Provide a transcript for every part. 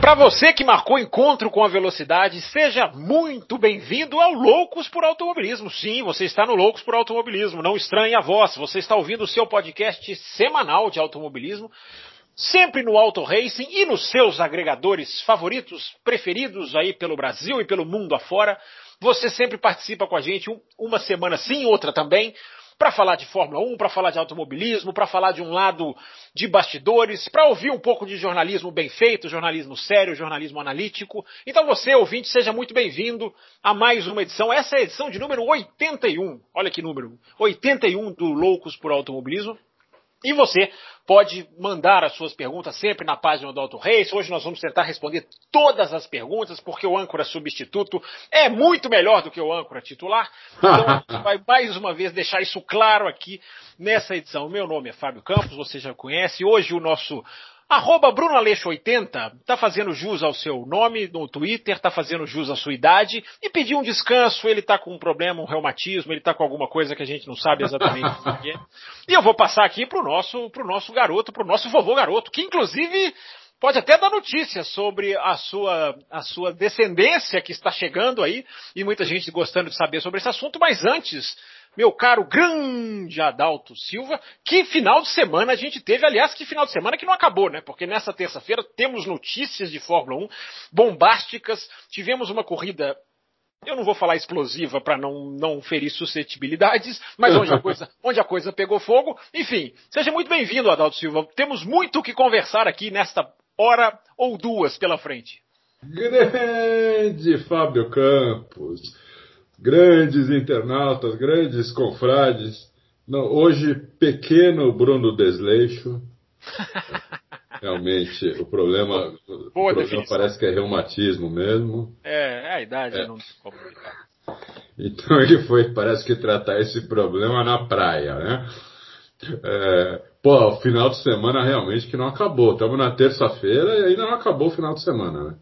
Para você que marcou encontro com a velocidade, seja muito bem-vindo ao Loucos por Automobilismo. Sim, você está no Loucos por Automobilismo. Não estranhe a voz. Você está ouvindo o seu podcast semanal de automobilismo, sempre no Auto Racing e nos seus agregadores favoritos, preferidos aí pelo Brasil e pelo mundo afora. Você sempre participa com a gente, uma semana sim, outra também para falar de Fórmula 1, para falar de automobilismo, para falar de um lado de bastidores, para ouvir um pouco de jornalismo bem feito, jornalismo sério, jornalismo analítico. Então você, ouvinte, seja muito bem-vindo a mais uma edição. Essa é a edição de número 81. Olha que número. 81 do Loucos por Automobilismo. E você pode mandar as suas perguntas sempre na página do Auto Race. Hoje nós vamos tentar responder todas as perguntas, porque o âncora substituto é muito melhor do que o âncora titular. Então a gente vai mais uma vez deixar isso claro aqui nessa edição. Meu nome é Fábio Campos, você já conhece. Hoje o nosso Arroba BrunoAleixo80 tá fazendo jus ao seu nome no Twitter, tá fazendo jus à sua idade e pediu um descanso. Ele tá com um problema, um reumatismo, ele tá com alguma coisa que a gente não sabe exatamente o que é. E eu vou passar aqui pro nosso, pro nosso garoto, pro nosso vovô garoto, que inclusive pode até dar notícias sobre a sua, a sua descendência que está chegando aí e muita gente gostando de saber sobre esse assunto, mas antes meu caro grande Adalto Silva. Que final de semana a gente teve, aliás, que final de semana que não acabou, né? Porque nessa terça-feira temos notícias de Fórmula 1 bombásticas, tivemos uma corrida eu não vou falar explosiva para não, não ferir suscetibilidades, mas onde a, coisa, onde a coisa pegou fogo. Enfim, seja muito bem-vindo, Adalto Silva. Temos muito o que conversar aqui nesta hora ou duas pela frente. Grande Fábio Campos grandes internautas, grandes confrades. Não, hoje, pequeno Bruno Desleixo. Realmente, o problema, o problema parece que é reumatismo mesmo. É, é a idade é. não Então ele foi, parece que tratar esse problema na praia, né? É, pô, final de semana realmente que não acabou. Estamos na terça-feira e ainda não acabou o final de semana, né?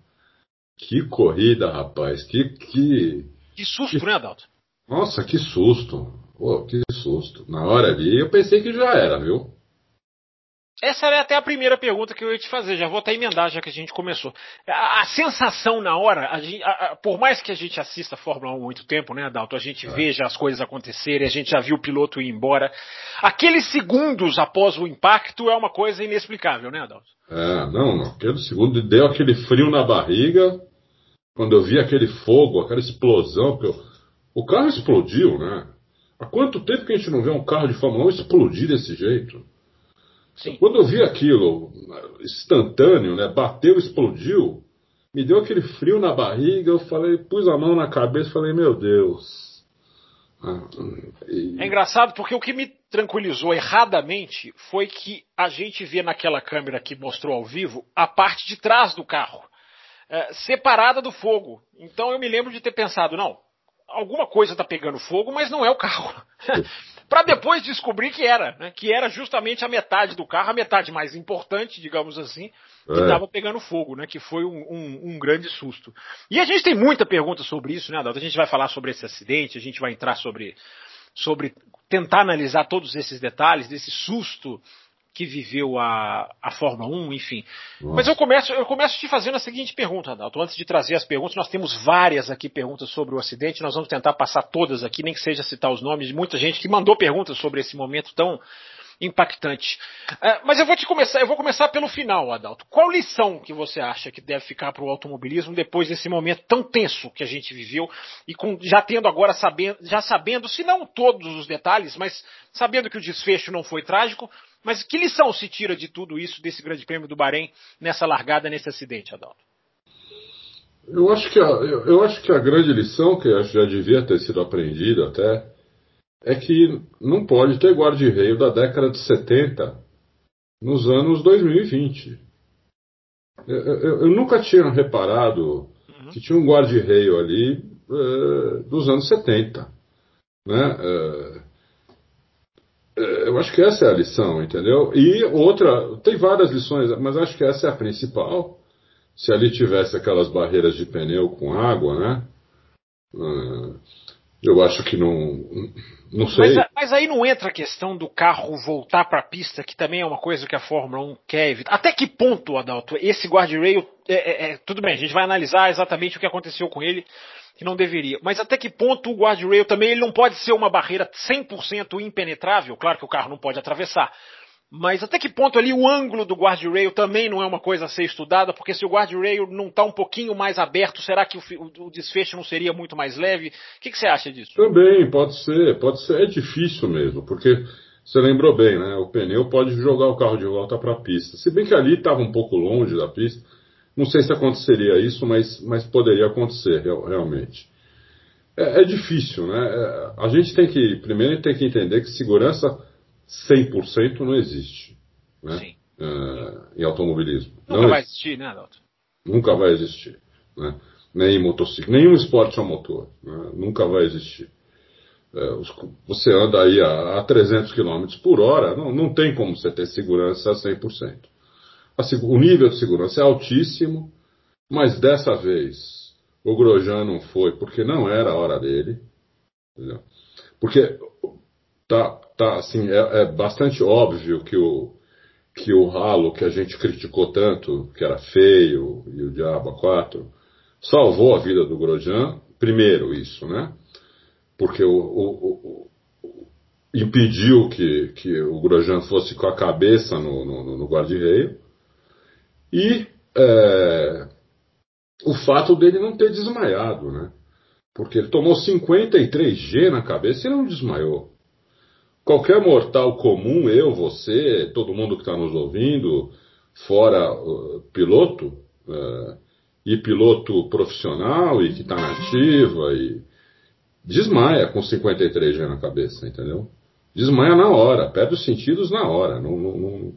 Que corrida, rapaz. Que, que, que susto, que... né, Adalto? Nossa, que susto. Pô, que susto. Na hora ali eu pensei que já era, viu? Essa era até a primeira pergunta que eu ia te fazer, já vou até emendar já que a gente começou. A, a sensação na hora, a gente, a, por mais que a gente assista a Fórmula 1 há muito tempo, né, Adalto, a gente é. veja as coisas acontecerem, a gente já viu o piloto ir embora. Aqueles segundos após o impacto é uma coisa inexplicável, né, Adalto? É, não, aquele segundo deu aquele frio na barriga, quando eu vi aquele fogo, aquela explosão, porque eu, o carro explodiu, né? Há quanto tempo que a gente não vê um carro de Fórmula 1 explodir desse jeito? Sim. Quando eu vi aquilo instantâneo, né? Bateu, explodiu, me deu aquele frio na barriga, eu falei, pus a mão na cabeça e falei, meu Deus. Ah. É engraçado porque o que me tranquilizou erradamente foi que a gente vê naquela câmera que mostrou ao vivo a parte de trás do carro é, separada do fogo. Então eu me lembro de ter pensado, não, alguma coisa está pegando fogo, mas não é o carro. para depois descobrir que era, né? que era justamente a metade do carro, a metade mais importante, digamos assim, que estava é. pegando fogo, né? Que foi um, um, um, grande susto. E a gente tem muita pergunta sobre isso, né, Adalto? A gente vai falar sobre esse acidente, a gente vai entrar sobre, sobre tentar analisar todos esses detalhes desse susto que viveu a, a Fórmula 1, enfim. Nossa. Mas eu começo, eu começo te fazendo a seguinte pergunta, Adalto. Antes de trazer as perguntas, nós temos várias aqui perguntas sobre o acidente, nós vamos tentar passar todas aqui, nem que seja citar os nomes de muita gente que mandou perguntas sobre esse momento tão impactante. Uh, mas eu vou te começar, eu vou começar pelo final, Adalto. Qual lição que você acha que deve ficar para o automobilismo depois desse momento tão tenso que a gente viveu e com, já tendo agora sabendo, já sabendo, se não todos os detalhes, mas sabendo que o desfecho não foi trágico, mas que lição se tira de tudo isso, desse Grande Prêmio do Bahrein, nessa largada, nesse acidente, Adalto? Eu acho que a, eu, eu acho que a grande lição, que já devia ter sido aprendida até, é que não pode ter guarda-reio da década de 70 nos anos 2020. Eu, eu, eu nunca tinha reparado uhum. que tinha um guarda-reio ali uh, dos anos 70. Né? Uh, Eu acho que essa é a lição, entendeu? E outra, tem várias lições, mas acho que essa é a principal. Se ali tivesse aquelas barreiras de pneu com água, né? Ah, eu acho que não. Não sei. Mas, mas, aí não entra a questão do carro voltar para a pista, que também é uma coisa que a Fórmula 1 quer evitar. Até que ponto, Adalto, esse guardrail. É, é, é, tudo bem, a gente vai analisar exatamente o que aconteceu com ele, que não deveria. Mas até que ponto o guardrail também ele não pode ser uma barreira 100% impenetrável? Claro que o carro não pode atravessar. Mas até que ponto ali o ângulo do guardrail também não é uma coisa a ser estudada? Porque se o guardrail não está um pouquinho mais aberto, será que o, o, desfecho não seria muito mais leve? O que, que, você acha disso? Também, pode ser, pode ser. É difícil mesmo, porque você lembrou bem, né? O pneu pode jogar o carro de volta para a pista. Se bem que ali estava um pouco longe da pista, não sei se aconteceria isso, mas, mas poderia acontecer realmente. É, é difícil, né? É, a gente tem que, primeiro, tem que entender que segurança 100% não existe né? Uh, em automobilismo. Nunca não vai existir, né, Adalto? Nunca vai existir. Né? Nem em motocicleta, nenhum esporte a motor. Né? Nunca vai existir. Uh, você anda aí a, a 300 km por hora, não, não tem como você ter segurança a 100%. O nível de segurança é altíssimo, mas dessa vez o Grosjean não foi porque não era a hora dele. Entendeu? Porque tá, tá, assim, é, é, bastante óbvio que o, que o ralo que a gente criticou tanto, que era feio e o Diabo 4, salvou a vida do Grosjean. Primeiro isso, né? Porque o, o, o impediu que, que o Grosjean fosse com a cabeça no, no, no guarda-reio. E é, o fato dele não ter desmaiado, né? Porque ele tomou 53G na cabeça e não desmaiou. Qualquer mortal comum, eu, você, todo mundo que está nos ouvindo, fora uh, piloto, uh, e piloto profissional e que está na ativa, e desmaia com 53G na cabeça, entendeu? Desmaia na hora, perde os sentidos na hora. Não, não, não...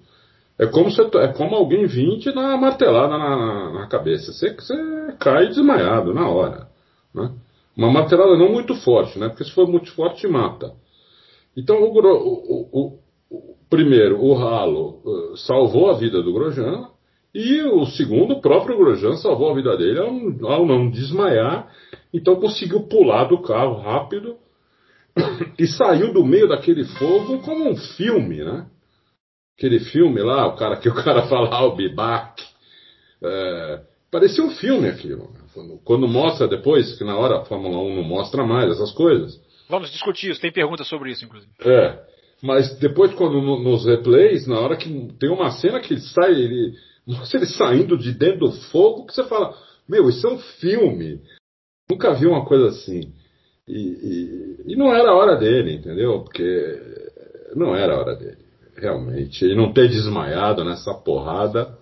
É, como você, é como alguém vir te dar uma martelada na, na, na cabeça. Você, você cai desmaiado na hora. Né? Uma martelada não muito forte, né? Porque se for muito forte, mata. Então, o, o, o, primeiro, o ralo uh, salvou a vida do Grosjean, e o segundo, o próprio Grosjean salvou a vida dele ao, ao não desmaiar, então conseguiu pular do carro rápido e saiu do meio daquele fogo como um filme, né? Aquele filme lá, o cara que o cara fala, I'll be back. É, parecia um filme aquilo. Quando mostra depois, que na hora a Fórmula 1 não mostra mais essas coisas. Vamos discutir isso, tem perguntas sobre isso, inclusive. É. Mas depois, quando no, nos replays, na hora que tem uma cena que ele sai, ele mostra ele saindo de dentro do fogo, que você fala, meu, isso é um filme. Nunca vi uma coisa assim. E, e, e não era a hora dele, entendeu? Porque não era a hora dele, realmente. E não ter desmaiado nessa porrada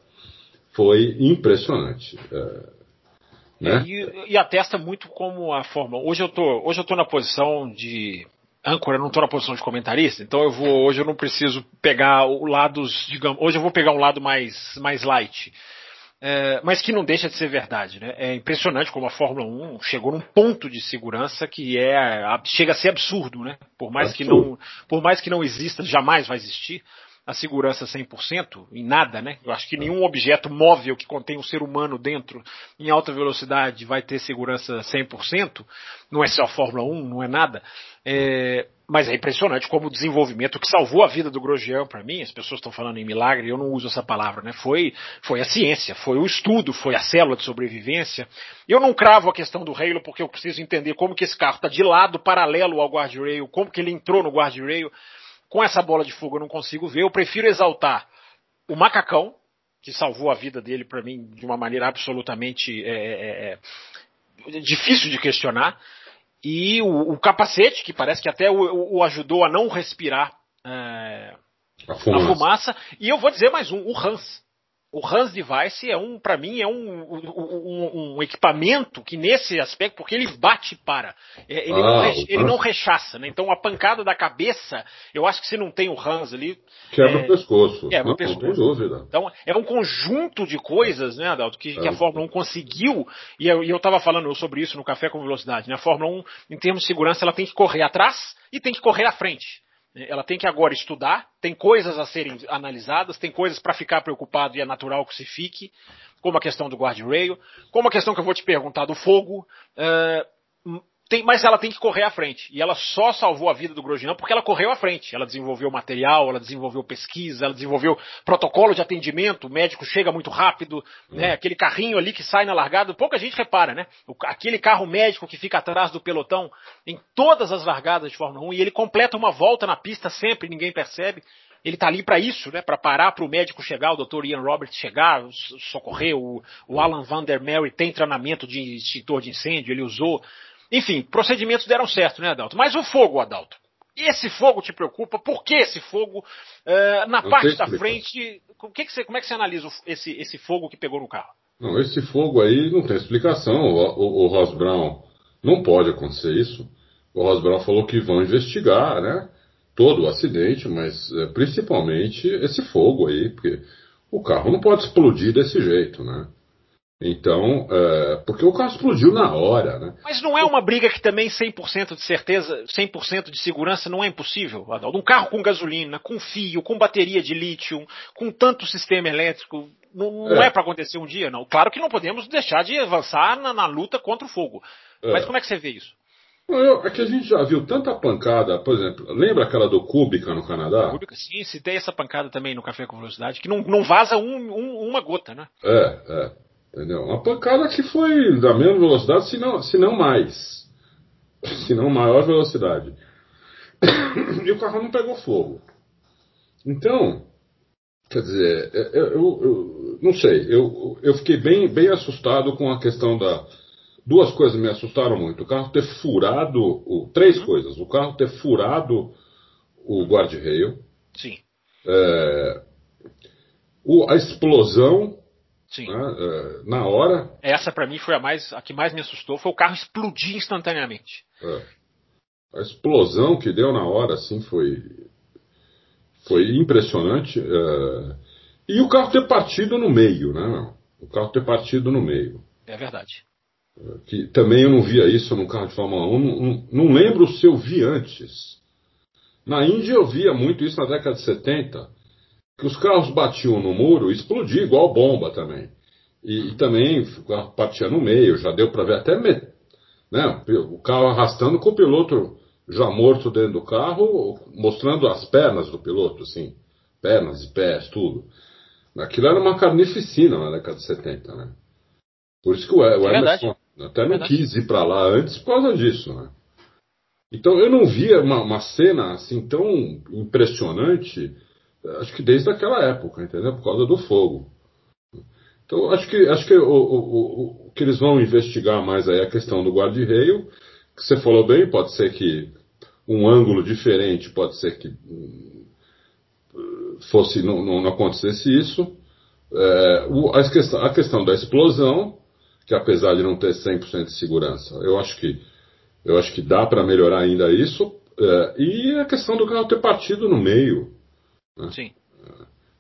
foi impressionante. É, né? E, e, atesta muito como a forma. Hoje eu tô, hoje eu tô na posição de âncora, não estou na posição de comentarista, então eu vou, hoje eu não preciso pegar o lados, digamos, hoje eu vou pegar um lado mais, mais light. É, mas que não deixa de ser verdade, né? É impressionante como a Fórmula 1 chegou num ponto de segurança que é chega a ser absurdo, né? Por mais que não, por mais que não exista, jamais vai existir a segurança 100% em nada, né? Eu acho que nenhum objeto móvel que contém um ser humano dentro em alta velocidade vai ter segurança 100%. Não é só a Fórmula 1, não é nada. É, mas é impressionante como o desenvolvimento que salvou a vida do Grosjean para mim, as pessoas estão falando em milagre, eu não uso essa palavra, né? Foi, foi a ciência, foi o estudo, foi a célula de sobrevivência. Eu não cravo a questão do Halo porque eu preciso entender como que esse carro está de lado paralelo ao guardrail, como que ele entrou no guardrail com essa bola de fogo eu não consigo ver. Eu prefiro exaltar o macacão, que salvou a vida dele para mim de uma maneira absolutamente é, é, é, difícil de questionar. E o, o, capacete, que parece que até o, o ajudou a não respirar é, a, fumaça. a, fumaça. E eu vou dizer mais um, o Hans. O Hans Device é um, para mim, é um, um, um, equipamento que nesse aspecto, porque ele bate para, é, ele, ah, não, recha, ele não rechaça, né? Então a pancada da cabeça, eu acho que se não tem o Hans ali quebra é, o pescoço. Quebra não, o pescoço. Não dúvida. Então é um conjunto de coisas, né, Adalto, que, é. que a Fórmula 1 conseguiu e eu, e eu tava falando sobre isso no Café com Velocidade. Né? A Fórmula 1, em termos de segurança, ela tem que correr atrás e tem que correr à frente. Ela tem que agora estudar, tem coisas a serem analisadas, tem coisas para ficar preocupado e é natural que se fique, como a questão do guardrail, como a questão que eu vou te perguntar do fogo. Uh, tem, mas ela tem que correr à frente. E ela só salvou a vida do Grosjean porque ela correu à frente. Ela desenvolveu material, ela desenvolveu pesquisa, ela desenvolveu protocolo de atendimento, o médico chega muito rápido, né? Aquele carrinho ali que sai na largada, pouca gente repara, né? Aquele carro médico que fica atrás do pelotão em todas as largadas de Fórmula 1 e ele completa uma volta na pista sempre, ninguém percebe. Ele está ali para isso, né? Para parar para o médico chegar, o Dr. Ian Roberts chegar, socorrer. O, o Alan Van der Merwe tem treinamento de extintor de incêndio, ele usou. Enfim, procedimentos deram certo, né, Adalto? Mas o fogo, Adalto. Esse fogo te preocupa? Por que esse fogo uh, na Não parte da frente? Como, que que você, como é que você analisa esse, esse fogo que pegou no carro? Não, esse fogo aí não tem explicação. O, o, o Ross Brown não pode acontecer isso. O Ross Brown falou que vão investigar, né? Todo o acidente, mas é, principalmente esse fogo aí, porque o carro não pode explodir desse jeito, né? Então, é, porque o carro explodiu na hora, né? Mas não é uma briga que também 100% de certeza, 100% de segurança não é impossível, Adalto? Um carro com gasolina, com fio, com bateria de lítio, com tanto sistema elétrico, não, não é, é para acontecer um dia, não. Claro que não podemos deixar de avançar na, na luta contra o fogo. É. Mas como é que você vê isso? É que a gente já viu tanta pancada, por exemplo, lembra aquela do Kubica no Canadá? Kubica, sim, citei essa pancada também no Café com Velocidade, que não, não vaza um, um, uma gota, né? É, é. Entendeu? Uma pancada que foi da mesma velocidade, se não, se não mais. Se não maior velocidade. E o carro não pegou fogo. Então, quer dizer, eu, eu, eu não sei, eu, eu fiquei bem, bem assustado com a questão da. Duas coisas me assustaram muito. O carro ter furado. O, três uhum. coisas. O carro ter furado o guarda-reio. Sim. É, o, a explosão Sim. Né, é, na hora. Essa para mim foi a mais a que mais me assustou, foi o carro explodir instantaneamente. É. A explosão que deu na hora, assim, foi foi impressionante. É, e o carro ter partido no meio, né? O carro ter partido no meio. É verdade. É, que também eu não via isso no carro de Fórmula 1. Não, não, não lembro se eu vi antes. Na Índia eu via muito isso na década de 70 que os carros batiam no muro explodia igual bomba também. E, e também partia no meio, já deu para ver até né, o carro arrastando com o piloto já morto dentro do carro, mostrando as pernas do piloto, assim, pernas e pés, tudo. Aquilo era uma carnificina na década de 70, né? Por isso que o, o é Emerson até não verdade. quis ir para lá antes por causa disso, né? Então eu não via uma, uma cena assim tão impressionante acho que desde aquela época, entendeu? Por causa do fogo. Então, acho que, acho que o, o, o que eles vão investigar mais aí é a questão do guarda-reio, que você falou bem, pode ser que um ângulo diferente, pode ser que hum, fosse não, não acontecesse isso. É, o, a, questão, a questão da explosão, que apesar de não ter 100% de segurança, eu acho que, eu acho que dá para melhorar ainda isso. É, e a questão do carro ter partido no meio. Né? Sim.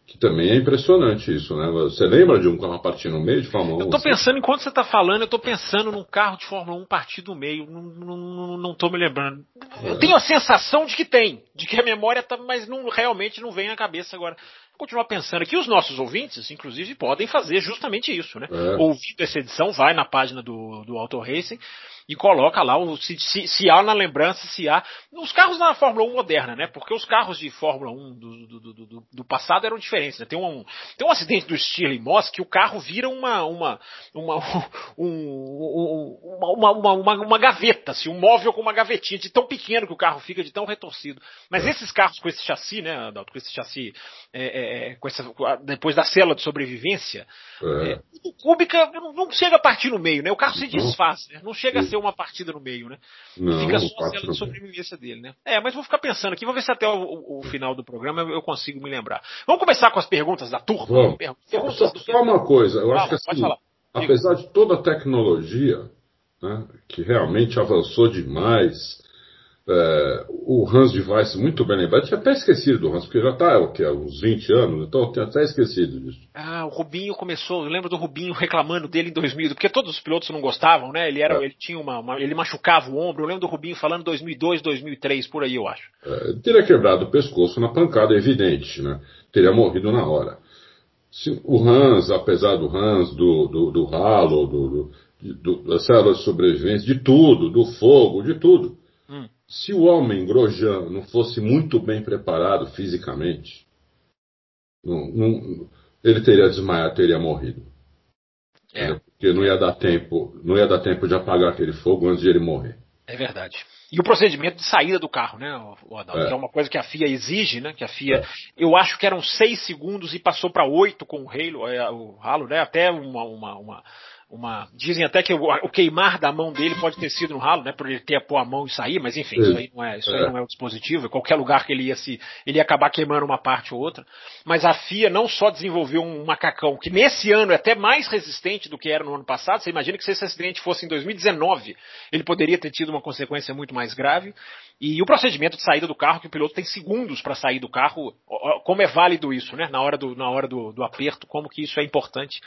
Que também é impressionante isso, né? Você lembra de um carro partindo no meio de Fórmula 1? Eu tô assim? pensando, enquanto você tá falando, eu tô pensando num carro de Fórmula 1 partido no meio. Não, não, não tô me lembrando. É. Eu tenho a sensação de que tem, de que a memória tá, mas não, realmente não vem na cabeça agora continuar pensando que os nossos ouvintes, inclusive, podem fazer justamente isso, né? É. Ouvindo essa edição, vai na página do, do Auto Racing e coloca lá o, se, se, se, há na lembrança, se há. Os carros na Fórmula 1 moderna, né? Porque os carros de Fórmula 1 do, do, do, do passado eram diferentes. Né? Tem, um, tem um acidente do Stirling Moss que o carro vira uma, uma, uma, um, uma, uma, uma, uma, gaveta, assim, um móvel com uma gavetinha, de tão pequeno que o carro fica, de tão retorcido. Mas é. esses carros com esse chassi, né, Adalto, com esse chassi, é, é, é com essa, depois da cela de sobrevivência, é. é o Kubica não, chega a partir no meio, né? O carro se desfaz, né? Não chega a ser uma partida no meio, né? Não, Fica só a cena de sobrevivência dele, né? É, mas vou ficar pensando aqui, vou ver se até o, o final do programa eu, consigo me lembrar. Vamos começar com as perguntas da turma? Vamos. Perguntas só, do... só uma coisa, eu acho que assim, apesar de toda a tecnologia, né, que realmente avançou demais, é, o Hans de Weiss, muito bem lembrado, tinha até esquecido do Hans, porque já está o que, há uns 20 anos, então eu tinha até esquecido disso. Ah, o Rubinho começou, eu lembro do Rubinho reclamando dele em 2000, porque todos os pilotos não gostavam, né? Ele, era, é. ele tinha uma, uma, ele machucava o ombro, eu lembro do Rubinho falando 2002, 2003, por aí eu acho. É, teria quebrado o pescoço na pancada, é evidente, né? Teria morrido na hora. Se, o Hans, apesar do Hans, do, do, do Halo, do, do, do, das células de sobrevivência, de tudo, do fogo, de tudo. Se o homem Grosjean não fosse muito bem preparado fisicamente, não, não, ele teria desmaiado, teria morrido. É. Porque não ia dar tempo, não ia dar tempo de apagar aquele fogo antes de ele morrer. É verdade. E o procedimento de saída do carro, né, Adalto, é. é uma coisa que a FIA exige, né? Que a FIA, é. eu acho que eram seis segundos e passou para oito com o Halo, é, o Halo, né? Até uma, uma, uma uma. Dizem até que o, o, queimar da mão dele pode ter sido no ralo, né? Por ele ter a pôr a mão e sair, mas enfim, isso aí não é, isso aí é. não é o dispositivo. Qualquer lugar que ele ia se. ele ia acabar queimando uma parte ou outra. Mas a FIA não só desenvolveu um macacão que nesse ano é até mais resistente do que era no ano passado. Você imagina que se esse acidente fosse em 2019, ele poderia ter tido uma consequência muito mais grave. E o procedimento de saída do carro, que o piloto tem segundos para sair do carro, como é válido isso, né? Na hora do, na hora do, do aperto, como que isso é importante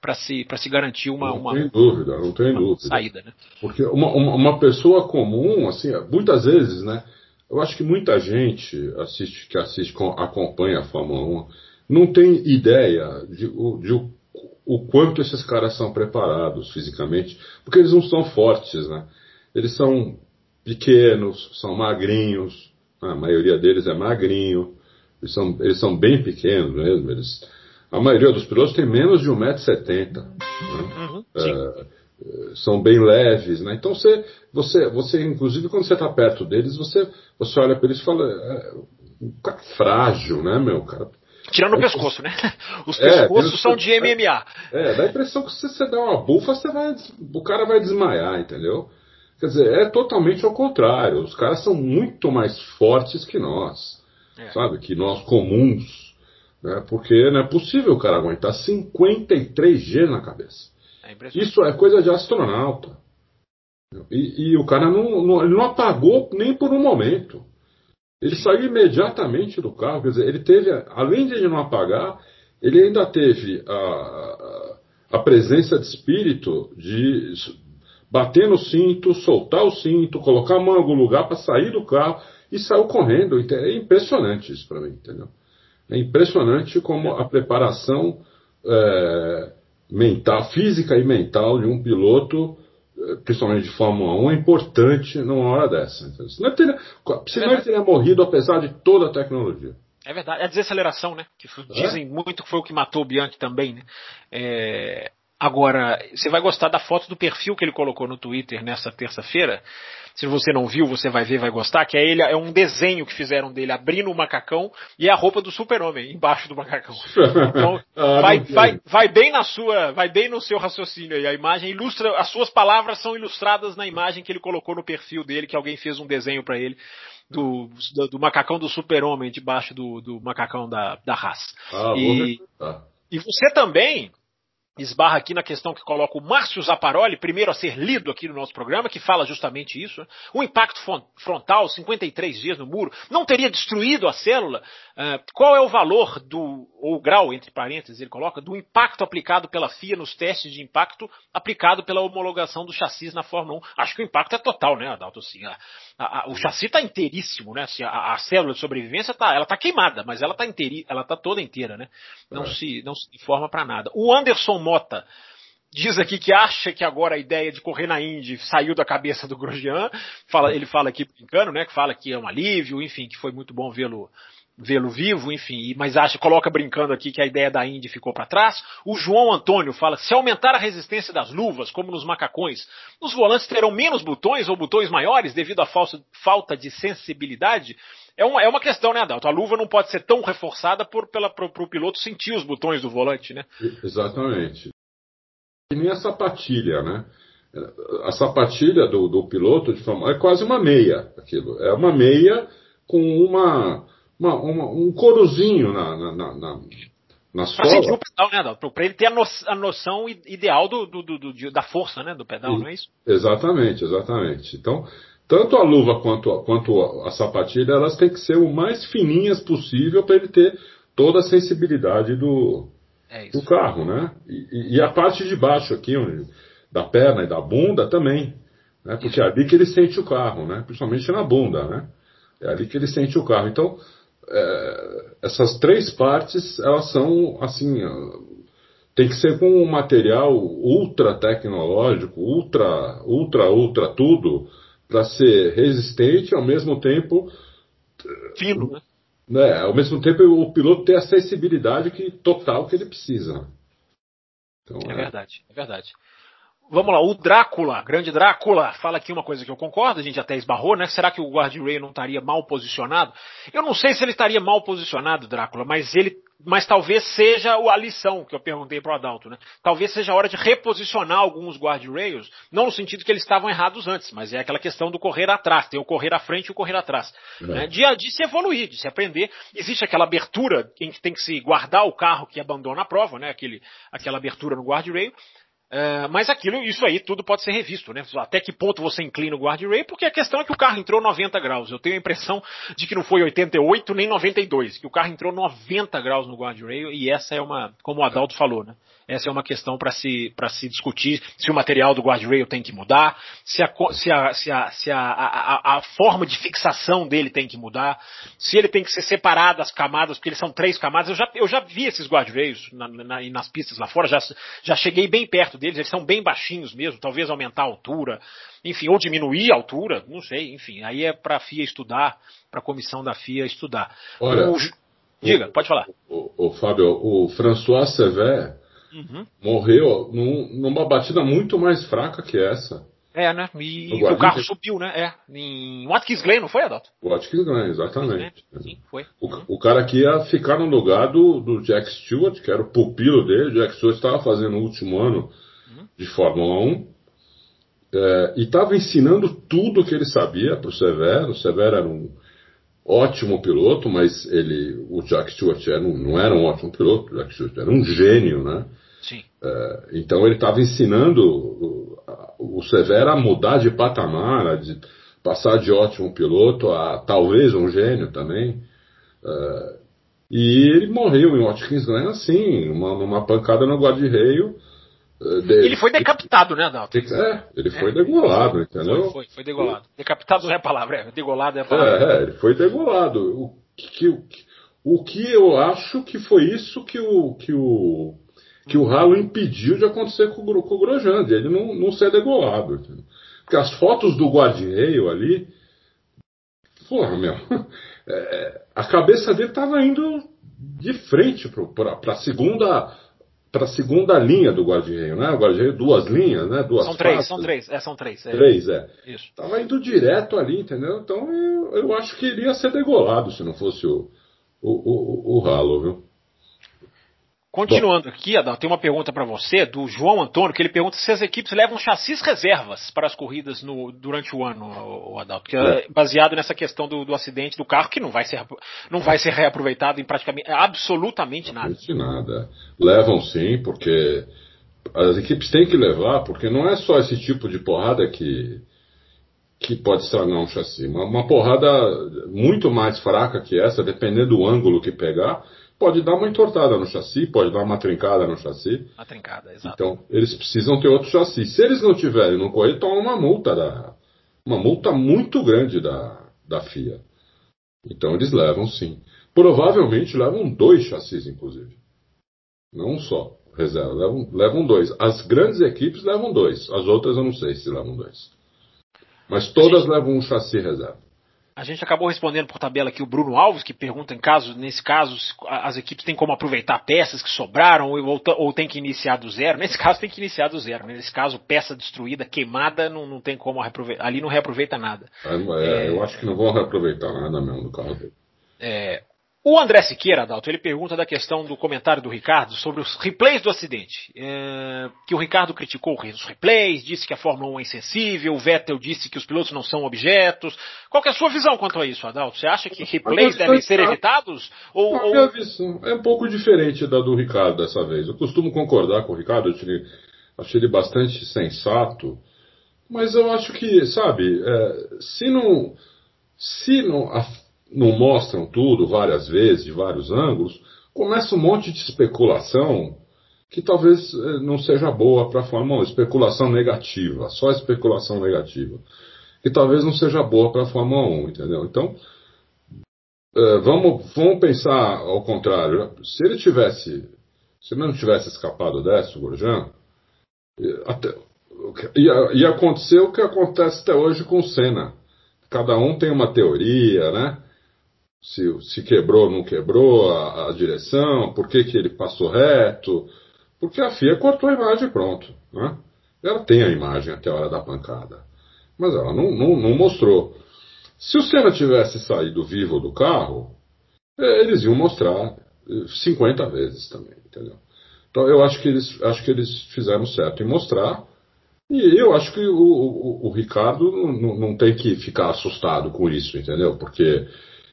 para se, se garantir uma, não uma, tem dúvida, não tem dúvida. saída. Né? Porque uma, uma, uma, pessoa comum, assim, muitas vezes, né? Eu acho que muita gente assiste, que assiste, acompanha a Fórmula 1, não tem ideia de, de o, o quanto esses caras são preparados fisicamente, porque eles não são fortes, né? Eles são pequenos, são magrinhos, a maioria deles é magrinho, eles são, eles são bem pequenos mesmo, eles a maioria dos pilotos tem menos de 1,70m. Né? Uhum, é, são bem leves, né? Então você, você, você inclusive quando você está perto deles, você, você olha para eles e fala, é, um cara frágil, né, meu cara? Tirando o pescoço, né? Os é, pescoços são de MMA. É, dá a impressão que se você der uma bufa, você vai, o cara vai desmaiar, entendeu? Quer dizer, é totalmente ao contrário. Os caras são muito mais fortes que nós, é. sabe? Que nós comuns. Né? Porque não é possível o cara aguentar 53G na cabeça. É Isso é coisa de astronauta. E, e o cara não, não, não apagou nem por um momento. Ele saiu imediatamente do carro. Quer dizer, ele teve, além de ele não apagar, ele ainda teve a, a, a presença de espírito de bater no cinto, soltar o cinto, colocar a mão em algum lugar para sair do carro e saiu correndo. É impressionante isso para mim, entendeu? É impressionante como a preparação é, mental, física e mental de um piloto, é, principalmente de Fórmula 1, é importante numa hora dessa. Senão, teria, senão ele teria morrido apesar de toda a tecnologia. É verdade, é a desaceleração, né? Que dizem é? muito que foi o que matou o Bianchi também, né? É, agora, você vai gostar da foto do perfil que ele colocou no Twitter nessa terça-feira. Se você não viu, você vai ver, vai gostar, que é ele, é um desenho que fizeram dele abrindo o macacão e a roupa do super-homem embaixo do macacão. Então, ah, vai, vai, vai bem na sua, vai bem no seu raciocínio aí. A imagem ilustra, as suas palavras são ilustradas na imagem que ele colocou no perfil dele, que alguém fez um desenho para ele. Do, do, do, macacão do super-homem debaixo do, do macacão da, da raça. Ah, e, e você também esbarra aqui na questão que coloca o Márcio Zaparoli, primeiro a ser lido aqui no nosso programa, que fala justamente isso. Né? O impacto frontal, 53 dias no muro, não teria destruído a célula? Uh, qual é o valor do, ou o grau, entre parênteses, ele coloca, do impacto aplicado pela FIA nos testes de impacto aplicado pela homologação do chassis na Fórmula 1? Acho que o impacto é total, né, Adalto? Assim, a, a, a, o chassi está inteiríssimo, né? Assim, a, célula de sobrevivência tá, ela tá queimada, mas ela tá, inteiri, ela tá toda inteira, né? Não, é. se, não se forma para nada. O Anderson Mota diz aqui que acha que agora a ideia de correr na Indy saiu da cabeça do Grosjean. Fala, ele fala aqui brincando, né? Que fala que é um alívio, enfim, que foi muito bom vê-lo vê-lo vivo, enfim, mas acha, coloca brincando aqui que a ideia da Indy ficou para trás. O João Antônio fala: se aumentar a resistência das luvas, como nos macacões, os volantes terão menos botões ou botões maiores devido à falta de sensibilidade? É uma, é uma questão, né, Adalto? A luva não pode ser tão reforçada para o piloto sentir os botões do volante, né? Exatamente. E nem a sapatilha, né? A sapatilha do, do piloto de Fórmula é quase uma meia, aquilo. É uma meia com uma uma, uma, um corozinho na, na, na, na sola. Pra sentir o pedal, né, Adalto? Pra ele ter a, no, a noção ideal do, do, do, da força, né, do pedal, não é isso? Exatamente, exatamente. Então, tanto a luva quanto a, quanto a sapatilha, elas têm que ser o mais fininhas possível para ele ter toda a sensibilidade do, É do carro, né? E, e a parte de baixo aqui, onde- da perna e da bunda também, né? Porque é ali que ele sente o carro, né? Principalmente na bunda, né? É ali que ele sente o carro. Então, é, essas três partes, elas são, assim, tem que ser com um material ultra tecnológico, ultra, ultra, ultra tudo, para ser resistente, ao mesmo tempo Fino, né? né, ao mesmo tempo o piloto ter a sensibilidade que, total que ele precisa. Então, É verdade, é verdade. Vamos lá, o Drácula, grande Drácula, fala aqui uma coisa que eu concordo, a gente até esbarrou, né? Será que o guardrail não estaria mal posicionado? Eu não sei se ele estaria mal posicionado, Drácula, mas ele, mas talvez seja a lição que eu perguntei pro Adalto, né? Talvez seja a hora de reposicionar alguns guardrails, não no sentido que eles estavam errados antes, mas é aquela questão do correr atrás, tem o correr à frente e o correr atrás, É. né? De, de se evoluir, de se aprender. Existe aquela abertura em que tem que se guardar o carro que abandona a prova, né? Aquele, aquela abertura no guardrail. É, mas aquilo, isso aí, tudo pode ser revisto, né? Até que ponto você inclina o guardrail, porque a questão é que o carro entrou 90 graus. Eu tenho a impressão de que não foi 88 nem 92, que o carro entrou 90 graus no guardrail e essa é uma, como o Adalto falou, né? Essa é uma questão para se, pra se discutir se o material do guardrail tem que mudar, se a, se a, se a, se a, a, a- forma de fixação dele tem que mudar, se ele tem que ser separado as camadas, porque eles são três camadas. Eu já, eu já vi esses guardrails na, na, nas pistas lá fora, já, já cheguei bem perto deles, eles são bem baixinhos mesmo, talvez aumentar a altura, enfim, ou diminuir a altura, não sei, enfim, aí é para a FIA estudar, para a comissão da FIA estudar. Olha, O diga, pode falar. o, o Fábio, o François Sever Uhum. morreu num- numa batida muito mais fraca que essa. É, né? E No o carro subiu, né? É. Em Watkins Glen, não foi, Adalto? O Atkins ganha, exatamente. Sim, foi. O, o cara que ia ficar no lugar do, do Jack Stewart, que era o pupilo dele. O Jack Stewart estava fazendo o último ano de Fórmula 1 é, e estava ensinando tudo que ele sabia para o Severo. O Severo era um ótimo piloto, mas ele, o Jack Stewart era um- não era um ótimo piloto. O Jack Stewart era um gênio, né? Sim. Então ele estava ensinando o, o Severo a mudar de patamar, a de passar de ótimo piloto a talvez um gênio também. Eh, e ele morreu em Watkins Glen assim, uma, numa pancada no guarda-reio. De- Ele foi decapitado, né, Adalto? É, ele foi degolado, entendeu? Foi, foi, foi degolado. Decapitado não é a palavra, é. Degolado é a palavra. É, é, ele foi degolado. O que, o, o que eu acho que foi isso que o, que o, que o Ralo impediu de acontecer com com o Grosjean, de ele não, não ser degolado. entendeu? Porque as fotos do guarda-reio ali, porra, meu, é, a cabeça dele estava indo de frente para a segunda para segunda linha do guarda-reio, né? O guarda-reio duas linhas, né? Duas São três, são três. É, são três. é. Três, é. Isso. Tava indo direto ali, entendeu? Então eu, eu acho que iria ser degolado se não fosse o, o, o, o ralo, viu? Continuando aqui, Adalto, tem uma pergunta para você do João Antônio, que ele pergunta se as equipes levam chassis reservas para as corridas no- durante o ano, Adalto, que é baseado nessa questão do, do acidente do carro, que não vai ser, não vai ser reaproveitado em praticamente absolutamente nada. De nada. Levam sim, porque as equipes têm que levar, porque não é só esse tipo de porrada que, que pode estragar um chassi. Uma, uma porrada muito mais fraca que essa, dependendo do ângulo que pegar, pode dar uma entortada no chassi, pode dar uma trincada no chassi. A trincada, exato. Então, eles precisam ter outro chassi. Se eles não tiverem no correio, tomam uma multa da. Uma multa muito grande da, da FIA. Então eles levam sim. Provavelmente levam dois chassis, inclusive. Não um só. Reserva. Levam, levam dois. As grandes equipes levam dois. As outras eu não sei se levam dois. Mas todas levam um chassi reserva. A gente acabou respondendo por tabela aqui o Bruno Alves, que pergunta em caso, nesse caso, as equipes têm como aproveitar peças que sobraram ou, ou, ou tem que iniciar do zero. Nesse caso tem que iniciar do zero. né? Nesse caso, peça destruída, queimada, não, não tem como reaproveitar. Ali não reaproveita nada. É, Eu acho que não vão reaproveitar nada mesmo do carro dele. É, o André Siqueira, Adalto, ele pergunta da questão do comentário do Ricardo sobre os replays do acidente. É, que o Ricardo criticou os replays, disse que a Fórmula 1 é insensível, o Vettel disse que os pilotos não são objetos. Qual é a sua visão quanto a isso, Adalto? Você acha que replays devem ser evitados? Ou, A ou- minha visão é um pouco diferente da do Ricardo dessa vez. Eu costumo concordar com o Ricardo, eu achei ele, achei ele bastante sensato Mas eu acho que, sabe, é, se não. Se não, a, não mostram tudo várias vezes, de vários ângulos, começa um monte de especulação que talvez é, não seja boa para a Fórmula 1. Especulação negativa, só especulação negativa. Que talvez não seja boa para a Fórmula 1, entendeu? Então, é, vamos, vamos pensar ao contrário. Se ele tivesse. Se ele não tivesse escapado dessa, o Gorjan, até, ia, ia acontecer o que acontece até hoje com o Senna. Cada um tem uma teoria, né? Se, se quebrou ou não quebrou a, a, direção, por que, que ele passou reto. Porque a FIA cortou a imagem e pronto. Né? Ela tem a imagem até a hora da pancada. Mas ela não, não, não mostrou. Se o Senna tivesse saído vivo do carro, é, eles iam mostrar 50 vezes também, entendeu? Então eu acho que eles, acho que eles fizeram certo em mostrar. E eu acho que o, o, o Ricardo não, não, tem que ficar assustado com isso, entendeu? Porque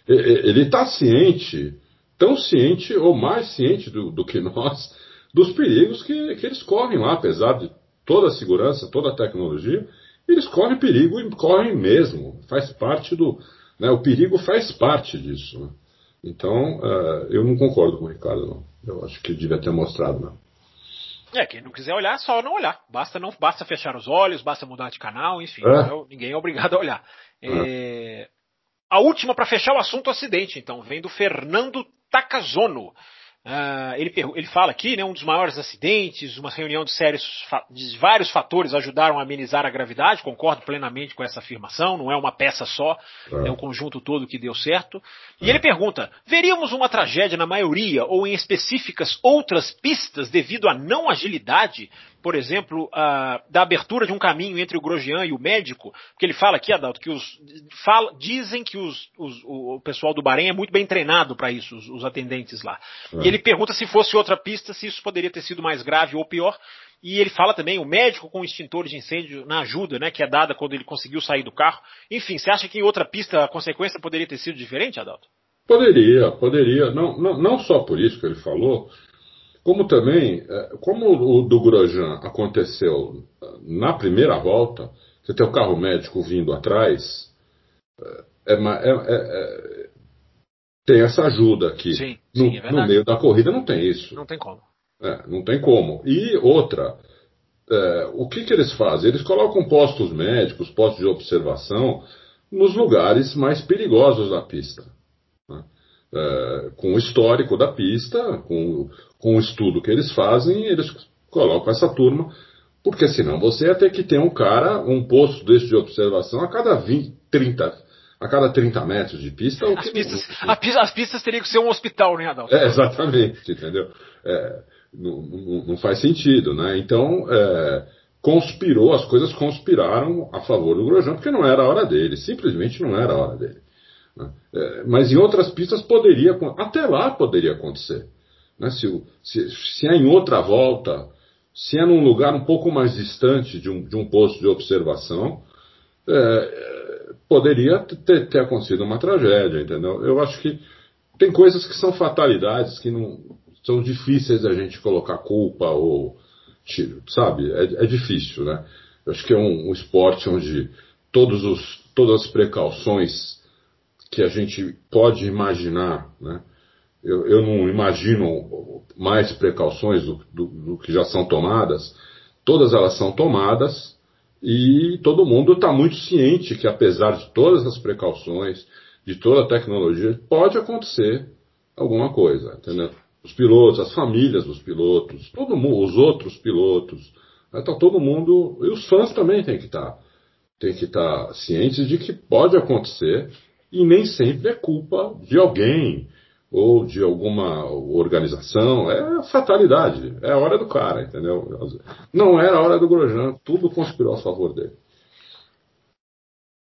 ele está ciente, tão ciente ou mais ciente do, do que nós, dos perigos que, que, eles correm lá, apesar de toda a segurança, toda a tecnologia, eles correm perigo e correm mesmo. Faz parte do. Né, o perigo faz parte disso. Né? Então, uh, eu não concordo com o Ricardo, não. Eu acho que devia ter mostrado, não. É, quem não quiser olhar, só não olhar. Basta não basta fechar os olhos, basta mudar de canal, enfim. É. ninguém é obrigado a olhar. É. É... A última para fechar o assunto acidente, então, vem do Fernando Takazono. Uh, ele, ele fala aqui, né, um dos maiores acidentes, uma reunião de, sérios, de vários fatores ajudaram a amenizar a gravidade, concordo plenamente com essa afirmação, não é uma peça só, é, é um conjunto todo que deu certo. E é. ele pergunta, veríamos uma tragédia na maioria ou em específicas outras pistas devido à não agilidade por exemplo, a, da abertura de um caminho entre o Grosjean e o médico, porque ele fala aqui, Adalto, que os fala, dizem que os, os, o pessoal do Bahrein é muito bem treinado para isso, os, atendentes lá. É. E ele pergunta se fosse outra pista, se isso poderia ter sido mais grave ou pior. E ele fala também o médico com extintor de incêndio na ajuda, né, que é dada quando ele conseguiu sair do carro. Enfim, você acha que em outra pista a consequência poderia ter sido diferente, Adalto? Poderia, poderia. Não, não, não só por isso que ele falou, como também, é, como o do Grosjean aconteceu na primeira volta, você tem o carro médico vindo atrás, é, é, é, é tem essa ajuda aqui. Sim, no, sim, no, meio da corrida não tem isso. Não tem como. não tem como. E outra, o que, que eles fazem? Eles colocam postos médicos, postos de observação, nos lugares mais perigosos da pista. Né? É, com o histórico da pista, com, com o estudo que eles fazem, eles colocam essa turma, porque senão você ia ter que ter um cara, um posto desse de observação a cada 20, 30, a cada 30 metros de pista. As, pistas, pista, as pistas teriam que ser um hospital, né, Adalto? É, exatamente, entendeu? É, não, não, não, faz sentido, né? Então, é, conspirou, as coisas conspiraram a favor do Grosjean, porque não era a hora dele, simplesmente não era a hora dele. Né? É, mas em outras pistas poderia, até lá poderia acontecer. Né? Se, se, se é em outra volta, se é num lugar um pouco mais distante de um, de um posto de observação, é, poderia ter, ter, acontecido uma tragédia, entendeu? Eu acho que tem coisas que são fatalidades que não são difíceis da gente colocar culpa ou sabe? É, é difícil, né? Eu acho que é um, um esporte onde todos os, todas as precauções que a gente pode imaginar, né? Eu, eu não imagino mais precauções do, do, do, que já são tomadas. Todas elas são tomadas e todo mundo está muito ciente que, apesar de todas as precauções, de toda a tecnologia, pode acontecer alguma coisa, entendeu? Os pilotos, as famílias dos pilotos, todo mundo, os outros pilotos, está todo mundo e os fãs também têm que estar tá, tem que estar tá cientes de que pode acontecer e nem sempre é culpa de alguém ou de alguma organização. É fatalidade. É a hora do cara, entendeu? Não era a hora do Grosjean. Tudo conspirou a favor dele.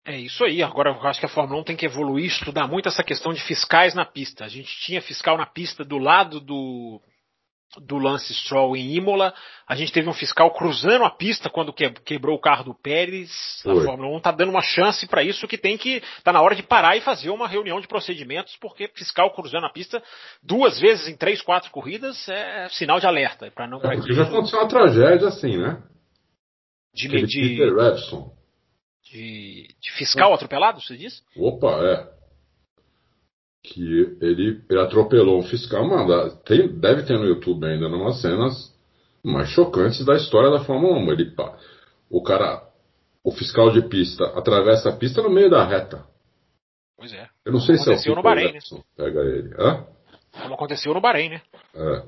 É isso aí. Agora eu acho que a Fórmula 1 tem que evoluir, estudar muito essa questão de fiscais na pista. A gente tinha fiscal na pista do lado do do Lance Stroll em Imola. A gente teve um fiscal cruzando a pista quando quebrou o carro do Pérez. A Fórmula 1 está dando uma chance para isso que tem que tá na hora de parar e fazer uma reunião de procedimentos, porque fiscal cruzando a pista duas vezes em três, quatro corridas é sinal de alerta para não. É porque já aconteceu uma tragédia assim, né? De, de, de, de fiscal atropelado, você disse? Opa, é. Que ele, ele atropelou um fiscal, mano, tem, deve ter no YouTube ainda umas cenas mais chocantes da história da Fórmula 1. Ele, pá, o cara, o fiscal de pista, atravessa a pista no meio da reta. Pois é. Eu não sei se é o Aconteceu no Bahrein, né? Pega ele. Hã? Como aconteceu no Bahrein, né? É.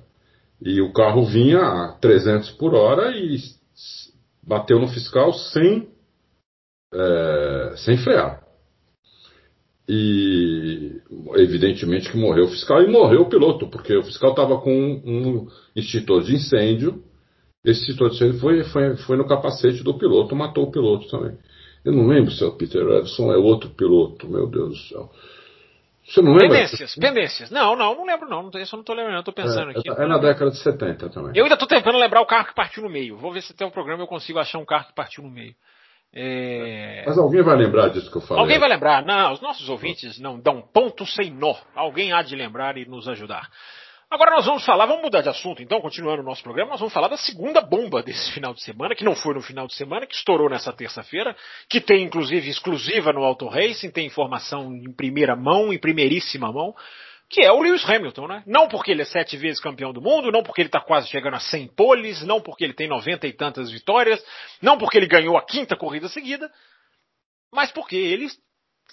E o carro vinha a 300 por hora e bateu no fiscal sem, é, sem frear. E evidentemente que morreu o fiscal e morreu o piloto, porque o fiscal estava com um, um extintor de incêndio. Esse extintor de incêndio foi, foi, foi no capacete do piloto, matou o piloto também. Eu não lembro se é o Peter Edson, é outro piloto, meu Deus do céu. Você não lembra? Pendências, pendências. Não, não, não lembro não. Isso eu não tô lembrando, eu tô pensando aqui. É, é na década de 70 também. Eu ainda tô tentando lembrar o carro que partiu no meio. Vou ver se até o programa eu consigo achar um carro que partiu no meio. É... Mas alguém vai lembrar disso que eu falei. Alguém vai lembrar? Não, os nossos ouvintes não dão ponto sem nó. Alguém há de lembrar e nos ajudar. Agora nós vamos falar, vamos mudar de assunto então, continuando o nosso programa, nós vamos falar da segunda bomba desse final de semana, que não foi no final de semana, que estourou nessa terça-feira, que tem inclusive exclusiva no Auto Racing, tem informação em primeira mão, em primeiríssima mão, que é o Lewis Hamilton, né? Não porque ele é sete vezes campeão do mundo, não porque ele está quase chegando a 100 poles, não porque ele tem 90 e tantas vitórias, não porque ele ganhou a quinta corrida seguida, mas porque ele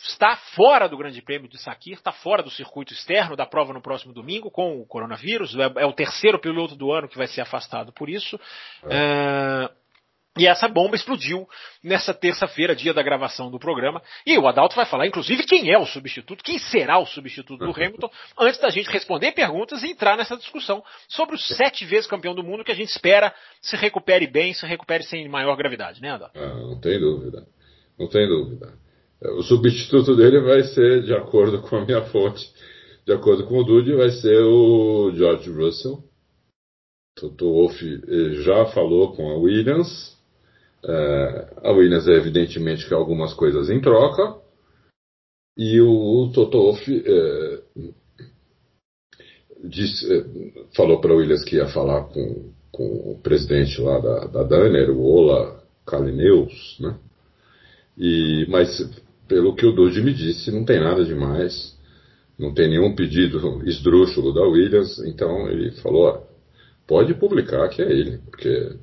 está fora do Grande Prêmio de Sakir, está fora do circuito externo da prova no próximo domingo com o coronavírus. É, é o terceiro piloto do ano que vai ser afastado por isso. É, e essa bomba explodiu nessa terça-feira, dia da gravação do programa. E o Adalto vai falar, inclusive, quem é o substituto, quem será o substituto do Hamilton, antes da gente responder perguntas e entrar nessa discussão sobre o sete vezes campeão do mundo que a gente espera se recupere bem, se recupere sem maior gravidade, né, Adalto? Ah, não tem dúvida. Não tem dúvida. O substituto dele vai ser, de acordo com a minha fonte, de acordo com o Dude, vai ser o George Russell. Toto Wolff já falou com a Williams. É, a Williams, é evidentemente, quer algumas coisas em troca. E o Toto Wolff é, disse, é, falou para a Williams que ia falar com, com o presidente lá da, da Daimler, o Ola Kalineus, né? E, mas, pelo que o Dude me disse, não tem nada demais. Não tem nenhum pedido esdrúxulo da Williams. Então ele falou: ó, pode publicar que é ele, porque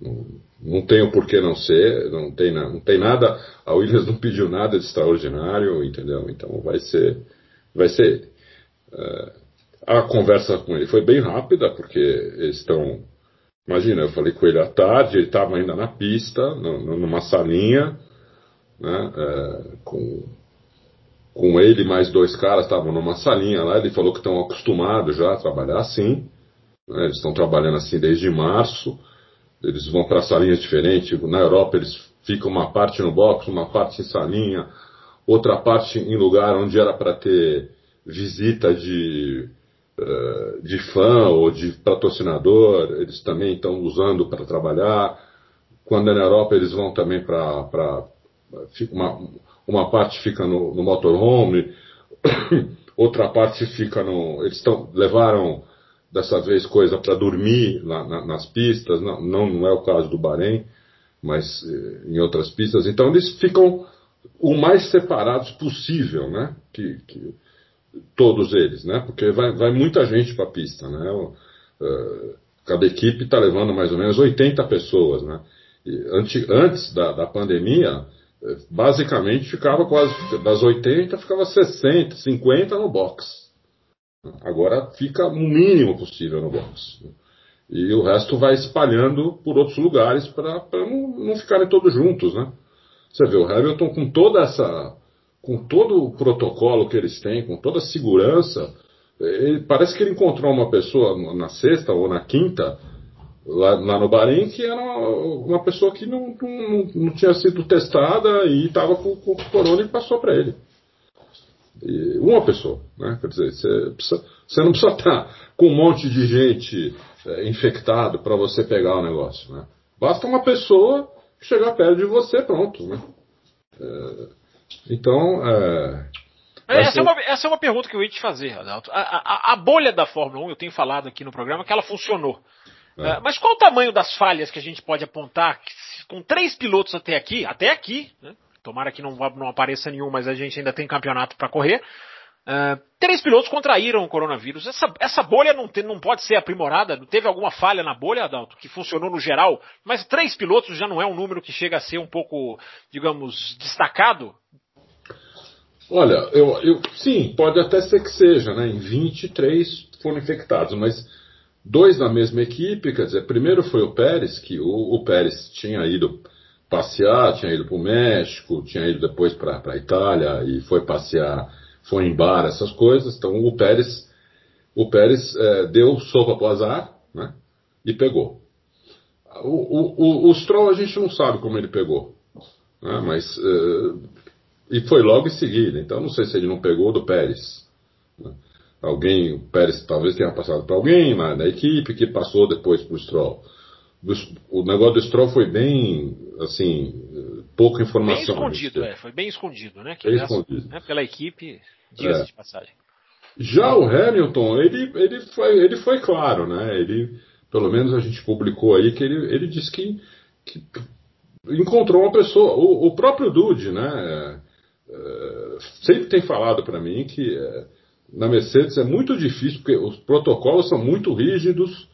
não, não tem o porquê não ser, não tem, não tem nada. A Williams não pediu nada de extraordinário, entendeu? Então vai ser, vai ser. É, a conversa com ele foi bem rápida, porque eles estão. Imagina, eu falei com ele à tarde, ele estava ainda na pista, numa salinha né, é, com, com ele mais dois caras estavam numa salinha lá. Ele falou que estão acostumados já a trabalhar assim. Né, eles estão trabalhando assim desde março. Eles vão para salinhas diferentes. Na Europa eles ficam uma parte no box, uma parte em salinha, outra parte em lugar onde era para ter visita de, uh, de fã ou de patrocinador. Eles também estão usando para trabalhar. Quando é na Europa eles vão também para uma, uma parte fica no, no motorhome, outra parte fica no. Eles tão, levaram dessa vez coisa para dormir lá na, nas pistas, não, não é o caso do Bahrein, mas eh, em outras pistas. Então eles ficam o mais separados possível, né? Que, que todos eles, né? Porque vai, vai muita gente para a pista, né? Uh, cada equipe está levando mais ou menos 80 pessoas, né? E, antes, antes da, da pandemia, basicamente ficava quase das 80 ficava 60, 50 no box. Agora fica o mínimo possível no box. E o resto vai espalhando por outros lugares para não, não ficarem todos juntos, né? Você vê o Hamilton com toda essa com todo o protocolo que eles têm, com toda a segurança, ele, parece que ele encontrou uma pessoa na sexta ou na quinta lá, lá no Bahrein que era uma pessoa que não, não, não tinha sido testada e estava com, com corona e passou para ele. Uma pessoa, né? Quer dizer, você, precisa, você não precisa estar com um monte de gente é, infectado para você pegar o negócio, né? Basta uma pessoa chegar perto de você, pronto, né? É, então, é, essa, ser... é uma, essa é uma pergunta que eu ia te fazer, Adalto. A, a, a, bolha da Fórmula 1, eu tenho falado aqui no programa que ela funcionou. É. Uh, mas qual o tamanho das falhas que a gente pode apontar com três pilotos até aqui, até aqui, né? Tomara que não, não apareça nenhum, mas a gente ainda tem campeonato para correr. Uh, três pilotos contraíram o coronavírus. Essa, essa bolha não, te, não pode ser aprimorada. Teve alguma falha na bolha, Adalto, que funcionou no geral, mas três pilotos já não é um número que chega a ser um pouco, digamos, destacado? Olha, eu, eu, sim, pode até ser que seja, né? Em 23 foram infectados, mas dois na mesma equipe, quer dizer, primeiro foi o Pérez, que o, o Pérez tinha ido passear, tinha ido para o México, tinha ido depois para a Itália e foi passear, foi em bar, essas coisas. Então o Pérez, o Pérez é, deu sopa para o azar, né? E pegou. O, o, o, o Stroll a gente não sabe como ele pegou, né? mas uh, e foi logo em seguida, então não sei se ele não pegou do Pérez. Né? Alguém, o Pérez talvez tenha passado para alguém na, na, equipe que passou depois para o Stroll. O negócio do Stroll foi bem, assim, pouca informação. Bem escondido, é, foi bem escondido, né? Que bem escondido. Né, pela equipe, diga-se é. de passagem. Já o Hamilton, ele, ele, foi, ele foi claro, né? Ele, pelo menos a gente publicou aí que ele, ele disse que, que encontrou uma pessoa, o, o próprio Dude, né? Eh, sempre tem falado para mim que uh, na Mercedes é muito difícil, porque os protocolos são muito rígidos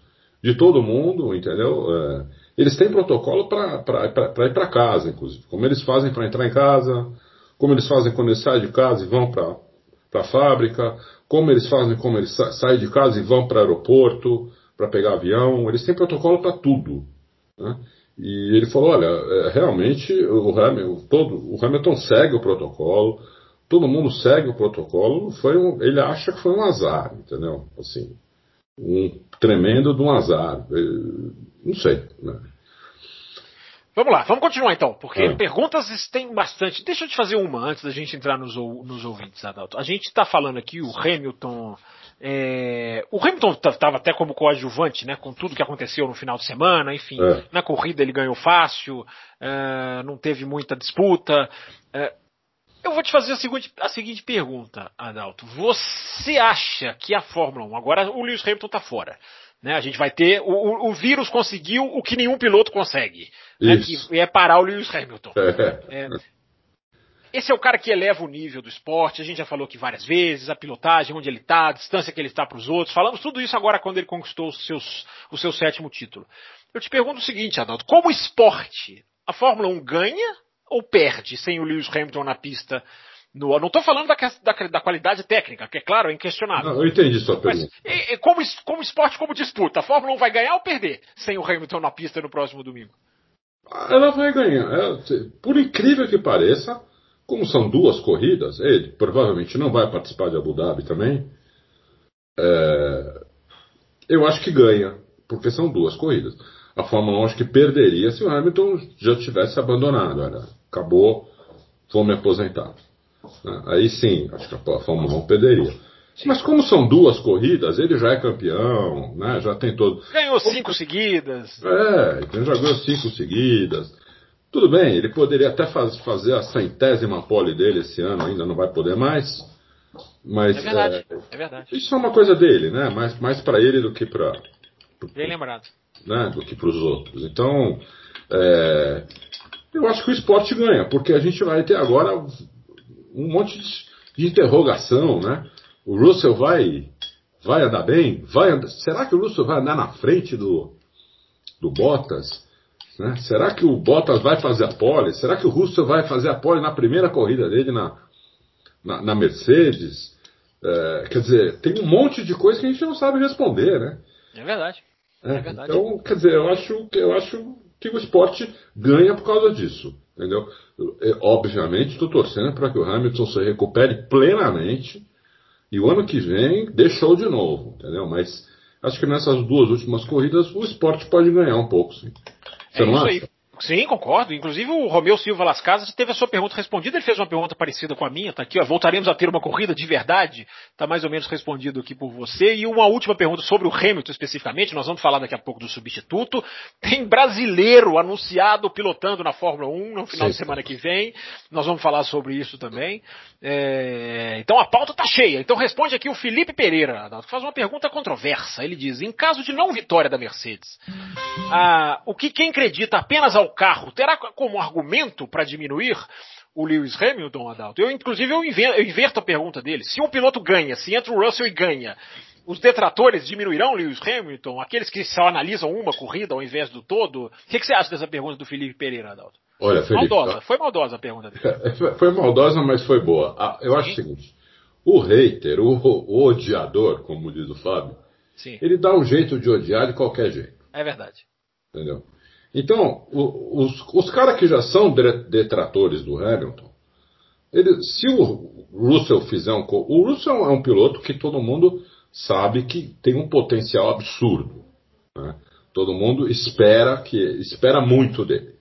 de todo mundo, entendeu? Uh, eles têm protocolo para ir para casa, inclusive. Como eles fazem para entrar em casa, como eles fazem quando eles saem de casa e vão para a fábrica, como eles fazem quando eles sa saem de casa e vão para aeroporto, para pegar avião. Eles têm protocolo para tudo. Né? E ele falou, olha, é, realmente o Hamilton, todo, o Hamilton segue o protocolo, todo mundo segue o protocolo, foi um, ele acha que foi um azar, entendeu? Assim, um tremendo de um azar. Não sei, né? Vamos lá, vamos continuar então, porque é. perguntas tem bastante. Deixa eu te fazer uma antes da gente entrar nos, nos ouvintes, Adalto. A gente está falando aqui, o Hamilton é, o Hamilton estava até como coadjuvante, né, com tudo que aconteceu no final de semana, enfim, é. na corrida ele ganhou fácil, é, não teve muita disputa. É, eu vou te fazer a seguinte, a seguinte pergunta, Adalto. Você acha que a Fórmula 1, agora o Lewis Hamilton está fora, né, a gente vai ter, o, o, vírus conseguiu o que nenhum piloto consegue, né, que é parar o Lewis Hamilton. É, esse é o cara que eleva o nível do esporte, a gente já falou aqui várias vezes, a pilotagem, onde ele está, a distância que ele está para os outros. Falamos tudo isso agora quando ele conquistou seus, o seu sétimo título. Eu te pergunto o seguinte, Adalto, como esporte, a Fórmula 1 ganha ou perde sem o Lewis Hamilton na pista? No, não estou falando da, da, da, qualidade técnica, que é claro, é inquestionável. Não, eu entendi sua pergunta. Mas, e, e, como, como esporte, como disputa, a Fórmula 1 vai ganhar ou perder sem o Hamilton na pista no próximo domingo? Ela vai ganhar. É, por incrível que pareça, como são duas corridas, ele provavelmente não vai participar de Abu Dhabi também. É, eu acho que ganha, porque são duas corridas. A Fórmula 1 acho que perderia se o Hamilton já tivesse abandonado. Era, acabou, vou me aposentar. Né? Aí sim, acho que a Fórmula 1 perderia. Mas como são duas corridas, ele já é campeão, né? Já tem todo. Ganhou cinco seguidas. É, então já ganhou cinco seguidas. Tudo bem, ele poderia até faz, fazer a centésima pole dele esse ano, ainda não vai poder mais. Mas, é verdade, é, é verdade. Isso é uma coisa dele, né? Mais, mais para ele do que para. Bem lembrado. Né? Do que para os outros. Então, é, eu acho que o esporte ganha, porque a gente vai ter agora um monte de interrogação, né? O Russell vai, vai andar bem? Vai andar, será que o Russell vai andar na frente do, do Bottas? Né? Será que o Bottas vai fazer a pole? Será que o Russell vai fazer a pole na primeira corrida dele na, na, na Mercedes? É, quer dizer, tem um monte de coisa que a gente não sabe responder, né? É verdade. É, é verdade. Então, quer dizer, eu acho, eu acho que o esporte ganha por causa disso. Entendeu? Eu, obviamente, estou torcendo para que o Hamilton se recupere plenamente e o ano que vem show de novo, entendeu? Mas acho que nessas duas últimas corridas o esporte pode ganhar um pouco, sim. Você é isso acha? aí. Sim, concordo. Inclusive o Romeu Silva Las Casas teve a sua pergunta respondida. Ele fez uma pergunta parecida com a minha. Tá aqui, ó. Voltaremos a ter uma corrida de verdade. Tá mais ou menos respondido aqui por você. E uma última pergunta sobre o Hamilton especificamente. Nós vamos falar daqui a pouco do substituto. Tem brasileiro anunciado pilotando na Fórmula 1 no final Sim. de semana que vem. Nós vamos falar sobre isso também. É... Então a pauta tá cheia. Então responde aqui o Felipe Pereira. Faz uma pergunta controversa. Ele diz: em caso de não vitória da Mercedes, ah, o que quem acredita apenas ao carro terá como argumento para diminuir o Lewis Hamilton, Adalto? Eu, inclusive, eu inverto, eu inverto a pergunta dele. Se um piloto ganha, se entra o Russell e ganha, os detratores diminuirão Lewis Hamilton? Aqueles que só analisam uma corrida ao invés do todo? O que, que você acha dessa pergunta do Felipe Pereira, Adalto? Olha, Felipe, maldosa. Foi maldosa a pergunta dele. Foi maldosa, mas foi boa. Ah, eu acho Sim. o seguinte: o hater, o, o, odiador, como diz o Fábio, Sim. ele dá um jeito de odiar de qualquer jeito. É verdade. Entendeu? Então, os, os caras que já são detratores do Hamilton, ele, se o Russell fizer um. O Russell é um piloto que todo mundo sabe que tem um potencial absurdo. Né? Todo mundo espera que espera muito dele.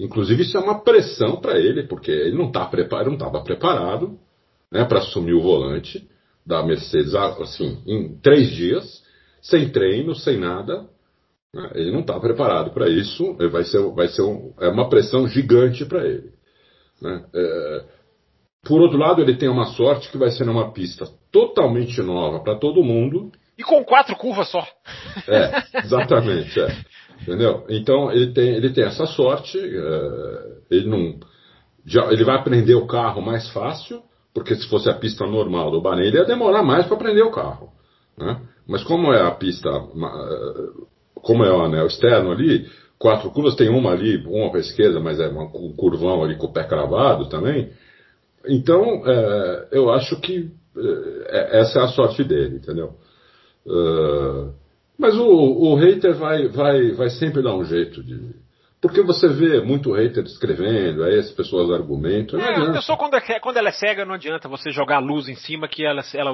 Inclusive isso é uma pressão para ele, porque ele não tá estava preparado né, para assumir o volante da Mercedes assim, em três dias, sem treino, sem nada. Né? Ele não está preparado para isso, vai ser, vai ser um, é uma pressão gigante para ele. Né? É, por outro lado, ele tem uma sorte que vai ser numa pista totalmente nova para todo mundo. E com quatro curvas só. É, exatamente. É. Entendeu? Então ele tem, ele tem essa sorte, é, ele não. Já, ele vai aprender o carro mais fácil, porque se fosse a pista normal do Bahrein, ele ia demorar mais para aprender o carro. Né? Mas como é a pista como é o anel externo ali, quatro curvas, tem uma ali, uma para a esquerda, mas é um curvão ali com o pé cravado também. Então, é, eu acho que é, essa é a sorte dele, entendeu? Uh, mas o, o hater vai, vai, vai sempre dar um jeito de, porque você vê muito hater escrevendo, aí as pessoas argumentam. É, a pessoa quando, é, quando ela é cega, não adianta você jogar a luz em cima que ela, ela,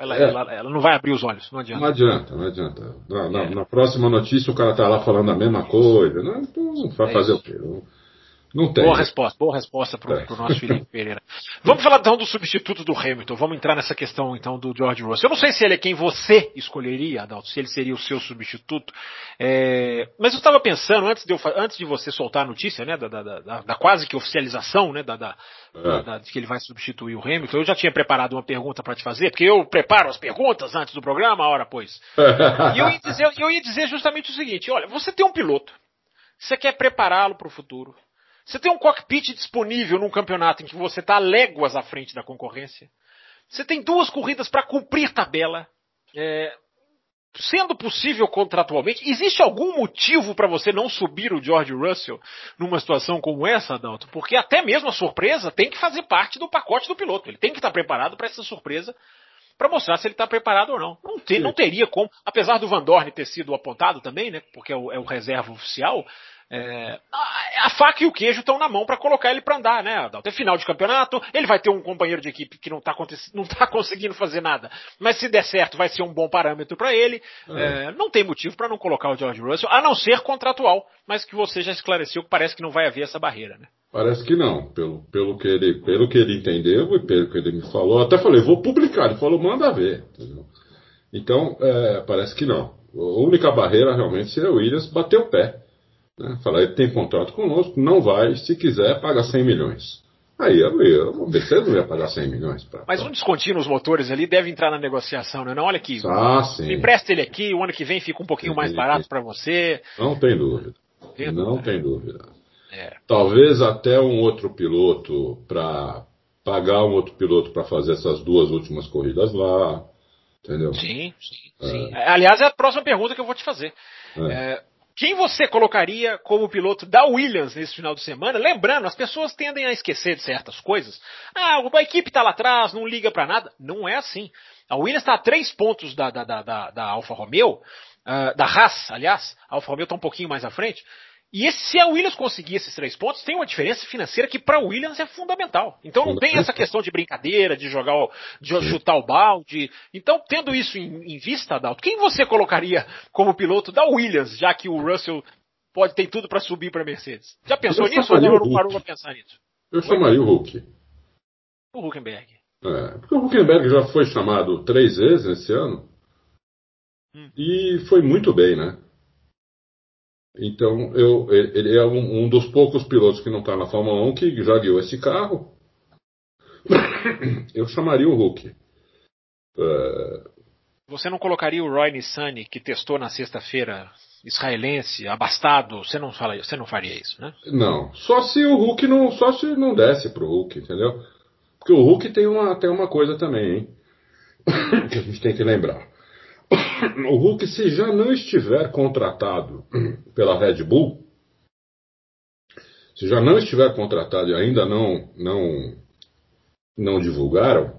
ela, é. ela, ela, não vai abrir os olhos. Não adianta. Não adianta, não adianta. Na, na, é. na próxima notícia o cara tá lá falando a mesma coisa. Não, então vai é fazer o quê? Não, não tem. Boa resposta, boa resposta pro, é. pro nosso Felipe Pereira. Vamos falar então do substituto do Hamilton. Vamos entrar nessa questão então do George Russell. Eu não sei se ele é quem você escolheria, Adalto, se ele seria o seu substituto. É... Mas eu estava pensando, antes de, eu, antes de você soltar a notícia, né, da, da, da, da quase que oficialização, né, da, da, é. de que ele vai substituir o Hamilton, eu já tinha preparado uma pergunta para te fazer, porque eu preparo as perguntas antes do programa, a hora pois. e eu ia, dizer, eu ia dizer justamente o seguinte: olha, você tem um piloto, você quer prepará-lo para o futuro você tem um cockpit disponível num campeonato em que você está léguas à frente da concorrência. Você tem duas corridas para cumprir tabela. É, sendo possível contratualmente, existe algum motivo para você não subir o George Russell numa situação como essa, Adalto? Porque até mesmo a surpresa tem que fazer parte do pacote do piloto. Ele tem que estar tá preparado para essa surpresa para mostrar se ele está preparado ou não. Não, não, teria como, apesar do Van Dorn ter sido apontado também, né? Porque é o, é o reserva oficial. É, a faca e o queijo estão na mão para colocar ele para andar, né? Até final de campeonato, ele vai ter um companheiro de equipe que não está não tá conseguindo fazer nada, mas se der certo, vai ser um bom parâmetro para ele. É. É, não tem motivo para não colocar o George Russell, a não ser contratual, mas que você já esclareceu que parece que não vai haver essa barreira, né? Parece que não, pelo, pelo, que ele, pelo que ele entendeu e pelo que ele me falou. Até falei, vou publicar. Ele falou, manda ver. Entendeu? Então, é, parece que não. A única barreira realmente seria o Williams bater o pé né? Falar, ele tem contrato conosco, não vai, se quiser, paga 100 milhões. Aí eu, eu, a Mercedes não ia pagar 100 milhões. Pra, Mas um descontínuo nos motores ali deve entrar na negociação, né? Não, olha aqui. Ah, sim. Empresta ele aqui, o ano que vem fica um pouquinho mais barato para você. Não tem dúvida. Tem não dúvida. tem dúvida. É. Talvez até um outro piloto para pagar um outro piloto para fazer essas duas últimas corridas lá. Entendeu? Sim, sim, é. sim. Aliás, é a próxima pergunta que eu vou te fazer. É. Quem você colocaria como piloto da Williams nesse final de semana? Lembrando, as pessoas tendem a esquecer de certas coisas. Ah, a equipe está lá atrás, não liga para nada. Não é assim. A Williams está a três pontos da, da, da, da, da Alfa Romeo, uh, da Haas, aliás. A Alfa Romeo está um pouquinho mais à frente. E esse, se a Williams conseguir esses três pontos, tem uma diferença financeira que para a Williams é fundamental. Então não tem essa questão de brincadeira, de jogar, o, de chutar o balde. Então, tendo isso em, em vista, Adalto, quem você colocaria como piloto da Williams, já que o Russell pode ter tudo para subir para Mercedes? Já pensou Eu nisso ou não, parou para pensar nisso? Eu chamaria o Hulk. O Huckenberg. É, porque o Huckenberg já foi chamado três vezes esse ano Hum. e foi muito bem, né? Então, eu, ele é um, um dos poucos pilotos que não está na Fórmula 1 que já guiou esse carro. Eu chamaria o Hulk. É, Você não colocaria o Roy Nissany, que testou na sexta-feira, israelense, abastado? Você não, fala, você não faria isso, né? não, só se o Hulk não, só se não desce pro Hulk, entendeu? Porque o Hulk tem uma, tem uma coisa também, hein? que a gente tem que lembrar. O Hulk, se já não estiver contratado pela Red Bull, se já não estiver contratado e ainda não, não, não divulgaram,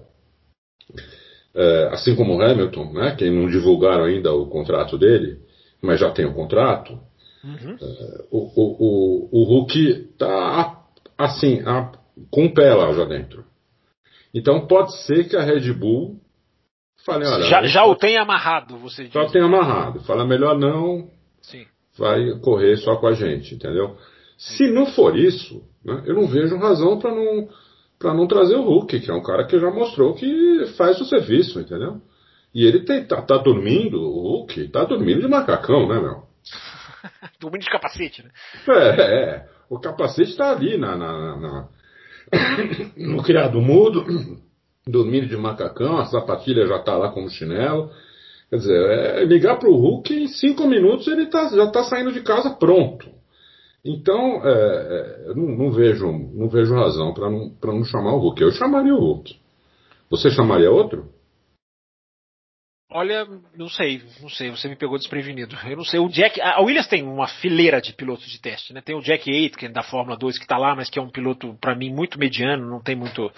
é, assim como o Hamilton, né, que não divulgaram ainda o contrato dele, mas já tem o contrato, Uhum. o, o, o, o Hulk tá assim, a- com o pé lá já dentro. Então pode ser que a Red Bull fale, olha, Já, já o tem amarrado, você diz. já tem amarrado. Fala melhor não, Sim. vai correr só com a gente, entendeu? Se não for isso, né, eu não vejo razão para não para não trazer o Hulk, que é um cara que já mostrou que faz o serviço, entendeu? E ele tem, tá, tá dormindo, o Hulk, tá dormindo de macacão, né, meu? Dormindo de capacete, né? É, é. o capacete está ali na, na- na- no criado mudo, dormindo de macacão, a sapatilha já está lá como chinelo. Quer dizer, é ligar para o Hulk em cinco minutos ele tá, já está saindo de casa pronto. Então, é, é, não, não vejo, não vejo razão para não, não chamar o Hulk. Eu chamaria o Hulk. Você chamaria outro? Olha, não sei, não sei, você me pegou desprevenido. Eu não sei, o Jack, a Williams tem uma fileira de pilotos de teste, né? Tem o Jack Aitken da Fórmula 2 que tá lá, mas que é um piloto para mim muito mediano, não tem muito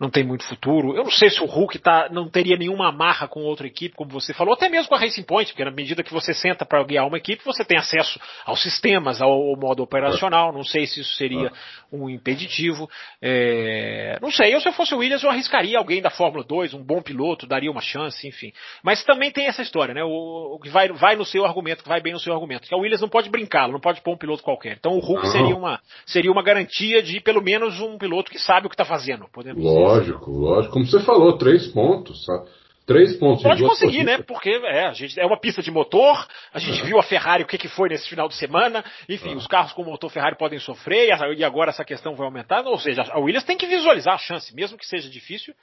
não tem muito futuro. Eu não sei se o Hulk tá não teria nenhuma amarra com outra equipe, como você falou, até mesmo com a Racing Point, porque na medida que você senta para guiar uma equipe, você tem acesso aos sistemas, ao, ao modo operacional. Não sei se isso seria um impeditivo. É, não sei, eu se eu fosse o Williams, eu arriscaria alguém da Fórmula 2, um bom piloto, daria uma chance, enfim. Mas também tem essa história, né? O, que vai, vai no seu argumento, que vai bem no seu argumento. Que a Williams não pode brincar, não pode pôr um piloto qualquer. Então o Hulk Não. seria uma, seria uma garantia de pelo menos um piloto que sabe o que está fazendo. Podemos dizer assim. Lógico, lógico. Como você falou, três pontos. Sabe? Três pontos. Pode conseguir, né? Porque é, a gente, é uma pista de motor, a gente viu a Ferrari, o que, que foi nesse final de semana, enfim, É. os carros com motor Ferrari podem sofrer, e e agora essa questão vai aumentar, ou seja, a Williams tem que visualizar a chance, mesmo que seja difícil,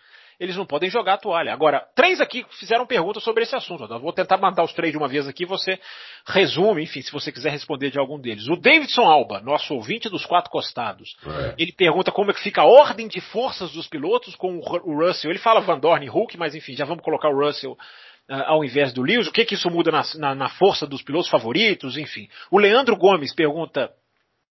eles não podem jogar a toalha. Agora, três aqui fizeram perguntas sobre esse assunto, eu vou tentar mandar os três de uma vez aqui, você resume, enfim, se você quiser responder de algum deles. O Davidson Alba, nosso ouvinte dos quatro costados, É. ele pergunta como é que fica a ordem de forças dos pilotos com o Ru- o Russell. Ele fala Van Dorn e Hulk, mas enfim, já vamos colocar o Russell ah, ao invés do Lewis. O que que isso muda na, na- na força dos pilotos favoritos? Enfim. O Leandro Gomes pergunta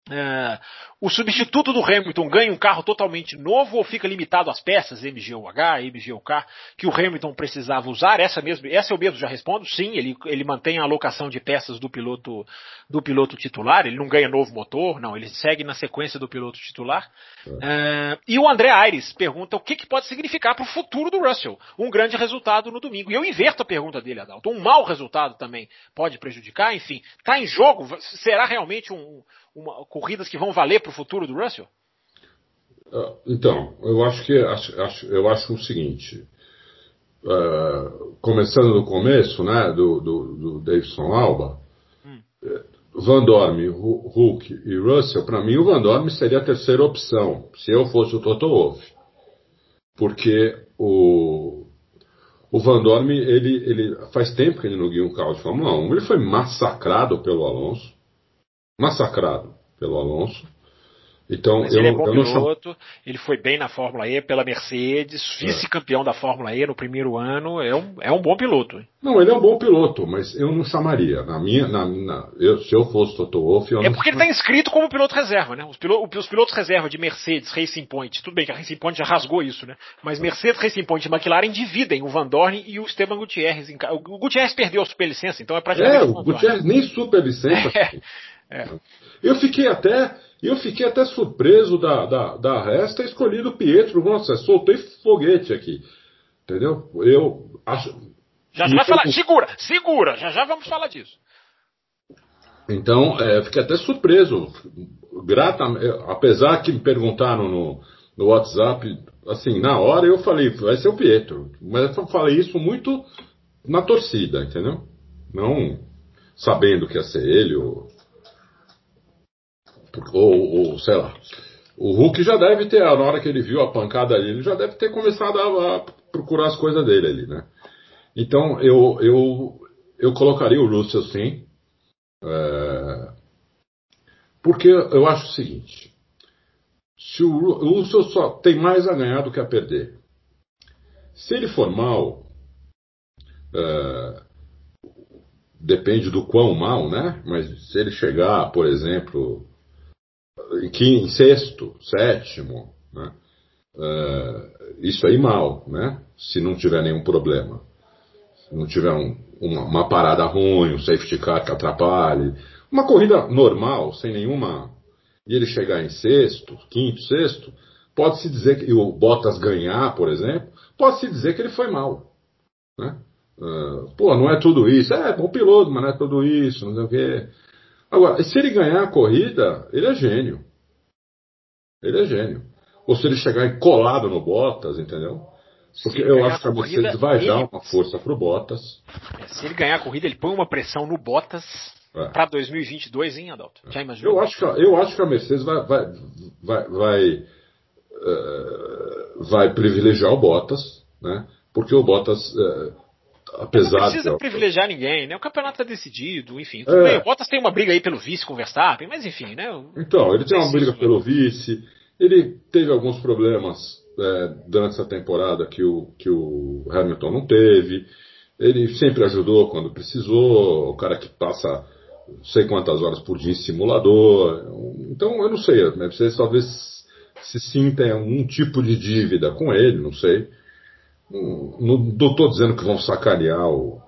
ah, o substituto do Hamilton ganha um carro totalmente novo ou fica limitado às peças MGU-H, MGU-K que o Hamilton precisava usar? Essa mesmo, essa eu mesmo já respondo. Sim, ele, ele mantém a alocação de peças do piloto do piloto titular. Ele não ganha novo motor, não. Ele segue na sequência do piloto titular. Ah, e o André Aires pergunta o que, que pode significar para o futuro do Russell. Um grande resultado no domingo. E eu inverto a pergunta dele, Adalto. Um mau resultado também pode prejudicar. Enfim, está em jogo. Será realmente um, uma, corridas que vão valer para o futuro do Russell? Ah, Então, eu acho que acho, acho- eu acho o seguinte. ah, começando do começo, né, do, do, do Davidson Alba, eh, Van Dorme, Hu- Hulk e Russell, para mim o Van Dorme seria a terceira opção, se eu fosse o Toto Wolff. Porque o, o Van Dorme, ele, ele faz tempo que ele não guia um carro de Fórmula 1, ele foi massacrado pelo Alonso, massacrado pelo Alonso. Então, Mas eu, ele é bom eu chamo- piloto, ele foi bem na Fórmula E pela Mercedes, vice-campeão da Fórmula E no primeiro ano, é um, é um bom piloto. Não, ele é um bom piloto, mas eu não chamaria. Na minha, na, na- eu, se eu fosse Toto Wolff, eu É não porque ele está inscrito como piloto reserva, né? Os, pilo- os pilotos reserva de Mercedes, Racing Point, tudo bem que a Racing Point já rasgou isso, né? Mas Mercedes, Racing Point e McLaren dividem o Van Dorn e o Esteban Gutierrez. em O Gutierrez perdeu a superlicença, então é É, praticamente o Van Dorn. Gutierrez nem super licença. É. Eu fiquei até, eu fiquei até surpreso da, da, da Resta escolhido o Pietro. Nossa, soltei foguete aqui. Entendeu? Eu acho. Já já vai falar, segura, segura, já já vamos falar disso. Então, é, fiquei até surpreso, grata, apesar que me perguntaram no, no WhatsApp, assim, na hora eu falei, vai ser o Pietro. Mas eu falei isso muito na torcida, entendeu? Não sabendo que ia ser ele, ou, ou, ou sei lá. O Hulk já deve ter, na hora que ele viu a pancada ali, ele já deve ter começado a, a procurar as coisas dele ali, né? Então eu, eu, eu colocaria o Russell sim. É, porque eu acho o seguinte: se o, Russell só tem mais a ganhar do que a perder. Se ele for mal, é, depende do quão mal, né? Mas se ele chegar, por exemplo, em, em sexto, sétimo, né? Uh, isso aí mal, né? Se não tiver nenhum problema. Se não tiver um, uma, uma, parada ruim, um safety car que atrapalhe. Uma corrida normal, sem nenhuma. E ele chegar em sexto, quinto, sexto, pode-se dizer que o Bottas ganhar, por exemplo, pode-se dizer que ele foi mal. Né? Uh, pô, não é tudo isso. É, bom piloto, mas não é tudo isso, não sei o quê. Agora, se ele ganhar a corrida, ele é gênio. Ele é gênio. Ou se ele chegar colado no Bottas, entendeu? Porque eu acho que a Mercedes corrida, vai ele... dar uma força pro Bottas. É, se ele ganhar a corrida, ele põe uma pressão no Bottas é. para 2022, hein, Adalto? Já imaginou? Eu acho, que, eu acho que a Mercedes vai, vai, vai, vai, uh, vai privilegiar o Bottas, né? Porque o Bottas. Uh, apesar não precisa de... privilegiar ninguém, né? O campeonato está decidido, enfim. Tudo é. bem, o Bottas tem uma briga aí pelo vice com o Verstappen, mas enfim, né? Então, ele tem uma briga pelo vice, ele teve alguns problemas é, durante essa temporada que o, que o Hamilton não teve. Ele sempre ajudou quando precisou, o cara que passa não sei quantas horas por dia em simulador. Então, eu não sei, né? Você talvez se sinta um tipo de dívida com ele, não sei. Não estou dizendo que vão sacanear o,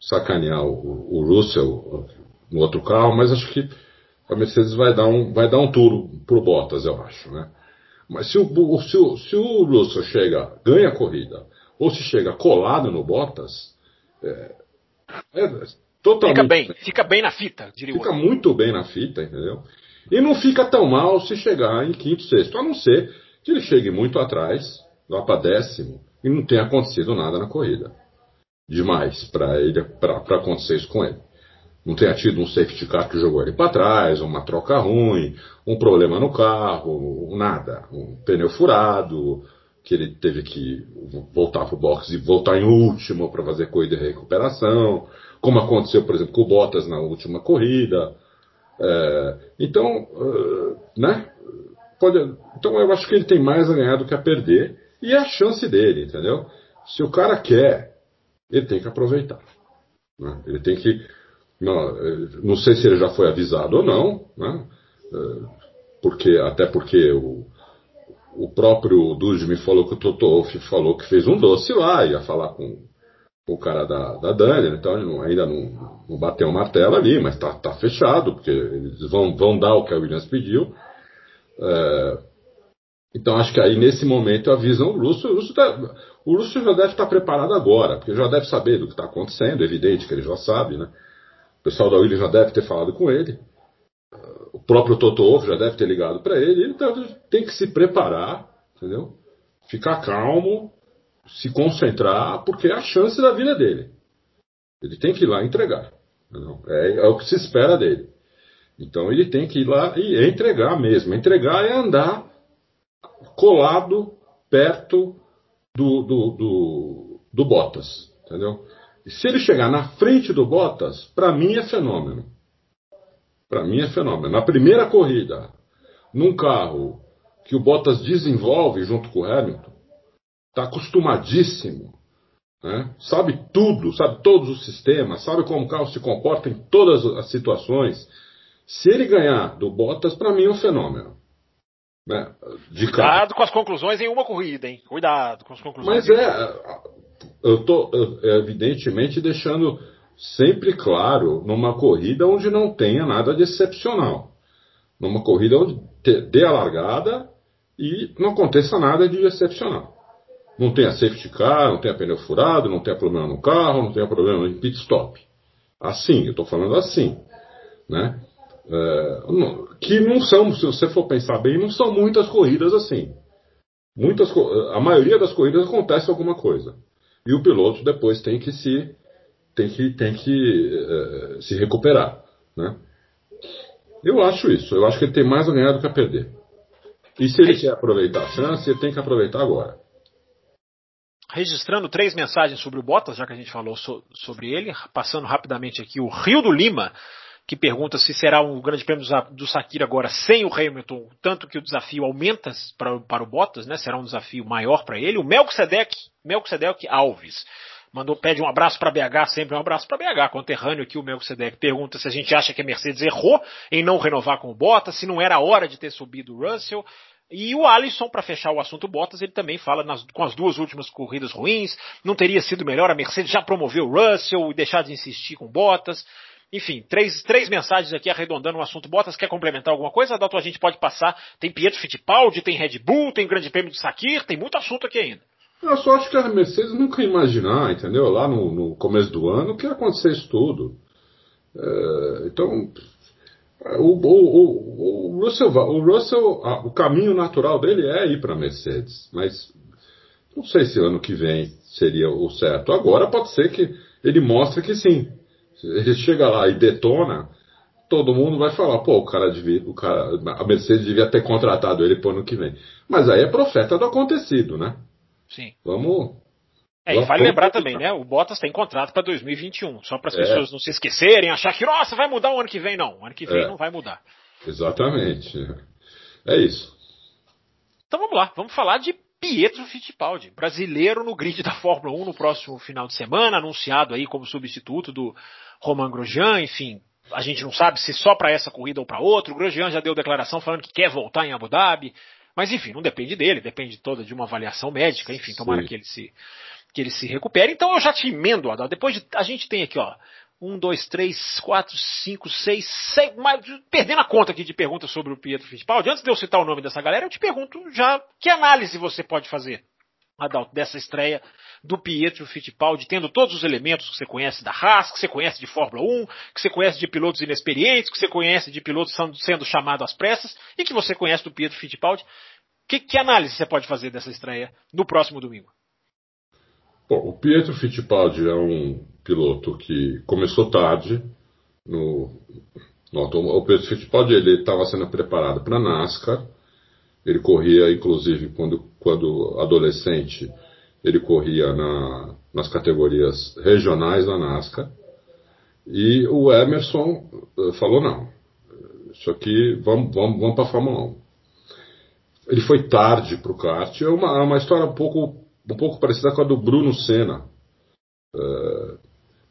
sacanear o, o Russell no outro carro, mas acho que a Mercedes vai dar um, vai dar um tour pro Bottas, eu acho, né? Mas se o, se o, se o Russell chega, ganha a corrida, ou se chega colado no Bottas, é, é totalmente. Fica bem, fica bem na fita, diria Fica muito bem na fita, entendeu? E não fica tão mal se chegar em quinto, sexto, a não ser que ele chegue muito atrás, lá para décimo, e não tenha acontecido nada na corrida. Demais para ele para acontecer isso com ele. Não tenha tido um safety car que jogou ele para trás, uma troca ruim, um problema no carro, nada. Um pneu furado, que ele teve que voltar para o box e voltar em último para fazer corrida de recuperação, como aconteceu, por exemplo, com o Bottas na última corrida. É, então, uh, né? Pode, então eu acho que ele tem mais a ganhar do que a perder. E é a chance dele, entendeu? Se o cara quer, ele tem que aproveitar. Né? Ele tem que. Não, não, sei se ele já foi avisado ou não, né? É, porque, até porque o, o próprio Dude me falou que o Toto Wolff falou que fez um doce lá, ia falar com, o cara da, da Daniel, então ele não, ainda não, não, bateu o martelo ali, mas tá, tá fechado, porque eles vão, vão dar o que a Williams pediu. É, então acho que aí nesse momento avisam o Lúcio. O Lúcio, tá, o Lúcio já deve estar preparado agora, porque já deve saber do que está acontecendo, é evidente que ele já sabe, né? O pessoal da Williams já deve ter falado com ele. O próprio Toto Wolff já deve ter ligado para ele. Ele tem que se preparar, entendeu? Ficar calmo, se concentrar, porque é a chance da vida dele. Ele tem que ir lá entregar. É, é, o que se espera dele. Então ele tem que ir lá e entregar mesmo. Entregar é andar colado perto do, do, do, do Bottas, entendeu? E se ele chegar na frente do Bottas, para mim é fenômeno. Para mim é fenômeno. Na primeira corrida, num carro que o Bottas desenvolve junto com o Hamilton, está acostumadíssimo, né? sabe tudo, sabe todos os sistemas, sabe como o carro se comporta em todas as situações. Se ele ganhar do Bottas, para mim é um fenômeno. Né, Cuidado com as conclusões em uma corrida, hein? Cuidado com as conclusões. Mas é, eu estou evidentemente deixando sempre claro numa corrida onde não tenha nada de excepcional. Numa corrida onde dê a largada e não aconteça nada de excepcional. Não tenha safety car, não tenha pneu furado, não tenha problema no carro, não tenha problema em pit stop. Assim, eu estou falando assim. né? É, que não são, se você for pensar bem, não são muitas corridas assim. Muitas, a maioria das corridas acontece alguma coisa. E o piloto depois tem que se tem que, tem que uh, se recuperar. Né? Eu acho isso. Eu acho que ele tem mais a ganhar do que a perder. E se ele quer aproveitar a chance, ele tem que aproveitar agora. Registrando três mensagens sobre o Bottas, já que a gente falou so, sobre ele, passando rapidamente aqui o Rio do Lima que pergunta se será um grande prêmio do Sakira agora sem o Hamilton, tanto que o desafio aumenta para, para o Bottas, né? Será um desafio maior para ele. O Melquisedec, Melquisedec Alves mandou pede um abraço para BH, sempre um abraço para BH, conterrâneo aqui o Melquisedec pergunta se a gente acha que a Mercedes errou em não renovar com o Bottas, se não era hora de ter subido o Russell. E o Alisson, para fechar o assunto Bottas, ele também fala nas, com as duas últimas corridas ruins, não teria sido melhor a Mercedes já promover o Russell e deixar de insistir com Bottas. Enfim, três, três mensagens aqui arredondando o assunto. Bottas quer complementar alguma coisa? Adalto, a gente pode passar. Tem Pietro Fittipaldi, tem Red Bull, tem Grande Prêmio de Sakir, tem muito assunto aqui ainda. Eu só acho que a Mercedes nunca ia imaginar, entendeu? Lá no, no começo do ano, que ia acontecer isso tudo. É, então, o, o, o, Russell, o, Russell o caminho natural dele é ir para a Mercedes, mas não sei se ano que vem seria o certo. Agora pode ser que ele mostre que sim, ele chega lá e detona, todo mundo vai falar, pô, o cara devia, o cara, a Mercedes devia ter contratado ele pro ano que vem. Mas aí é profeta do acontecido, né? Sim. Vamos. É, e vale lembrar também, né? O Bottas tem contrato para 2021. Só para as é. pessoas não se esquecerem, achar que, nossa, vai mudar o ano que vem. Não, o ano que vem é. não vai mudar. Exatamente. É isso. Então vamos lá, vamos falar de Pietro Fittipaldi, brasileiro no grid da Fórmula 1 no próximo final de semana, anunciado aí como substituto do Romain Grosjean, enfim, a gente não sabe se só para essa corrida ou para outra. O Grosjean já deu declaração falando que quer voltar em Abu Dhabi, mas enfim, não depende dele, depende toda de uma avaliação médica, enfim, tomara que ele se que ele se recupere. Então eu já te emendo, Adal. Depois de, a gente tem aqui, ó, um, dois, três, quatro, cinco, seis, seis, perdendo a conta aqui de perguntas sobre o Pietro Fittipaldi, antes de eu citar o nome dessa galera, eu te pergunto já que análise você pode fazer, Adalto, dessa estreia do Pietro Fittipaldi, tendo todos os elementos que você conhece da Haas, que você conhece de Fórmula 1, que você conhece de pilotos inexperientes, que você conhece de pilotos sendo chamados às pressas, e que você conhece do Pietro Fittipaldi. Que, que análise você pode fazer dessa estreia no próximo domingo? Bom, o Pietro Fittipaldi é um piloto que começou tarde no, no o Pietro Fittipaldi ele estava sendo preparado para NASCAR. Ele corria, inclusive, quando, quando adolescente, ele corria na, nas categorias regionais da NASCAR. E o Emerson eh, falou: não, isso aqui, vamos, vamos, vamos para a Fórmula 1. Ele foi tarde para o kart. É uma, é uma história um pouco um pouco parecida com a do Bruno Senna, uh,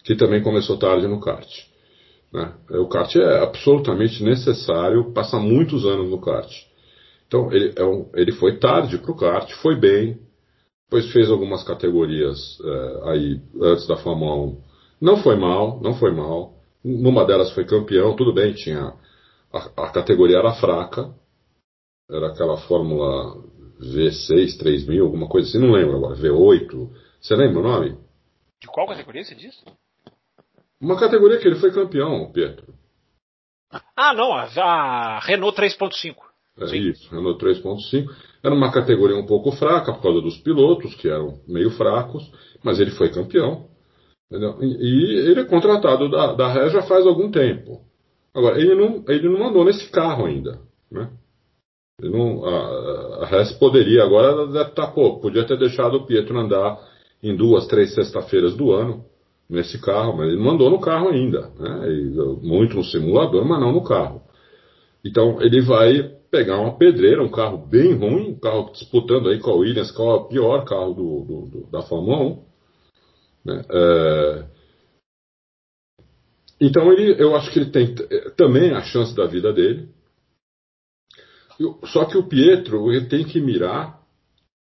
que também começou tarde no kart. Né? O kart é absolutamente necessário, passa muitos anos no kart. Então ele, é um, ele foi tarde para o kart, foi bem, depois fez algumas categorias uh, aí antes da Fórmula 1. Não foi mal, não foi mal. Numa delas foi campeão, tudo bem, tinha a, a categoria era fraca, era aquela Fórmula V6, 3000, alguma coisa assim, não lembro agora. V8. Você lembra o nome? De qual categoria você disse? Uma categoria que ele foi campeão, Pedro. Ah, não, a, Renault 3.5. É Sim. isso, Renault 3.5. Era uma categoria um pouco fraca por causa dos pilotos, que eram meio fracos, mas ele foi campeão. Entendeu? E, ele é contratado da, da Ré já faz algum tempo. Agora, ele não, ele não andou nesse carro ainda. Né? Não, a, a Hess poderia, agora deve estar, tá, pô, podia ter deixado o Pietro andar em duas, três sexta-feiras do ano nesse carro, mas ele mandou no carro ainda, né? muito no simulador, mas não no carro. Então ele vai pegar uma pedreira, um carro bem ruim, um carro disputando aí com a Williams, que é o pior carro do, do, do da Fórmula 1. Né? É... Então ele, eu acho que ele tem também a chance da vida dele. Só que o Pietro ele tem que mirar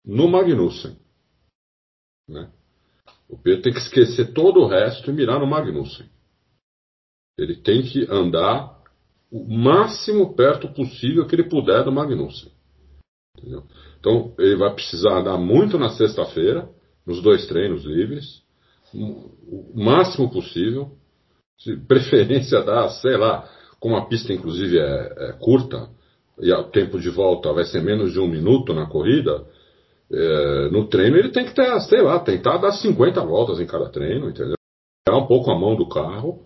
no Magnussen. Né? O Pietro tem que esquecer todo o resto e mirar no Magnussen. Ele tem que andar o máximo perto possível que ele puder do Magnussen. Entendeu? Então ele vai precisar andar muito na sexta-feira, nos dois treinos livres, o máximo possível. Preferência dar, sei lá, como a pista inclusive é, é curta, e o tempo de volta vai ser menos de um minuto na corrida, é, no treino ele tem que ter, sei lá, tentar dar 50 voltas em cada treino, entendeu? Tirar um pouco a mão do carro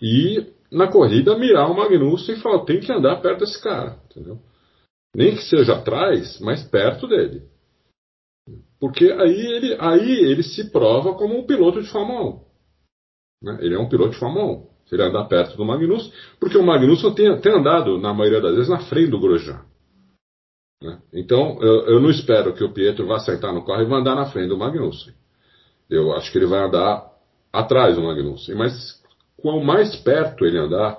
e na corrida mirar o Magnussen e falar, tem que andar perto desse cara, entendeu? Nem que seja atrás, mas perto dele. Porque aí ele, aí ele se prova como um piloto de Fórmula 1. Né? Ele é um piloto de Fórmula 1. Se ele andar perto do Magnussen, porque o Magnussen tem, tem andado, na maioria das vezes, na frente do Grosjean. Né? Então, eu, eu, não espero que o Pietro vá sentar no carro e vá andar na frente do Magnussen. Eu acho que ele vai andar atrás do Magnussen. Mas, quanto mais perto ele andar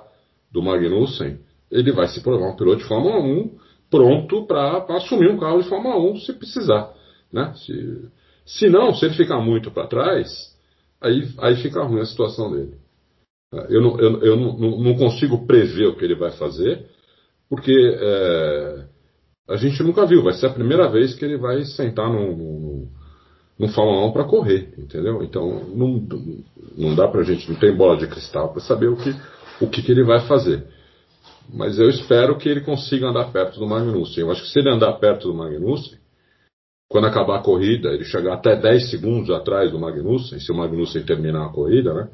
do Magnussen, ele vai se provar um piloto de Fórmula 1 pronto para assumir um carro de Fórmula 1 se precisar. Né? Se, se não, se ele ficar muito para trás, aí, aí fica ruim a situação dele. Eu, não, eu, eu não, não, consigo prever o que ele vai fazer, porque é, a gente nunca viu. Vai ser a primeira vez que ele vai sentar no, no Fórmula 1 para correr, entendeu? Então não, não dá pra gente, não tem bola de cristal para saber o que, o que, que ele vai fazer. Mas eu espero que ele consiga andar perto do Magnussen. Eu acho que se ele andar perto do Magnussen, quando acabar a corrida, ele chegar até 10 segundos atrás do Magnussen, se o Magnussen terminar a corrida, né?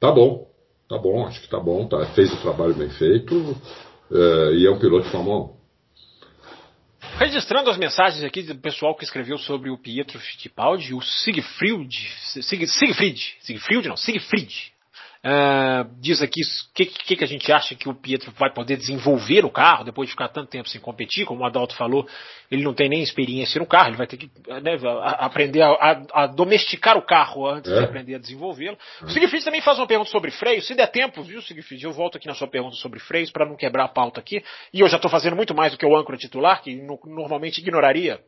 Tá bom, tá bom, acho que tá bom, tá, fez o trabalho bem feito é, e é um piloto de Fórmula 1. Registrando as mensagens aqui do pessoal que escreveu sobre o Pietro Fittipaldi, o Siegfried, Sieg, Siegfried, Siegfried não, Siegfried, Uh, diz aqui o que, que, que, a gente acha que o Pietro vai poder desenvolver o carro depois de ficar tanto tempo sem competir. Como o Adalto falou, ele não tem nem experiência no carro, ele vai ter que né, aprender a, a, a, domesticar o carro antes é. de aprender a desenvolvê-lo. É. O Sigfried também faz uma pergunta sobre freio. Se der tempo, viu, Sigfried? Eu volto aqui na sua pergunta sobre freios para não quebrar a pauta aqui. E eu já estou fazendo muito mais do que o âncora titular, que no, normalmente ignoraria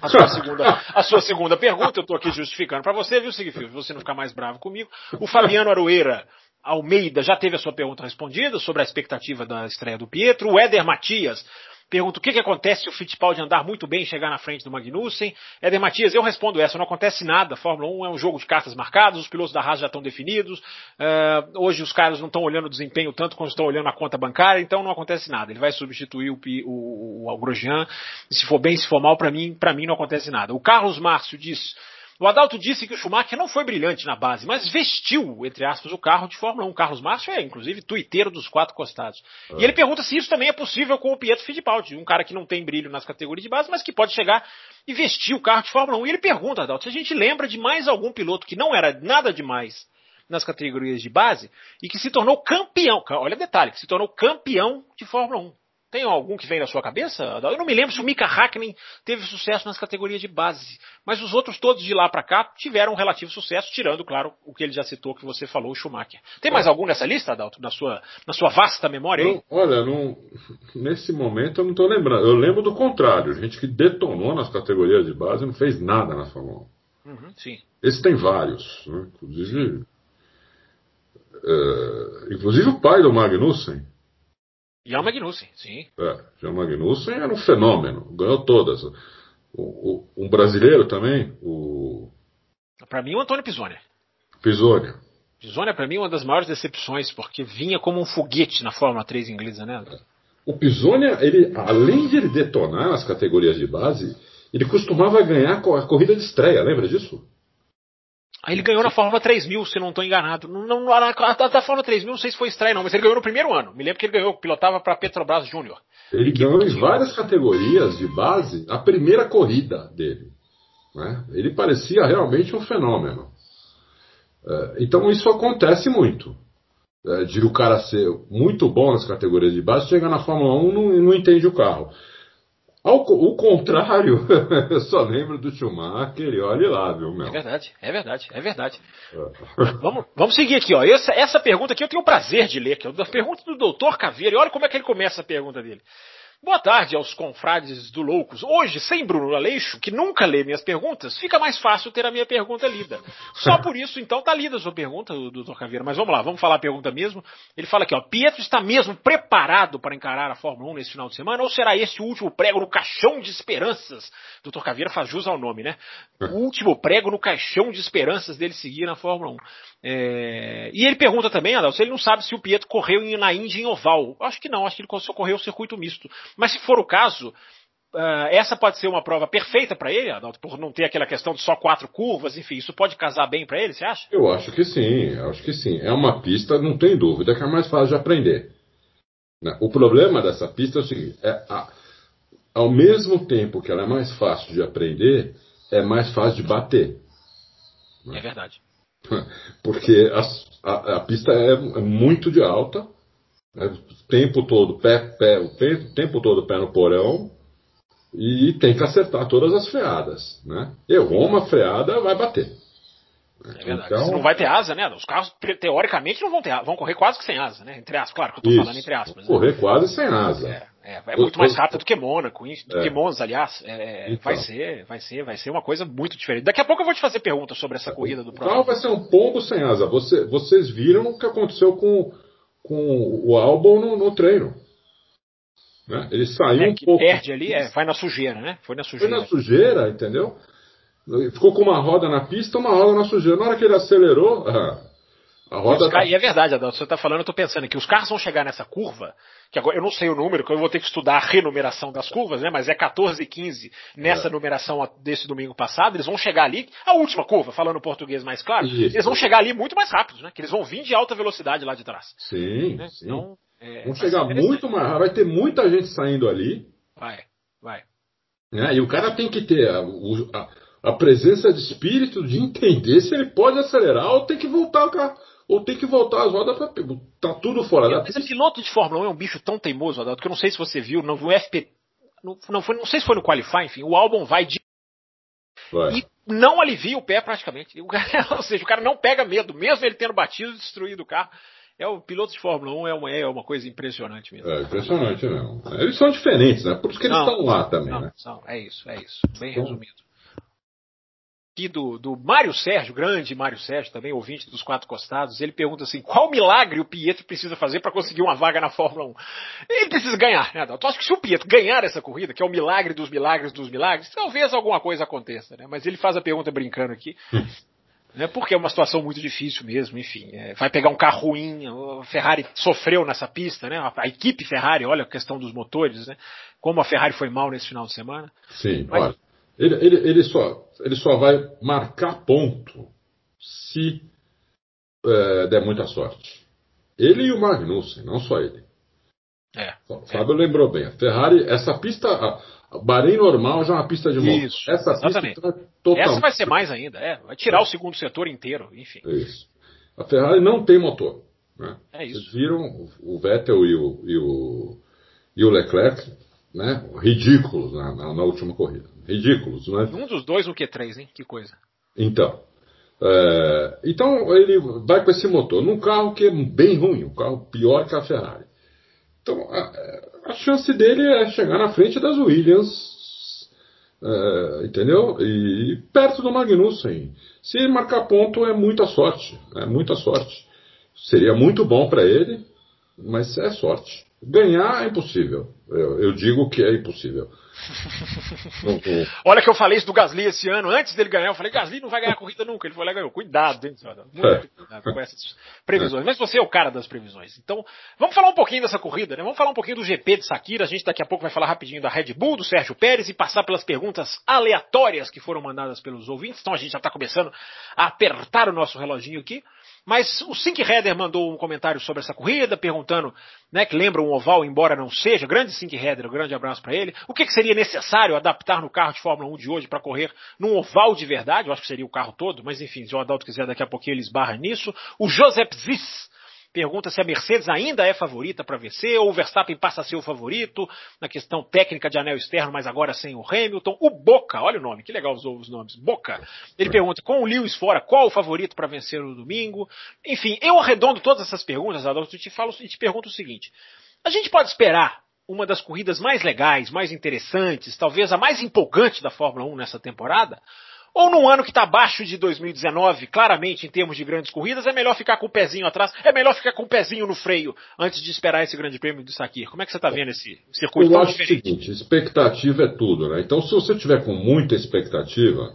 a sua segunda, a sua segunda pergunta, eu estou aqui justificando para você, viu, Sigfried? Você não ficar mais bravo comigo. O Fabiano Aroeira Almeida já teve a sua pergunta respondida sobre a expectativa da estreia do Pietro. O Éder Matias pergunta o que, que acontece se o Fittipaldi andar muito bem e chegar na frente do Magnussen. Éder Matias, eu respondo essa, não acontece nada. Fórmula 1 é um jogo de cartas marcadas, os pilotos da Haas já estão definidos. Uh, hoje os caras não estão olhando o desempenho tanto quanto estão olhando a conta bancária, então não acontece nada. Ele vai substituir o, o, o, o Grosjean. Se for bem, se for mal, para mim, para mim não acontece nada. O Carlos Márcio diz o Adalto disse que o Schumacher não foi brilhante na base, mas vestiu, entre aspas, o carro de Fórmula 1. Carlos Márcio é, inclusive, tuiteiro dos quatro costados. E ele pergunta se isso também é possível com o Pietro Fittipaldi, um cara que não tem brilho nas categorias de base, mas que pode chegar e vestir o carro de Fórmula 1. E ele pergunta, Adalto, se a gente lembra de mais algum piloto que não era nada demais nas categorias de base e que se tornou campeão, olha detalhe, que se tornou campeão de Fórmula 1. Tem algum que vem na sua cabeça? Eu não me lembro se o Mika Hakkinen teve sucesso nas categorias de base, mas os outros todos de lá para cá tiveram um relativo sucesso, tirando, claro, o que ele já citou, que você falou, o Schumacher. Tem mais algum nessa lista, Adalto, na sua, na sua vasta memória aí? olha, não, nesse momento eu não estou lembrando. Eu lembro do contrário, gente que detonou nas categorias de base e não fez nada na Fórmula 1. Uhum, sim. Esse tem vários, né? inclusive, uh, inclusive o pai do Magnussen. Jan Magnussen, sim. É, Jan Magnussen era um fenômeno, ganhou todas. O, o, um brasileiro também, o. Para mim, o Antônio Pisoni. Pisoni. Pisoni é para mim uma das maiores decepções, porque vinha como um foguete na Fórmula 3 inglesa, né? O Pisoni, ele, além de ele detonar nas categorias de base, ele costumava ganhar a corrida de estreia, lembra disso? Aí ele ganhou na Fórmula 3000, se não estou enganado. Não, não, na, na, na Fórmula 3000 não sei se foi estreia não, mas ele ganhou no primeiro ano. Me lembro que ele ganhou, pilotava para Petrobras Júnior. Ele ganhou em várias categorias de base a primeira corrida dele. Né? Ele parecia realmente um fenômeno. É, então isso acontece muito. É, de o cara ser muito bom nas categorias de base, chega na Fórmula 1 e não, não entende o carro. Ao o contrário, eu só lembro do Schumacher e olhe lá, viu, meu? É verdade, é verdade, é verdade. É. vamos, vamos seguir aqui, ó. Essa, essa pergunta aqui eu tenho o prazer de ler, que é a pergunta do doutor Caveira. E olha como é que ele começa a pergunta dele. Boa tarde aos confrades do Loucos. Hoje, sem Bruno Aleixo, que nunca lê minhas perguntas, fica mais fácil ter a minha pergunta lida. Só por isso, então, tá lida a sua pergunta, doutor Caveira. Mas vamos lá, vamos falar a pergunta mesmo. Ele fala aqui, ó, Pietro está mesmo preparado para encarar a Fórmula 1 nesse final de semana? Ou será esse o último prego no caixão de esperanças? Doutor Caveira faz jus ao nome, né? O último prego no caixão de esperanças dele seguir na Fórmula 1. É... E ele pergunta também, Adalto, se ele não sabe se o Pietro correu na Índia em oval. Acho que não, acho que ele só correu o circuito misto. Mas se for o caso, uh, essa pode ser uma prova perfeita para ele, Adalto, por não ter aquela questão de só quatro curvas, enfim, isso pode casar bem para ele, você acha? Eu acho que sim, acho que sim. É uma pista, não tem dúvida, que é mais fácil de aprender. Né? O problema dessa pista é o seguinte: é a, ao mesmo tempo que ela é mais fácil de aprender, é mais fácil de bater. Né? É verdade. Porque a, a, a pista é, é muito de alta, né? O tempo todo, pé, pé, o tempo todo pé no porão. E tem que acertar todas as freadas. Né? Errou uma freada, vai bater. É verdade. Então, não vai ter asa, né? Os carros, teoricamente, não vão ter vão correr quase que sem asa, né? Entre aspas, claro que eu tô isso, falando entre aspas. Né? Correr quase sem asa. É, é, é muito mais rápido do que Mônaco, do é. que Monza, aliás. É, então. Vai ser, vai ser, vai ser uma coisa muito diferente. Daqui a pouco eu vou te fazer perguntas sobre essa corrida do próximo. O carro vai ser um pombo sem asa. Você, vocês viram o que aconteceu com com o álbum no, no treino. Né? Ele saiu é, um pouco. perde ali, é, vai na sujeira, né? Foi na sujeira. Foi na sujeira, entendeu? Ficou com uma roda na pista, uma roda na sujeira. Na hora que ele acelerou, a roda. Tá... E é verdade, Adalto, você está falando, eu estou pensando que os carros vão chegar nessa curva, que agora eu não sei o número, que eu vou ter que estudar a renumeração das curvas, né? Mas é 14 e 15 nessa é. numeração desse domingo passado, eles vão chegar ali, a última curva, falando português mais claro, Isso. eles vão chegar ali muito mais rápidos, né? Que eles vão vir de alta velocidade lá de trás. Sim, né? sim. Então, é, vão chegar muito mais rápido, vai ter muita gente saindo ali. Vai, vai. É, e o cara tem que ter a, a, a presença de espírito de entender se ele pode acelerar ou tem que voltar o carro ou tem que voltar as rodas para tá tudo fora da pista. Esse piloto de Fórmula 1 é um bicho tão teimoso, Adalto, que eu não sei se você viu no FP, não, não, foi, não sei se foi no Qualify, enfim, o álbum vai de vai. e não alivia o pé praticamente. O cara, ou seja, o cara não pega medo, mesmo ele tendo batido e destruído o carro. É o piloto de Fórmula 1 é uma, é uma coisa impressionante mesmo. É impressionante, não. Eles são diferentes, né? Por isso que eles não, estão lá também, não, né? São, é isso, é isso. Bem então, resumido aqui do, do Mário Sérgio, grande Mário Sérgio, também ouvinte dos Quatro Costados, ele pergunta assim: qual milagre o Pietro precisa fazer para conseguir uma vaga na Fórmula 1? Ele precisa ganhar, né, Adalto? Acho que se o Pietro ganhar essa corrida, que é o milagre dos milagres dos milagres, talvez alguma coisa aconteça, né? Mas ele faz a pergunta brincando aqui. né, porque é uma situação muito difícil mesmo, enfim. É, vai pegar um carro ruim, a Ferrari sofreu nessa pista, né? A, equipe Ferrari, olha a questão dos motores, né? Como a Ferrari foi mal nesse final de semana. Sim, Mas, olha. Ele, ele, ele, só, ele só vai marcar ponto se é, der muita sorte. Ele e o Magnussen, não só ele. É, o Fábio é. lembrou bem. A Ferrari, essa pista, a Bahrein normal já é uma pista de moto. Isso, essa exatamente. pista tá total... Essa vai ser mais ainda, é. Vai tirar é. o segundo setor inteiro, enfim. Isso. A Ferrari não tem motor. Né? É isso. Vocês viram o Vettel e o, e o, e o Leclerc, né? Ridículos na, na, na última corrida ridículos, né? Um dos dois no Q3, hein? Que coisa. Então. É, então ele vai com esse motor num carro que é bem ruim, um carro pior que a Ferrari. Então a, a chance dele é chegar na frente das Williams, é, entendeu? E perto do Magnussen. Se ele marcar ponto é muita sorte, é muita sorte. Seria muito bom para ele, mas é sorte. Ganhar é impossível. Eu, eu digo que é impossível. Olha que eu falei isso do Gasly esse ano, antes dele ganhar, eu falei, Gasly não vai ganhar a corrida nunca. Ele foi lá e ganhou. Cuidado, hein, Muito é. cuidado com essas previsões. Mas você é o cara das previsões. Então, vamos falar um pouquinho dessa corrida, né? Vamos falar um pouquinho do GP de Sakira. A gente daqui a pouco vai falar rapidinho da Red Bull, do Sérgio Pérez e passar pelas perguntas aleatórias que foram mandadas pelos ouvintes. Então a gente já está começando a apertar o nosso reloginho aqui. Mas o Sink Header mandou um comentário sobre essa corrida, perguntando, né, que lembra um oval, embora não seja. Grande Sink Header, um grande abraço para ele. O que, que, seria necessário adaptar no carro de Fórmula 1 de hoje para correr num oval de verdade? Eu acho que seria o carro todo, mas enfim, se o Adalto quiser daqui a pouquinho ele esbarra nisso. O Joseph Ziss pergunta se a Mercedes ainda é favorita para vencer ou o Verstappen passa a ser o favorito na questão técnica de anel externo, mas agora sem o Hamilton. O Boca, olha o nome, que legal os, os nomes. Boca. Ele pergunta com o Lewis fora, qual o favorito para vencer no domingo? Enfim, eu arredondo todas essas perguntas, Adolfo, e te falo e te pergunto o seguinte: a gente pode esperar uma das corridas mais legais, mais interessantes, talvez a mais empolgante da Fórmula 1 nessa temporada? Ou num ano que está abaixo de 2019, claramente em termos de grandes corridas, é melhor ficar com o pezinho atrás, é melhor ficar com o pezinho no freio antes de esperar esse grande prêmio do Sakir? Como é que você está vendo esse circuito Eu acho diferente? o seguinte, expectativa é tudo, né? Então se você tiver com muita expectativa,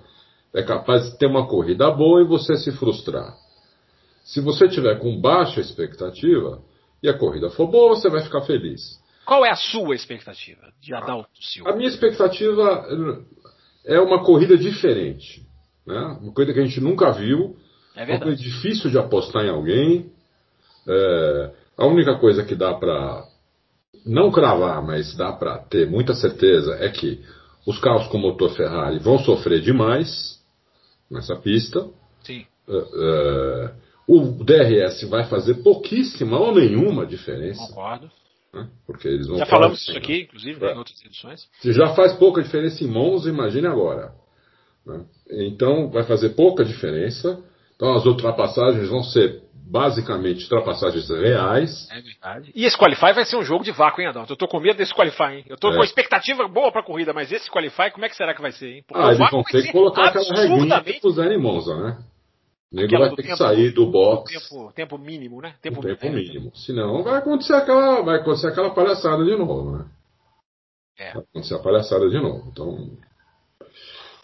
é capaz de ter uma corrida boa e você se frustrar. Se você tiver com baixa expectativa e a corrida for boa, você vai ficar feliz. Qual é a sua expectativa de Adalto Silva? A minha expectativa é uma corrida diferente. Né? Uma coisa que a gente nunca viu. É verdade. Uma coisa difícil de apostar em alguém. É, a única coisa que dá para não cravar, mas dá para ter muita certeza é que os carros com motor Ferrari vão sofrer demais nessa pista. Sim. É, é, o DRS vai fazer pouquíssima ou nenhuma diferença. Concordo. Né? Porque eles não já falamos isso aqui, inclusive, é. em outras edições. Se já faz pouca diferença em Monza, imagine agora. Né? Então vai fazer pouca diferença. Então as ultrapassagens vão ser basicamente ultrapassagens reais. É verdade. E esse Qualify vai ser um jogo de vácuo, hein, Adalto? Eu tô com medo desse Qualify, hein? Eu tô é. com expectativa boa pra corrida, mas esse Qualify, como é que será que vai ser, hein? Porque ah, eles vão ter que colocar aquela regrinha que puseram em Monza, né? O nego vai ter tempo, que sair do box. Tempo, tempo mínimo, né? Tempo, tempo mínimo. Senão vai acontecer aquela, vai acontecer aquela palhaçada de novo, né? É. Vai acontecer a palhaçada de novo. Então,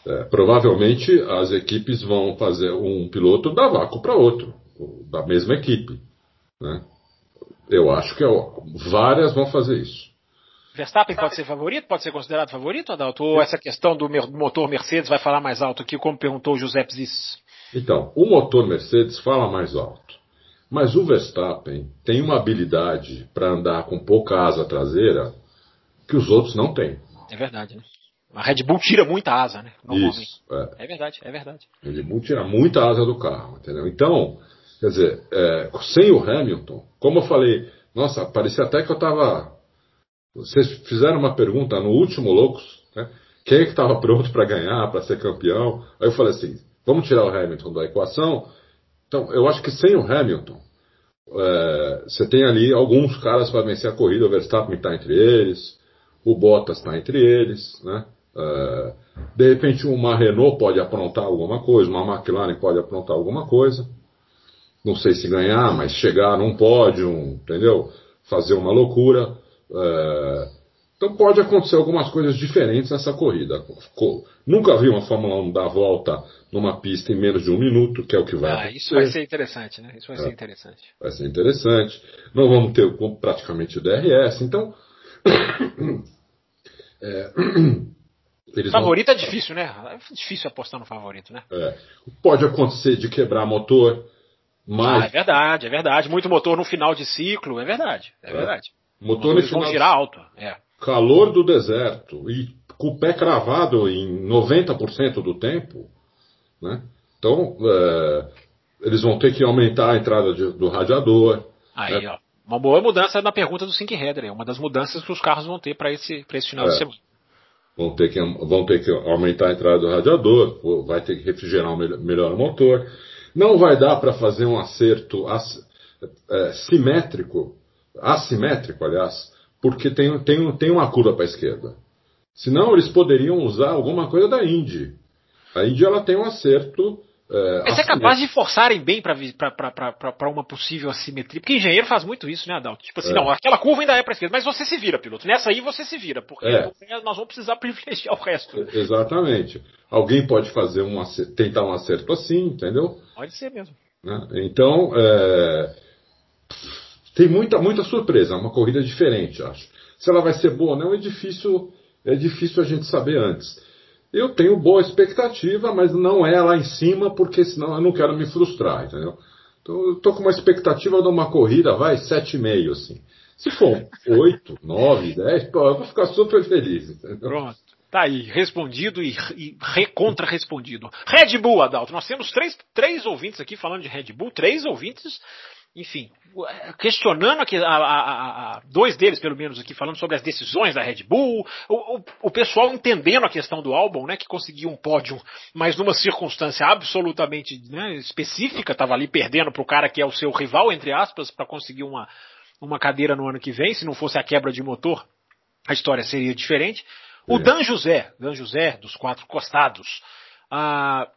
é, provavelmente as equipes vão fazer um piloto dar vácuo para outro, da mesma equipe. Né? Eu acho que é, várias vão fazer isso. Verstappen pode ser favorito? Pode ser considerado favorito, Adalto? Ou essa questão do motor Mercedes vai falar mais alto aqui, como perguntou o José Zis? Então, o motor Mercedes fala mais alto. Mas o Verstappen tem uma habilidade para andar com pouca asa traseira que os outros não têm. É verdade, né? A Red Bull tira muita asa, né? Isso, é. é. verdade, é verdade. A Red Bull tira muita asa do carro, entendeu? Então, quer dizer, é, sem o Hamilton, como eu falei, nossa, parecia até que eu estava. Vocês fizeram uma pergunta no último Loucos, né? Quem é que estava pronto para ganhar, para ser campeão? Aí eu falei assim: Vamos tirar o Hamilton da equação. Então, eu acho que sem o Hamilton, é, você tem ali alguns caras para vencer a corrida. O Verstappen está entre eles, o Bottas está entre eles, né? É, de repente, uma Renault pode aprontar alguma coisa, uma McLaren pode aprontar alguma coisa. Não sei se ganhar, mas chegar num pódio, entendeu? Fazer uma loucura. É, então pode acontecer algumas coisas diferentes nessa corrida. Nunca vi uma Fórmula 1 dar a volta numa pista em menos de um minuto, que é o que vai ah, acontecer. Isso vai ser interessante, né? Isso vai é. ser interessante. Vai ser interessante. Não vamos ter praticamente o DRS, então. é, favorito vão... é difícil, né? É difícil apostar no favorito, né? É. Pode acontecer de quebrar motor, mas. Ah, é verdade, é verdade. Muito motor no final de ciclo, é verdade. É, é. verdade. Motor no final. Vão girar alto. É calor do deserto e com o pé cravado em 90% do tempo, né? Então, é, eles vão ter que aumentar a entrada de, do radiador. Aí, né? ó. Uma boa mudança na pergunta do Sync Header, é uma das mudanças que os carros vão ter para esse, esse final é. de semana. Vão ter, que, vão ter que aumentar a entrada do radiador, vai ter que refrigerar melhor o motor. Não vai dar para fazer um acerto as, é, simétrico, assimétrico, aliás, porque tem, tem, tem uma curva para a esquerda. Senão eles poderiam usar alguma coisa da Indy. A Indy ela tem um acerto. É, Mas é capaz de forçarem bem para uma possível assimetria. Porque engenheiro faz muito isso, né, Adalto? Tipo assim, é. não, aquela curva ainda é para esquerda, mas você se vira, piloto. Nessa aí você se vira, porque é. nós vamos precisar privilegiar o resto. Exatamente. Alguém pode fazer um tentar um acerto assim, entendeu? Pode ser mesmo. Né? Então, é, tem muita, muita surpresa, é uma corrida diferente, acho. Se ela vai ser boa ou não, é difícil, é difícil a gente saber antes. Eu tenho boa expectativa, mas não é lá em cima, porque senão eu não quero me frustrar, entendeu? Então, eu tô com uma expectativa de uma corrida, vai, 7,5, assim. Se for 8, 9, 10, pô, eu vou ficar super feliz, entendeu? Pronto. Tá aí, respondido e, e recontra-respondido. Red Bull, Adalto. Nós temos três, três ouvintes aqui falando de Red Bull, três ouvintes enfim, questionando aqui, a, a, a, dois deles pelo menos aqui, falando sobre as decisões da Red Bull, o, o, o, pessoal entendendo a questão do álbum, né, que conseguiu um pódio, mas numa circunstância absolutamente né, específica, estava ali perdendo para o cara que é o seu rival, entre aspas, para conseguir uma, uma cadeira no ano que vem, se não fosse a quebra de motor a história seria diferente. O é. Dan José, Dan José, dos quatro costados, a,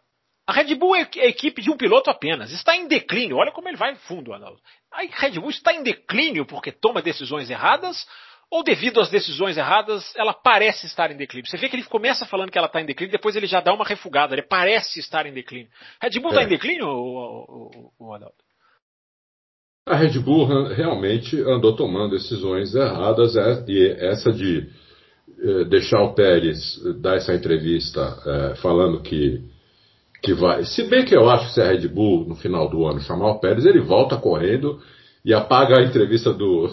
a Red Bull é a equipe de um piloto apenas. Está em declínio. Olha como ele vai fundo, Arnaldo. A Red Bull está em declínio porque toma decisões erradas ou devido às decisões erradas, ela parece estar em declínio. Você vê que ele começa falando que ela está em declínio, depois ele já dá uma refugada. Ele parece estar em declínio. Red Bull está é. em declínio, Adalto? A Red Bull realmente andou tomando decisões erradas é, e essa de eh, deixar o Pérez dar essa entrevista eh, falando que, que vai. Se bem que eu acho que se a Red Bull no final do ano chamar o Pérez, ele volta correndo e apaga a entrevista do,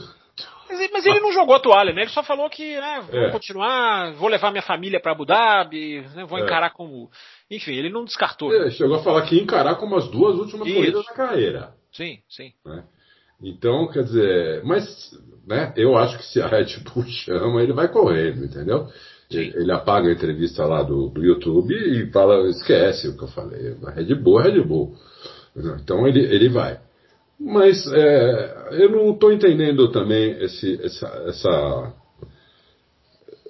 mas, mas ele não jogou a toalha, né? Ele só falou que, né, vou é. continuar, vou levar minha família para Abu Dhabi, né, vou é. encarar como. Enfim, ele não descartou. É, chegou a falar que ia encarar como as duas últimas Isso. corridas da carreira. Sim, sim. Né? Então, quer dizer, mas né, eu acho que se a Red Bull chama, ele vai correndo, entendeu? Sim. Ele apaga a entrevista lá do, do YouTube e fala, esquece o que eu falei. A Red Bull é Red Bull. Então ele, ele vai. Mas é, eu não estou entendendo também esse, essa. essa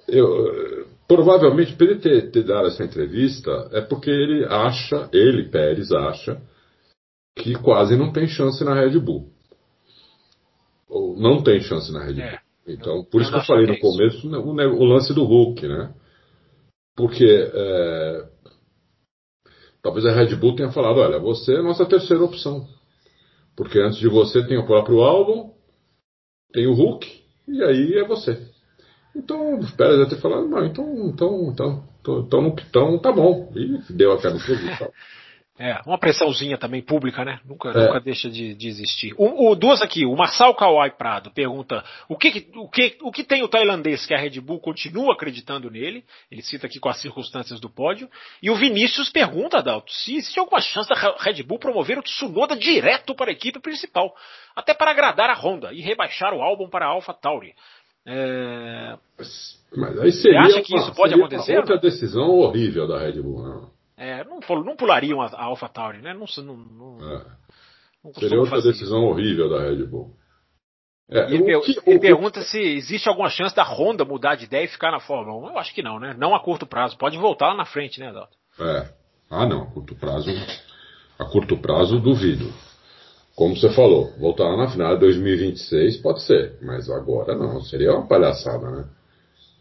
eu, provavelmente, para ele ter, ter, dado essa entrevista, é porque ele acha, ele, Pérez, acha, que quase não tem chance na Red Bull. Ou não tem chance na Red Bull. É, então, por isso que eu falei no começo o, o, lance do Hulk, né? Porque é, talvez a Red Bull tenha falado, olha, você é a nossa terceira opção. Porque antes de você tem o próprio álbum, tem o Hulk, e aí é você. Então, o Pérez deve ter falado, não, então, então, então, então, então, então tá bom. E deu aquela entrevista. É, uma pressãozinha também pública, né? Nunca, é. nunca deixa de, de existir. O, o, duas aqui, o Marçal Kawai Prado pergunta o que, o, que, o que tem o tailandês que a Red Bull continua acreditando nele, ele cita aqui com as circunstâncias do pódio, e o Vinícius pergunta, Adalto, se existe alguma chance da Red Bull promover o Tsunoda direto para a equipe principal, até para agradar a Honda e rebaixar o álbum para a Alpha Tauri. É... Mas aí seria Você acha que isso pode acontecer? Outra decisão horrível da Red Bull, não. É, não, não pulariam a, a Alpha Tauri, né? Não, não, não, é. não Seria outra decisão isso. horrível da Red Bull. É, ele, que, ele pergunta se existe alguma chance da Honda mudar de ideia e ficar na Fórmula 1. Eu acho que não, né? Não a curto prazo. Pode voltar lá na frente, né, Adalto? É. Ah, não. A curto prazo, a curto prazo, duvido. Como você falou, voltar lá na final de 2026 pode ser, mas agora não. Seria uma palhaçada, né?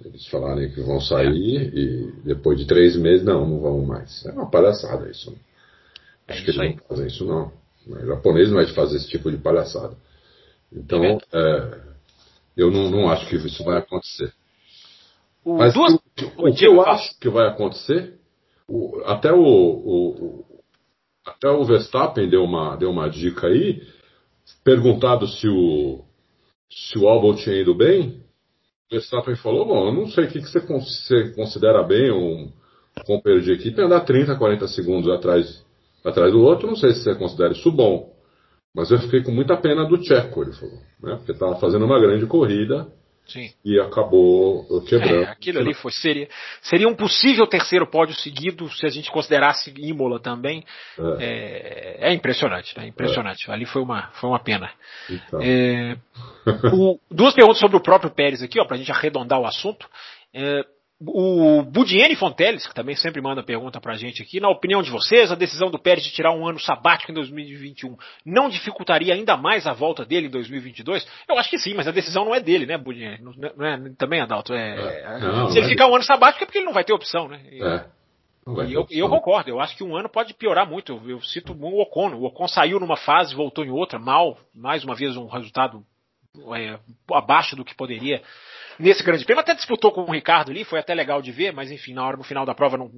Eles falarem que vão sair e depois de três meses, não, não vão mais. É uma palhaçada isso. É Acho isso que eles aí. não fazem isso não. O japonês não vai fazer esse tipo de palhaçada. Então, é é, eu não, não, acho que isso vai acontecer. O Mas duas... o, o, o que eu acho que vai acontecer, o, até o, o, até o Verstappen deu uma, deu uma dica aí, perguntado se o, se o Albon tinha ido bem, Verstappen falou, bom, eu não sei o que, que você considera bem um companheiro de equipe andar 30, 40 segundos atrás, atrás do outro, não sei se você considera isso bom. Mas eu fiquei com muita pena do Tcheco, ele falou, né? Porque estava fazendo uma grande corrida Sim. e acabou quebrando. É, aquilo ali foi, seria, seria um possível terceiro pódio seguido se a gente considerasse Imola também. É, é, é impressionante, né? Impressionante. É. Ali foi uma, foi uma pena. Então. É, o, duas perguntas sobre o próprio Pérez aqui, ó, para a gente arredondar o assunto. É, o Budiene Fonteles, que também sempre manda pergunta pra gente aqui, na opinião de vocês, a decisão do Pérez de tirar um ano sabático em 2021 não dificultaria ainda mais a volta dele em 2022? Eu acho que sim, mas a decisão não é dele, né, Budiene? Não, não é, também, Adalto? É, é, não, se ele ficar um ano sabático é porque ele não vai ter opção, né? E, é. E eu, eu, concordo, eu acho que um ano pode piorar muito. Eu, eu cito o Ocon. O Ocon saiu numa fase, voltou em outra, mal, mais uma vez um resultado é, abaixo do que poderia nesse grande prêmio. Até disputou com o Ricardo ali, foi até legal de ver, mas enfim, na hora no final da prova não,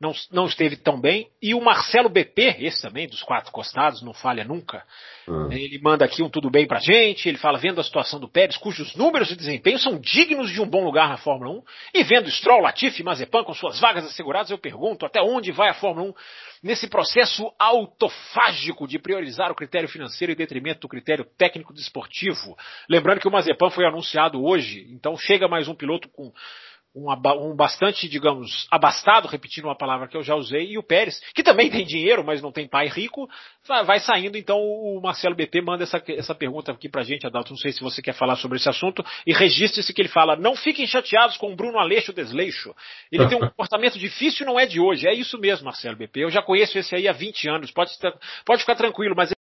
não, não esteve tão bem. E o Marcelo BP, esse também, dos quatro costados, não falha nunca. Hum. Ele manda aqui um tudo bem pra gente, ele fala vendo a situação do Pérez, cujos números de desempenho são dignos de um bom lugar na Fórmula 1, e vendo Stroll, Latifi e Mazepan com suas vagas asseguradas, eu pergunto até onde vai a Fórmula 1 nesse processo autofágico de priorizar o critério financeiro em detrimento do critério técnico desportivo. Lembrando que o Mazepan foi anunciado hoje, então chega mais um piloto com um, um, bastante, digamos, abastado, repetindo uma palavra que eu já usei, e o Pérez, que também tem dinheiro, mas não tem pai rico, vai, saindo. Então o Marcelo BP manda essa, essa pergunta aqui pra gente, Adalto. Não sei se você quer falar sobre esse assunto, e registre-se que ele fala: não fiquem chateados com o Bruno Aleixo Desleixo. Ele tem um comportamento difícil, não é de hoje. É isso mesmo, Marcelo BP. Eu já conheço esse aí há 20 anos, pode, pode ficar tranquilo, mas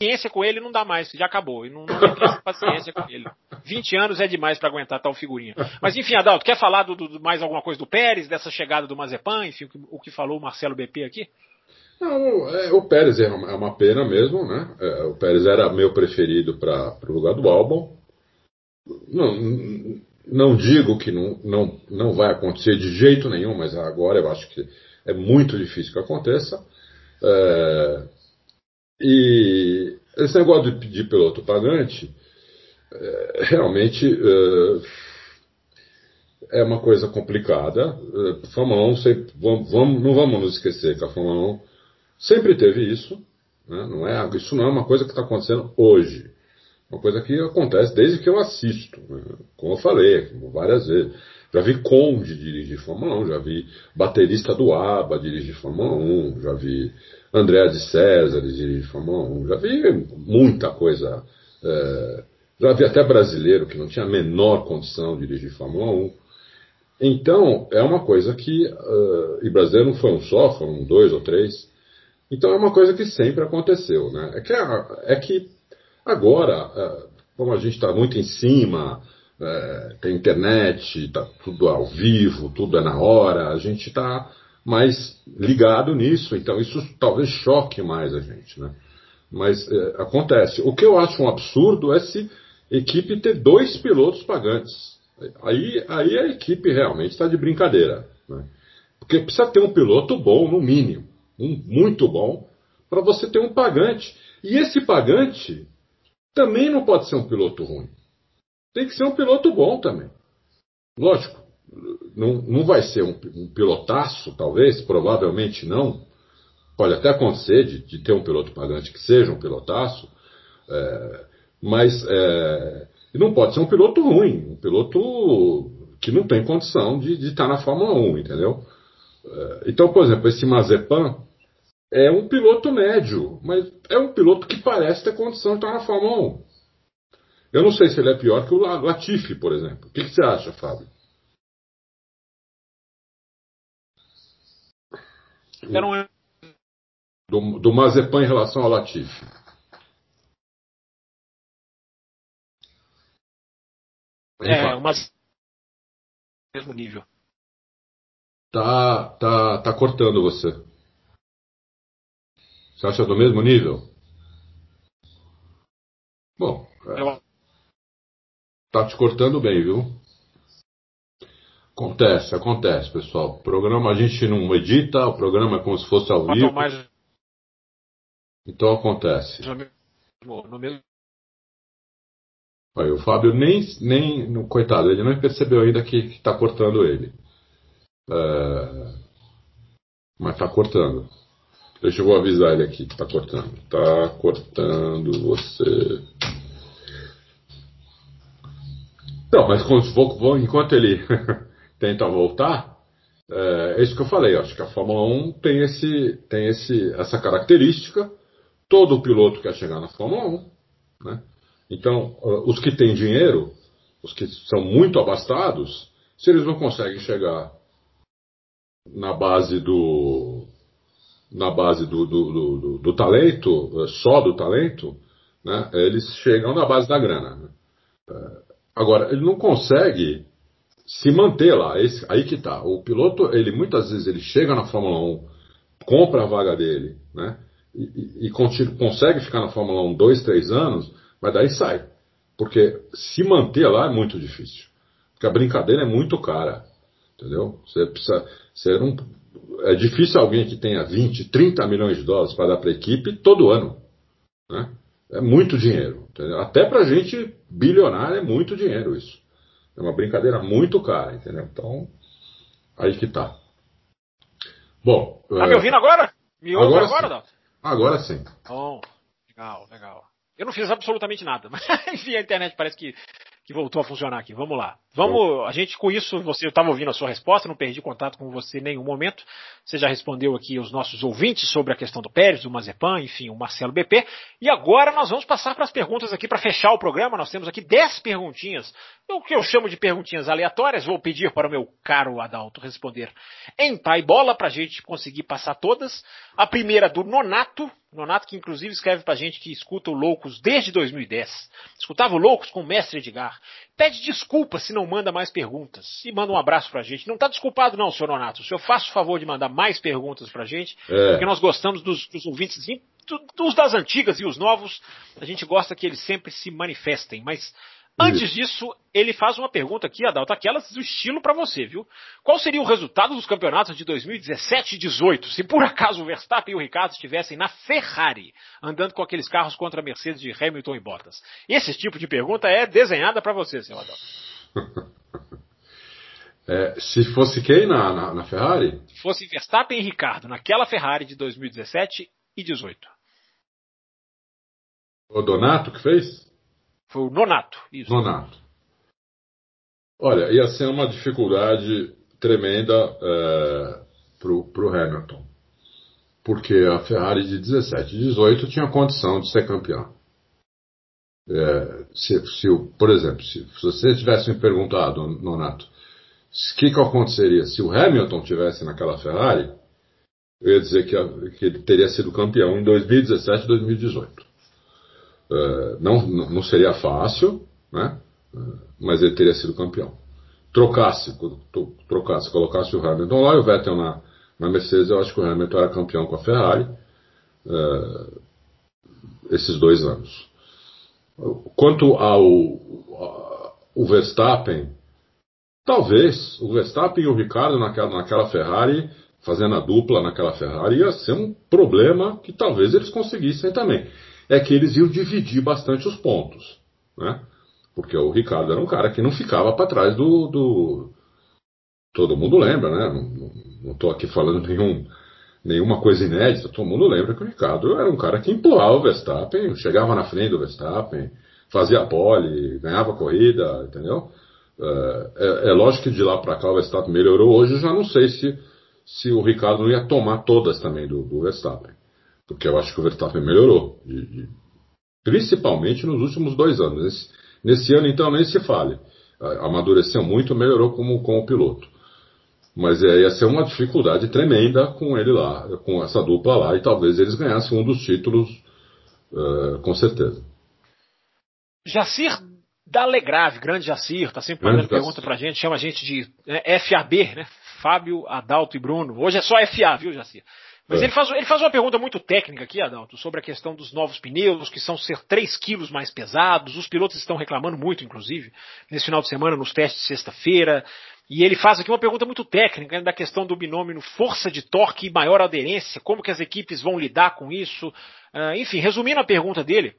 paciência com ele não dá mais, já acabou. E não, não tem paciência com ele. 20 anos é demais para aguentar tal figurinha. Mas enfim, Adalto, quer falar do, do, mais alguma coisa do Pérez, dessa chegada do Mazepan, enfim, o que, o que falou o Marcelo BP aqui? Não, é, o Pérez é uma, é uma, pena mesmo, né? É, o Pérez era meu preferido para o lugar do álbum. Não, não digo que não, não, não vai acontecer de jeito nenhum, mas agora eu acho que é muito difícil que aconteça. É, e esse negócio de, de piloto pagante é, realmente é, é uma coisa complicada. É, Fórmula 1, sempre, vamos, não vamos nos esquecer que a Fórmula 1 sempre teve isso. Né? Não é, isso não é uma coisa que está acontecendo hoje. Uma coisa que acontece desde que eu assisto. Né? Como eu falei várias vezes. Já vi Conde dirigir Fórmula 1, já vi baterista do ABBA dirigir Fórmula 1, já vi André de César dirigir Fórmula 1, já vi muita coisa. É, já vi até brasileiro que não tinha a menor condição de dirigir Fórmula 1. Então, é uma coisa que. Uh, e brasileiro não foi um só, foram dois ou três. Então, é uma coisa que sempre aconteceu. Né? É, que, é que agora, uh, como a gente está muito em cima, é, tem internet, está tudo ao vivo, tudo é na hora, a gente está mais ligado nisso, então isso talvez choque mais a gente, né? Mas é, acontece. O que eu acho um absurdo é se equipe ter dois pilotos pagantes. Aí, aí a equipe realmente está de brincadeira. Né? Porque precisa ter um piloto bom, no mínimo. Um muito bom, para você ter um pagante. E esse pagante também não pode ser um piloto ruim tem que ser um piloto bom também. Lógico, não, não vai ser um, um pilotaço, talvez, provavelmente não. Pode até acontecer de, de, ter um piloto pagante que seja um pilotaço, é, mas é, não pode ser um piloto ruim, um piloto que não tem condição de, estar na Fórmula 1, entendeu? É, então, por exemplo, esse Mazepan é um piloto médio, mas é um piloto que parece ter condição de estar na Fórmula 1. Eu não sei se ele é pior que o Latifi, por exemplo. O que, que você acha, Fábio? Um... Do, do Mazepan em relação ao Latifi. É, o mesmo nível. Tá, tá, tá cortando você. Você acha do mesmo nível? Bom, é. Tá te cortando bem, viu? Acontece, acontece, pessoal. O programa a gente não edita, o programa é como se fosse ao vivo. Mais... Então acontece. No mesmo... Aí, o Fábio nem, nem. Coitado, ele não percebeu ainda que está cortando ele. É... Mas está cortando. Deixa eu vou avisar ele aqui que está cortando. Está cortando você. Não, mas enquanto ele tenta voltar, é, é, isso que eu falei. Acho que a Fórmula 1 tem, esse, tem esse, essa característica. Todo piloto quer chegar na Fórmula 1. Né? Então, os que têm dinheiro, os que são muito abastados, se eles não conseguem chegar na base do na base do, do, do, do talento, só do talento, né, eles chegam na base da grana. Né? Agora, ele não consegue se manter lá. Esse, aí que tá. O piloto, ele muitas vezes ele chega na Fórmula 1, compra a vaga dele, né? E, e, e consegue ficar na Fórmula 1 dois, três anos, mas daí sai. Porque se manter lá é muito difícil. Porque a brincadeira é muito cara. Entendeu? Você precisa. Você não, é difícil alguém que tenha 20, 30 milhões de dólares para dar para a equipe todo ano. Né? É muito dinheiro. Entendeu? Até para gente bilionária é muito dinheiro isso. É uma brincadeira muito cara, entendeu? Então, aí que tá. Bom. Tá é... me ouvindo agora? Me ouve agora, agora, Dalton? Agora sim. Bom, legal, legal. Eu não fiz absolutamente nada, mas enfim, a internet parece que, que voltou a funcionar aqui. Vamos lá. Vamos, a gente com isso, você estava ouvindo a sua resposta, não perdi contato com você em nenhum momento. Você já respondeu aqui aos nossos ouvintes sobre a questão do Pérez, do Mazepan, enfim, o Marcelo BP. E agora nós vamos passar para as perguntas aqui para fechar o programa. Nós temos aqui 10 perguntinhas, o que eu chamo de perguntinhas aleatórias. Vou pedir para o meu caro Adalto responder em pai bola para a gente conseguir passar todas. A primeira do Nonato, Nonato que inclusive escreve para a gente que escuta o Loucos desde 2010. Escutava o Loucos com o mestre Edgar. Pede desculpa se não manda mais perguntas. E manda um abraço pra gente. Não tá desculpado não, senhor Nonato. O senhor faça o favor de mandar mais perguntas pra gente, é. porque nós gostamos dos, dos ouvintes, dos das antigas e os novos. A gente gosta que eles sempre se manifestem, mas Antes disso, ele faz uma pergunta aqui, Adalto, aquelas do estilo para você, viu? Qual seria o resultado dos campeonatos de 2017 e 18 se por acaso o Verstappen e o Ricardo estivessem na Ferrari, andando com aqueles carros contra a Mercedes de Hamilton e Bottas? Esse tipo de pergunta é desenhada para você, senhor Adalto. É, se fosse quem na, na, na Ferrari? Se fosse Verstappen e Ricardo, naquela Ferrari de 2017 e 18. O Donato que fez? Foi o Nonato, isso. Nonato. Olha, ia ser uma dificuldade tremenda é, pro, pro Hamilton. Porque a Ferrari de 17 e 18 tinha condição de ser campeão. É, se, se, por exemplo, se, se você tivesse me perguntado, Nonato, o que, que aconteceria se o Hamilton tivesse naquela Ferrari, eu ia dizer que, que ele teria sido campeão em 2017 e 2018. Eh, não, não seria fácil, né? Eh, mas ele teria sido campeão. Trocasse, trocasse, colocasse o Hamilton lá e o Vettel na, na Mercedes, eu acho que o Hamilton era campeão com a Ferrari uh, esses dois anos. Quanto ao o Verstappen, talvez o Verstappen e o Ricardo naquela, naquela Ferrari, fazendo a dupla naquela Ferrari, ia ser um problema que talvez eles conseguissem também é que eles iam dividir bastante os pontos, né? Porque o Ricardo era um cara que não ficava para trás do, do, Todo mundo lembra, né? Não estou aqui falando nenhum, nenhuma coisa inédita. Todo mundo lembra que o Ricardo era um cara que empurrava o Verstappen, chegava na frente do Verstappen, fazia pole, ganhava corrida, entendeu? É, é, é lógico que de lá para cá o Verstappen melhorou. Hoje eu já não sei se, se o Ricardo não ia tomar todas também do, do Verstappen. Porque eu acho que o Verstappen melhorou. Principalmente nos últimos dois anos. Nesse, nesse, ano, então, nem se fale. Amadureceu muito, melhorou como, como piloto. Mas é, ia ser uma dificuldade tremenda com ele lá, com essa dupla lá, e talvez eles ganhassem um dos títulos, uh, com certeza. Jacir Dalegrave, grande Jacir, está sempre fazendo pergunta pra gente, chama a gente de né, FAB, né? Fábio, Adalto e Bruno. Hoje é só FA, viu, Jacir? Mas é. ele, faz, ele faz uma pergunta muito técnica aqui, Adalto, sobre a questão dos novos pneus, que são ser 3 quilos mais pesados. Os pilotos estão reclamando muito, inclusive, nesse final de semana, nos testes de sexta-feira. E ele faz aqui uma pergunta muito técnica né, da questão do binômio força de torque e maior aderência, como que as equipes vão lidar com isso. Uh, enfim, resumindo a pergunta dele,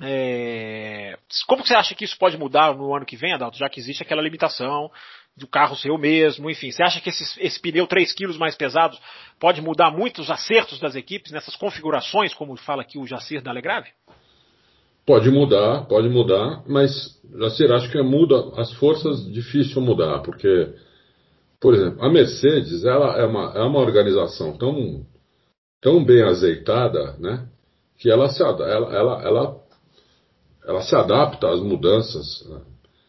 é... como você acha que isso pode mudar no ano que vem, Adalto, já que existe aquela limitação do carro ser o mesmo, enfim. Você acha que esse, esse pneu 3 kg mais pesado pode mudar muito os acertos das equipes nessas configurações, como fala aqui o Jacir da Alegrave? Pode mudar, pode mudar, mas Jacir, acho que muda as forças difícil mudar, porque, por exemplo, a Mercedes ela é uma, é uma organização tão, tão bem azeitada, né, que ela ela, ela, ela, ela se adapta às mudanças. Né?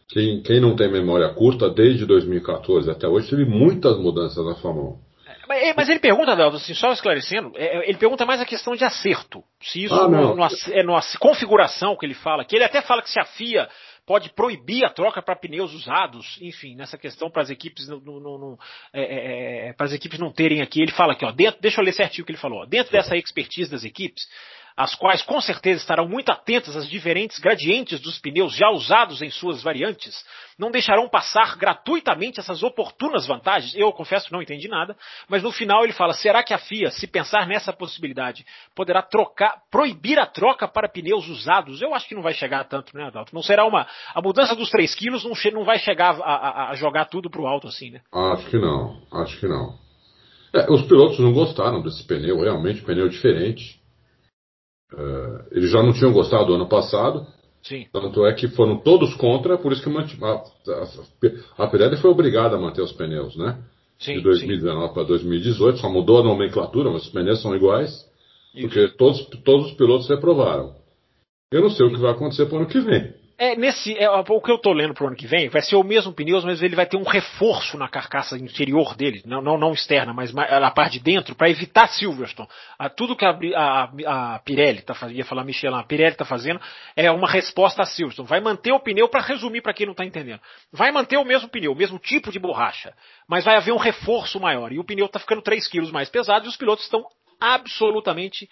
Quem, quem não tem memória curta, desde 2014 até hoje, teve muitas mudanças na Fórmula 1. É, mas ele pergunta, Adalto, assim, só esclarecendo, é, é, ele pergunta mais a questão de acerto. Se isso ah, no, no, é na configuração que ele fala, que ele até fala que se a FIA pode proibir a troca para pneus usados, enfim, nessa questão para as equipes no, no, no é, é, para as equipes não terem aqui, ele fala aqui, ó, dentro, deixa eu ler certinho o que ele falou, ó, dentro dessa expertise das equipes, as quais com certeza estarão muito atentas às diferentes gradientes dos pneus já usados em suas variantes, não deixarão passar gratuitamente essas oportunas vantagens. Eu confesso que não entendi nada, mas no final ele fala: será que a FIA, se pensar nessa possibilidade, poderá trocar, proibir a troca para pneus usados? Eu acho que não vai chegar tanto, né, Adalto? Não será uma. A mudança dos 3 quilos não, não vai chegar a, a, a jogar tudo para o alto assim, né? Acho que não, acho que não. É, os pilotos não gostaram desse pneu, realmente, pneu diferente. Uh, eles já não tinham gostado do ano passado, Sim. Tanto é que foram todos contra, por isso que a, a, a Pirelli foi obrigada a manter os pneus, né? Sim, de 2019 para 2018, só mudou a nomenclatura, mas os pneus são iguais, isso. porque todos, todos os pilotos reprovaram. Eu não sei o que vai acontecer para o ano que vem. É, nesse, é, o que eu estou lendo para o ano que vem vai ser o mesmo pneu, mas ele vai ter um reforço na carcaça interior dele, não, não, não externa, mas na parte de dentro, para evitar Silverstone. A, tudo que a, a, a Pirelli está fazendo, ia falar Michelin, a Pirelli está fazendo é uma resposta a Silverstone. Vai manter o pneu, para resumir para quem não está entendendo, vai manter o mesmo pneu, o mesmo tipo de borracha, mas vai haver um reforço maior. E o pneu está ficando 3 quilos mais pesado e os pilotos estão absolutamente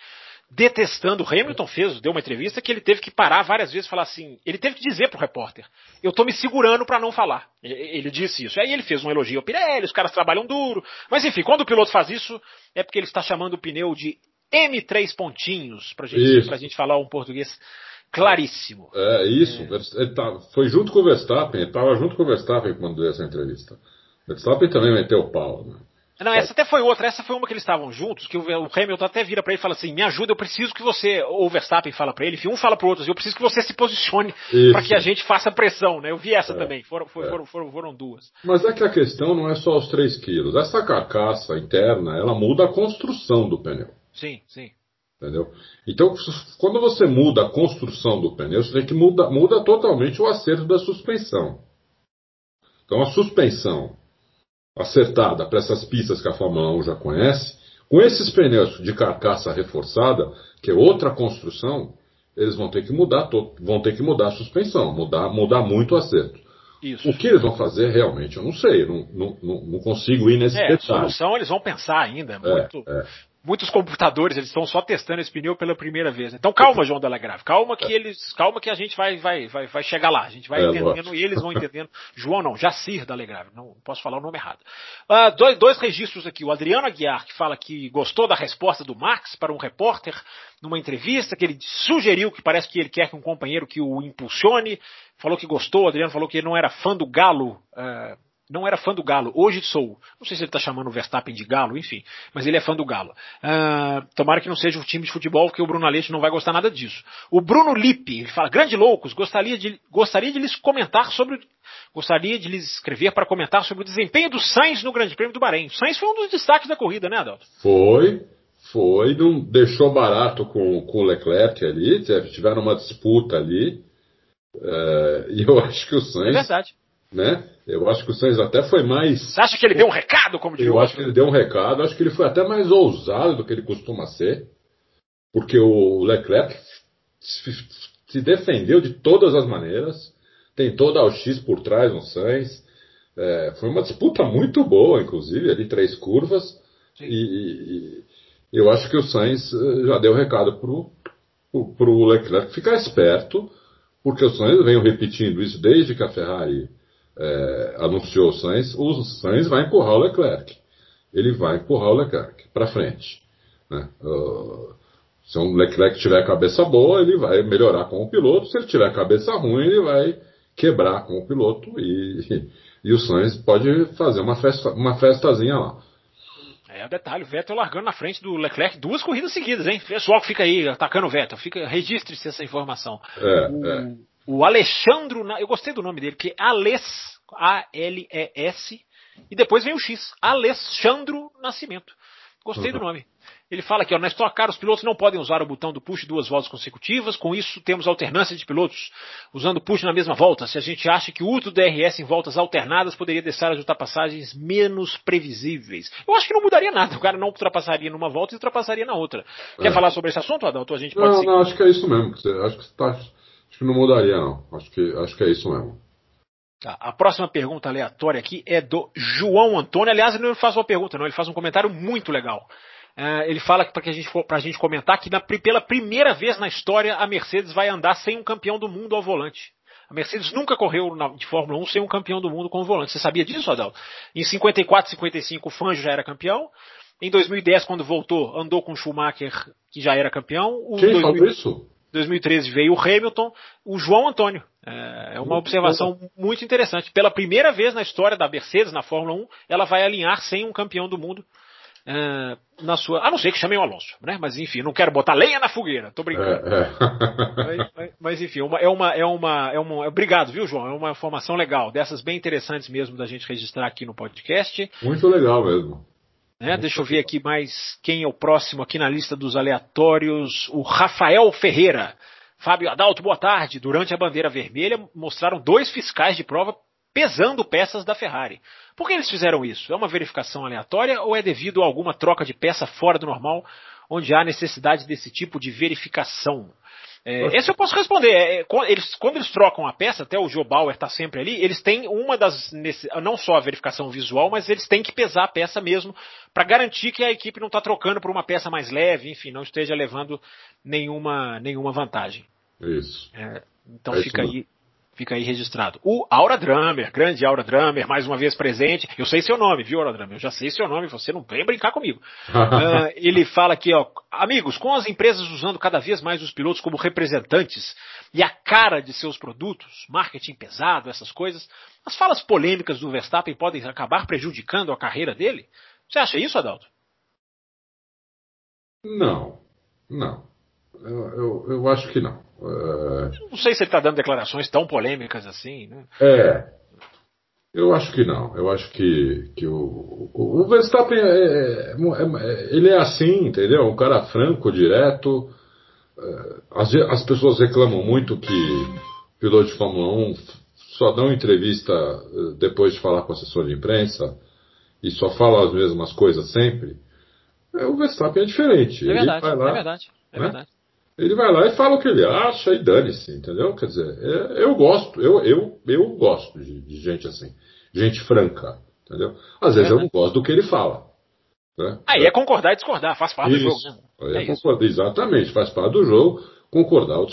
detestando. O Hamilton fez, deu uma entrevista que ele teve que parar várias vezes e falar assim. Ele teve que dizer pro repórter: Eu tô me segurando para não falar. Ele disse isso. Aí ele fez um elogio ao Pirelli, os caras trabalham duro. Mas enfim, quando o piloto faz isso, é porque ele está chamando o pneu de M3 pontinhos, pra gente, pra gente falar um português claríssimo. É, isso. É. Ele tá, foi junto com o Verstappen, ele estava junto com o Verstappen quando deu essa entrevista. O Verstappen também meteu o pau, né? Não, essa até foi outra. Essa foi uma que eles estavam juntos, que o Hamilton até vira para ele e fala assim: me ajuda, eu preciso que você. Ou o Verstappen fala para ele, enfim, um fala pro outro assim, eu preciso que você se posicione para que a gente faça pressão, né? Eu vi essa é, também, foram, foram, é. foram, foram, duas. Mas é que a questão não é só os 3 quilos. Essa carcaça interna, ela muda a construção do pneu. Sim, sim. Entendeu? Então, quando você muda a construção do pneu, você tem que mudar muda totalmente o acerto da suspensão. Então, a suspensão acertada para essas pistas que a Fórmula 1 já conhece, com esses pneus de carcaça reforçada, que é outra construção, eles vão ter que mudar, vão ter que mudar a suspensão, mudar, mudar muito o acerto. Isso. O que eles vão fazer realmente, eu não sei, não, não, não consigo ir nesse é, detalhe. solução eles vão pensar ainda, muito, é, é muitos computadores eles estão só testando esse pneu pela primeira vez. Então calma, João Delagrave, calma que eles, calma que a gente vai, vai, vai, vai chegar lá, a gente vai é, entendendo e eles vão entendendo. João não, Jacir Delagrave, não posso falar o nome errado. Uh, dois, dois registros aqui, o Adriano Aguiar que fala que gostou da resposta do Max para um repórter numa entrevista que ele sugeriu que parece que ele quer que um companheiro que o impulsione, falou que gostou, o Adriano falou que ele não era fã do Galo. Uh, não era fã do Galo, hoje sou. Não sei se ele está chamando o Verstappen de Galo, enfim, mas ele é fã do Galo. Uh, tomara que não seja o time de futebol, porque o Bruno Aleixo não vai gostar nada disso. O Bruno Lippe, ele fala, grande loucos, gostaria de, gostaria de lhes comentar sobre, gostaria de lhes escrever para comentar sobre o desempenho do Sainz no Grande Prêmio do Bahrein. O Sainz foi um dos destaques da corrida, né, Adalto? Foi, foi, não deixou barato com, com o Leclerc ali, tiveram uma disputa ali, uh, e eu acho que o Sainz... É verdade né? Eu acho que o Sainz até foi mais. Você acha que ele deu um recado, como diz Eu acho que ele deu um recado, acho que ele foi até mais ousado do que ele costuma ser, porque o Leclerc se defendeu de todas as maneiras, tentou dar o X por trás no Sainz. É, foi uma disputa muito boa, inclusive, ali três curvas. E, e, eu acho que o Sainz eh, já deu o recado pro, pro, pro Leclerc ficar esperto, porque o Sainz vem repetindo isso desde que a Ferrari é, anunciou o Sainz, o Sainz vai empurrar o Leclerc. Ele vai empurrar o Leclerc para frente. Né? Uh, se o Leclerc tiver cabeça boa, ele vai melhorar com o piloto. Se ele tiver cabeça ruim, ele vai quebrar com o piloto e, e o Sainz pode fazer uma, festa, uma festazinha lá. É, detalhe, o Vettel largando na frente do Leclerc duas corridas seguidas, hein? Pessoal que fica aí atacando o Vettel, fica, registre-se essa informação. É, o, é. O Alexandro, eu gostei do nome dele, porque é Ales, A-L-E-S, e depois vem o X, Alexandro Nascimento. Gostei uhum. do nome. Ele fala aqui, ó, na Stock Car os pilotos não podem usar o botão do push duas voltas consecutivas, com isso temos alternância de pilotos usando push na mesma volta. Se a gente acha que o uso do DRS em voltas alternadas poderia deixar as ultrapassagens menos previsíveis. Eu acho que não mudaria nada, o cara não ultrapassaria numa volta e ultrapassaria na outra. É. Quer falar sobre esse assunto, Adalto? A gente pode não, seguir. não, acho que é isso mesmo. Acho que você está Acho que não mudaria, não. Acho que, acho que é isso mesmo. Tá, a próxima pergunta aleatória aqui é do João Antônio. Aliás, ele não faz uma pergunta, não, ele faz um comentário muito legal. Uh, ele fala para a gente, gente comentar que na, pela primeira vez na história a Mercedes vai andar sem um campeão do mundo ao volante. A Mercedes nunca correu na, de Fórmula 1 sem um campeão do mundo com o volante. Você sabia disso, Adalto? Em 54, 55 o Fangio já era campeão. Em 2010, quando voltou, andou com o Schumacher, que já era campeão. O Quem 2000... falou isso? 2013 veio o Hamilton, o João Antônio. É, é uma observação muito interessante. Pela primeira vez na história da Mercedes, na Fórmula 1, ela vai alinhar sem um campeão do mundo. Uh, na sua. A não ser que chamem o Alonso, né? Mas enfim, não quero botar lenha na fogueira, tô brincando. É, é. mas, mas, mas, enfim, uma, é, uma, é, uma, é uma. Obrigado, viu, João? É uma informação legal, dessas bem interessantes mesmo da gente registrar aqui no podcast. Muito legal mesmo. Né? Deixa eu ver aqui mais quem é o próximo aqui na lista dos aleatórios. O Rafael Ferreira. Fábio Adalto, boa tarde. Durante a bandeira vermelha, mostraram dois fiscais de prova pesando peças da Ferrari. Por que eles fizeram isso? É uma verificação aleatória ou é devido a alguma troca de peça fora do normal, onde há necessidade desse tipo de verificação? É, esse eu posso responder. É, eles, quando eles trocam a peça, até o Joe Bauer está sempre ali, eles têm uma das. Não só a verificação visual, mas eles têm que pesar a peça mesmo, para garantir que a equipe não está trocando por uma peça mais leve, enfim, não esteja levando nenhuma, nenhuma vantagem. Isso. É, então é fica aí Fica aí registrado. O Aura Drummer, grande Aura Drummer, mais uma vez presente. Eu sei seu nome, viu, Aura Drummer? Eu já sei seu nome, você não vem brincar comigo. uh, ele fala aqui, ó, amigos, com as empresas usando cada vez mais os pilotos como representantes e a cara de seus produtos, marketing pesado, essas coisas, as falas polêmicas do Verstappen podem acabar prejudicando a carreira dele? Você acha isso, Adalto? Não, não. Eu, eu, eu acho que não. É... Não sei se ele está dando declarações tão polêmicas assim, né? É. Eu acho que não. Eu acho que, que o, o, o Verstappen é, é, é, é ele é assim, entendeu? Um cara franco, direto. As, as pessoas reclamam muito que pilotos de Fórmula 1 só dão entrevista eh, depois de falar com o assessor de imprensa e só fala as mesmas coisas sempre. O Verstappen é diferente. É verdade, lá, é verdade. É né? verdade. Ele vai lá e fala o que ele acha e dane-se, entendeu? Quer dizer, é, eu gosto, eu, eu, eu gosto de, de, gente assim, gente franca, entendeu? Às vezes é, eu não gosto do que ele fala. Né? Aí é concordar e discordar, faz parte isso, do jogo. Né? É, é concordar, exatamente, faz parte do jogo concordar ou,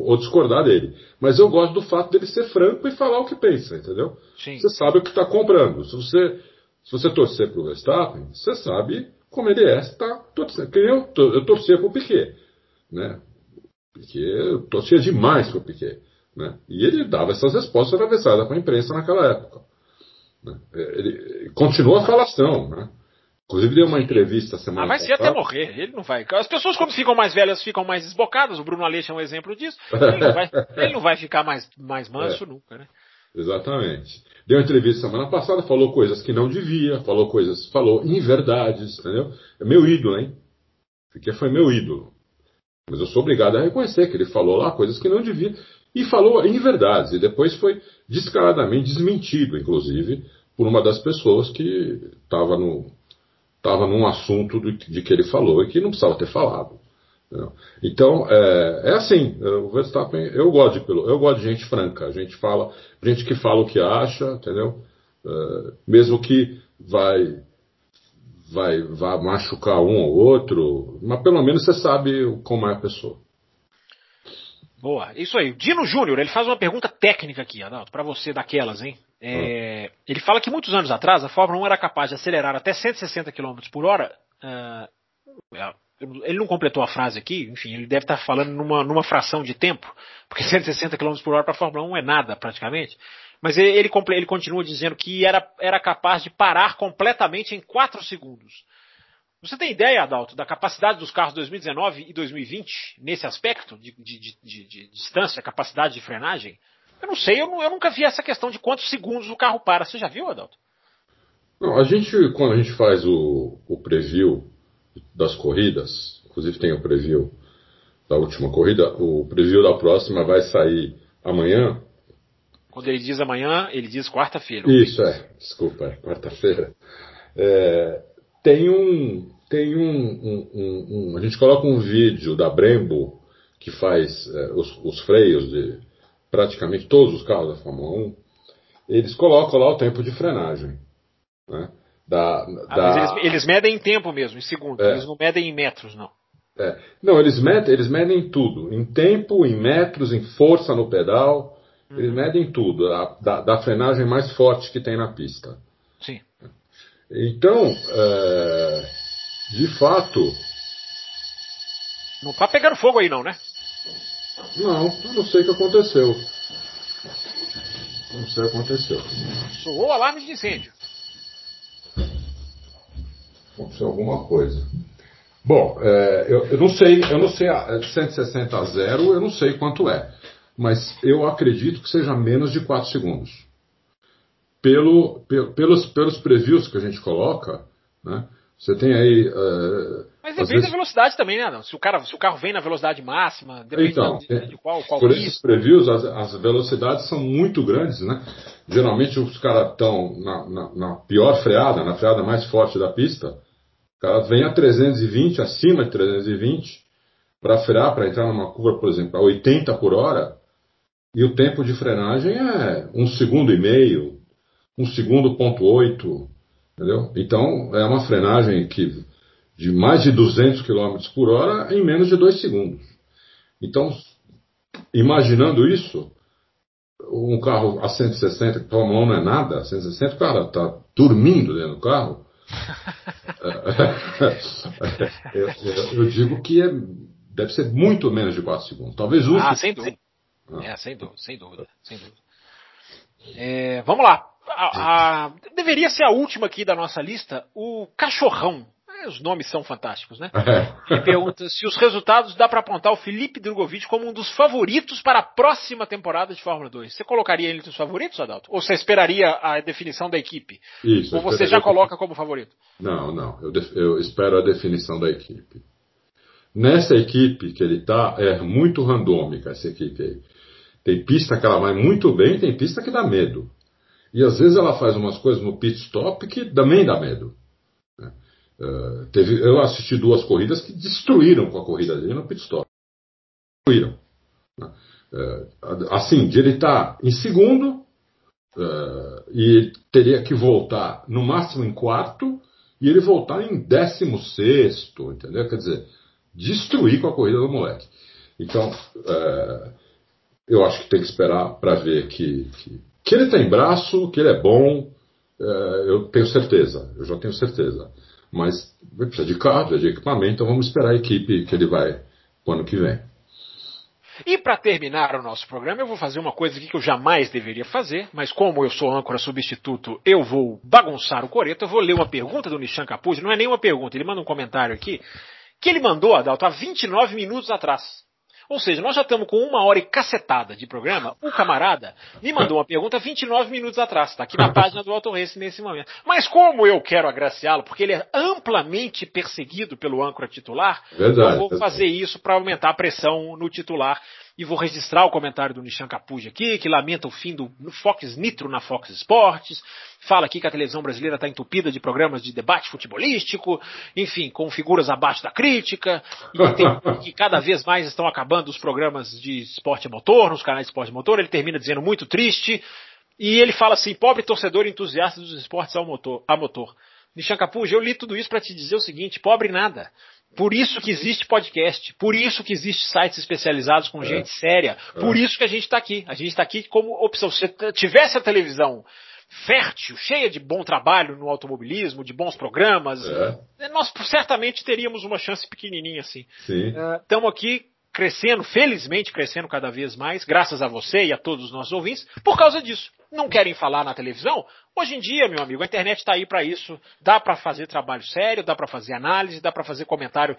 ou, discordar dele. Mas eu gosto do fato dele ser franco e falar o que pensa, entendeu? Sim. Você sabe o que está comprando. Se você, se você torcer para o Verstappen, você sabe como ele é, está torcendo. Eu, eu torcer para o Piquet né? Porque torcia demais para o Piquet. Né? E ele dava essas respostas atravessadas para a imprensa naquela época. Né? Ele continuou a falação, né? Inclusive deu uma entrevista semana ah, vai ser até morrer, ele não vai. As pessoas quando ficam mais velhas ficam mais desbocadas, o Bruno Aleixo é um exemplo disso. Ele não vai, ele não vai ficar mais, mais manso é, nunca, né? Exatamente. Deu uma entrevista semana passada, falou coisas que não devia, falou coisas, falou inverdades, entendeu? É meu ídolo, hein? Porque foi meu ídolo. Mas eu sou obrigado a reconhecer que ele falou lá coisas que não devia. E falou em verdades. E depois foi descaradamente desmentido, inclusive, por uma das pessoas que estava no, tava num assunto de, que ele falou e que não precisava ter falado. Então, é, é, assim, o Verstappen, eu gosto, de, eu gosto de gente franca, gente fala, gente que fala o que acha, entendeu? É, mesmo que vai vai, vai machucar um ou outro, mas pelo menos você sabe como é a pessoa. Boa, isso aí. Dino Júnior, ele faz uma pergunta técnica aqui, Adalto, para você daquelas, hein? É, ah. Ele fala que muitos anos atrás a Fórmula 1 era capaz de acelerar até 160 km por hora. Uh, ele não completou a frase aqui, enfim, ele deve estar falando numa, numa fração de tempo, porque 160 km por hora para a Fórmula 1 é nada praticamente. Mas ele, ele, continua dizendo que era, era capaz de parar completamente em 4 segundos. Você tem ideia, Adalto, da capacidade dos carros 2019 e 2020 nesse aspecto de, de, de, de distância, capacidade de frenagem? Eu não sei, eu, eu, nunca vi essa questão de quantos segundos o carro para. Você já viu, Adalto? Não, a gente, quando a gente faz o, o preview das corridas, inclusive tem o preview da última corrida, o preview da próxima vai sair amanhã. Quando ele diz amanhã, ele diz quarta-feira. Isso, é. Desculpa, é quarta-feira. É, tem um. Tem um, um, um, um, A gente coloca um vídeo da Brembo que faz é, os, os, freios de praticamente todos os carros da Fórmula 1. Eles colocam lá o tempo de frenagem. Né? Da, ah, da... Eles, eles, medem em tempo mesmo, em segundos. É. Eles não medem em metros, não. É. Não, eles medem, eles medem tudo. Em tempo, em metros, em força no pedal. Uhum. Eles medem tudo, a, da, da, frenagem mais forte que tem na pista. Sim. Então, é, de fato. Não tá pegando fogo aí, não, né? Não, eu não sei o que aconteceu. Não sei o que aconteceu. Soou alarme de incêndio. Aconteceu alguma coisa. Bom, é, eu, eu, não sei, eu não sei a 160 a 0, eu não sei quanto é, mas eu acredito que seja menos de 4 segundos. Pelo, pelos, pelos previews que a gente coloca, né, você tem aí. Uh, mas depende vezes... da velocidade também, né? Se o, cara, se o carro vem na velocidade máxima, depende então, de, de, qual, qual Por esses previews, as, as, velocidades são muito grandes, né? Geralmente os caras estão na, na, na, pior freada, na freada mais forte da pista. O cara vem a 320, acima de 320, para frear, para entrar numa curva, por exemplo, a 80 por hora. E o tempo de frenagem é um segundo e meio, um segundo ponto oito, entendeu? Então é uma frenagem que de mais de 200 km por hora em menos de 2 segundos. Então, imaginando isso, um carro a 160, que Fórmula 1 não é nada, 160, o cara está dormindo dentro do carro. eu, eu, eu, digo que é, deve ser muito menos de 4 segundos. Talvez um. Ah, sem dúvida. É, sem dúvida, sem dúvida, sem dúvida. É, vamos lá. A, a, deveria ser a última aqui da nossa lista, o cachorrão. É, os nomes são fantásticos, né? Ele pergunta se os resultados dá para apontar o Felipe Drogovic como um dos favoritos para a próxima temporada de Fórmula 2. Você colocaria ele entre os favoritos, Adalto? Ou você esperaria a definição da equipe? Isso, Ou você já coloca como favorito? Não, não. Eu, eu espero a definição da equipe. Nessa equipe que ele está, é muito randômica essa equipe aí. Tem pista que ela vai muito bem, tem pista que dá medo. E às vezes ela faz umas coisas no pit stop que também dá medo. Uh, teve, eu assisti duas corridas que destruíram com a corrida dele no pit stop. Destruíram. Uh, assim, de ele estar tá em segundo uh, e teria que voltar no máximo em quarto e ele voltar em décimo sexto, entendeu? Quer dizer, destruir com a corrida do moleque. Então, eu acho que tem que esperar para ver que, que, que, ele tem braço, que ele é bom, eu tenho certeza, eu já tenho certeza. Mas precisa de carro, de equipamento, então vamos esperar a equipe que ele vai o ano que vem. E para terminar o nosso programa, eu vou fazer uma coisa que eu jamais deveria fazer, mas como eu sou âncora substituto, eu vou bagunçar o coreto. Eu vou ler uma pergunta do Nishan Capuz, não é nenhuma pergunta, ele manda um comentário aqui, que ele mandou, Adalto, há 29 minutos atrás. Ou seja, nós já estamos com uma hora e cacetada de programa. O camarada me mandou uma pergunta 29 minutos atrás. Está aqui na página do Auto Race nesse momento. Mas como eu quero agraciá-lo, porque ele é amplamente perseguido pelo âncora titular, verdade, eu vou fazer isso para aumentar a pressão no titular e vou registrar o comentário do Nishan Capuja aqui, que lamenta o fim do Fox Nitro na Fox Sports, fala aqui que a televisão brasileira está entupida de programas de debate futebolístico, enfim, com figuras abaixo da crítica, e tem, que cada vez mais estão acabando os programas de esporte motor, nos canais de esporte motor, ele termina dizendo muito triste, e ele fala assim, pobre torcedor entusiasta dos esportes ao motor, a motor. Nishan Capuja, eu li tudo isso para te dizer o seguinte, pobre nada. Por isso que existe podcast, por isso que existe sites especializados com é. gente séria, é. por isso que a gente está aqui. A gente está aqui como opção. Se tivesse a televisão fértil, cheia de bom trabalho no automobilismo, de bons programas, é. nós certamente teríamos uma chance pequenininha assim. Estamos uh, aqui crescendo, felizmente crescendo cada vez mais, graças a você e a todos os nossos ouvintes, por causa disso. Não querem falar na televisão? Hoje em dia, meu amigo, a internet está aí para isso. Dá para fazer trabalho sério, dá para fazer análise, dá para fazer comentário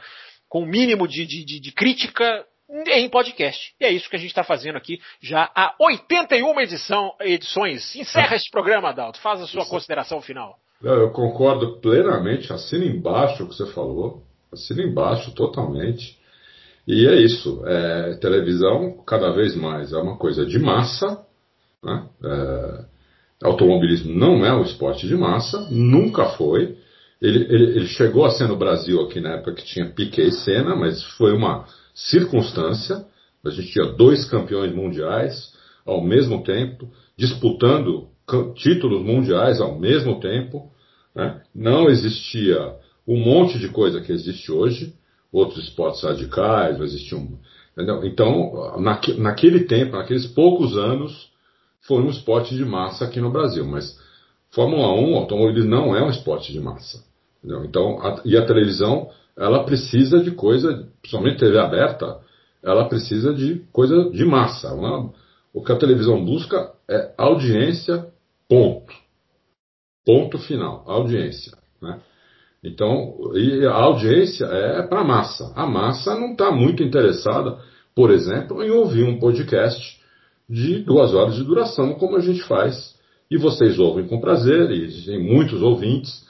com o mínimo de, de, de, de crítica em podcast. E é isso que a gente está fazendo aqui já há 81 edição, edições. Encerra esse programa, Adalto. Faz a sua isso. consideração final. Eu concordo plenamente. Assina embaixo o que você falou. Assina embaixo totalmente. E é isso. É, televisão, cada vez mais, é uma coisa de massa. Né? É, automobilismo não é um esporte de massa, nunca foi. Ele, ele, ele, chegou a ser no Brasil aqui na época que tinha Piquet e Senna, mas foi uma circunstância. A gente tinha dois campeões mundiais ao mesmo tempo, disputando títulos mundiais ao mesmo tempo. Né? Não existia um monte de coisa que existe hoje outros esportes radicais, não existia um. Entendeu? Então, naque, naquele tempo, naqueles poucos anos, foi um esporte de massa aqui no Brasil. Mas Fórmula 1, automobilismo não é um esporte de massa. Entendeu? Então, a, e a televisão, ela precisa de coisa, principalmente TV aberta, ela precisa de coisa de massa. Uma, o que a televisão busca é audiência, ponto. Ponto final, audiência. Né? Então, a audiência é para a massa. A massa não está muito interessada, por exemplo, em ouvir um podcast de duas horas de duração, como a gente faz. E vocês ouvem com prazer, e tem muitos ouvintes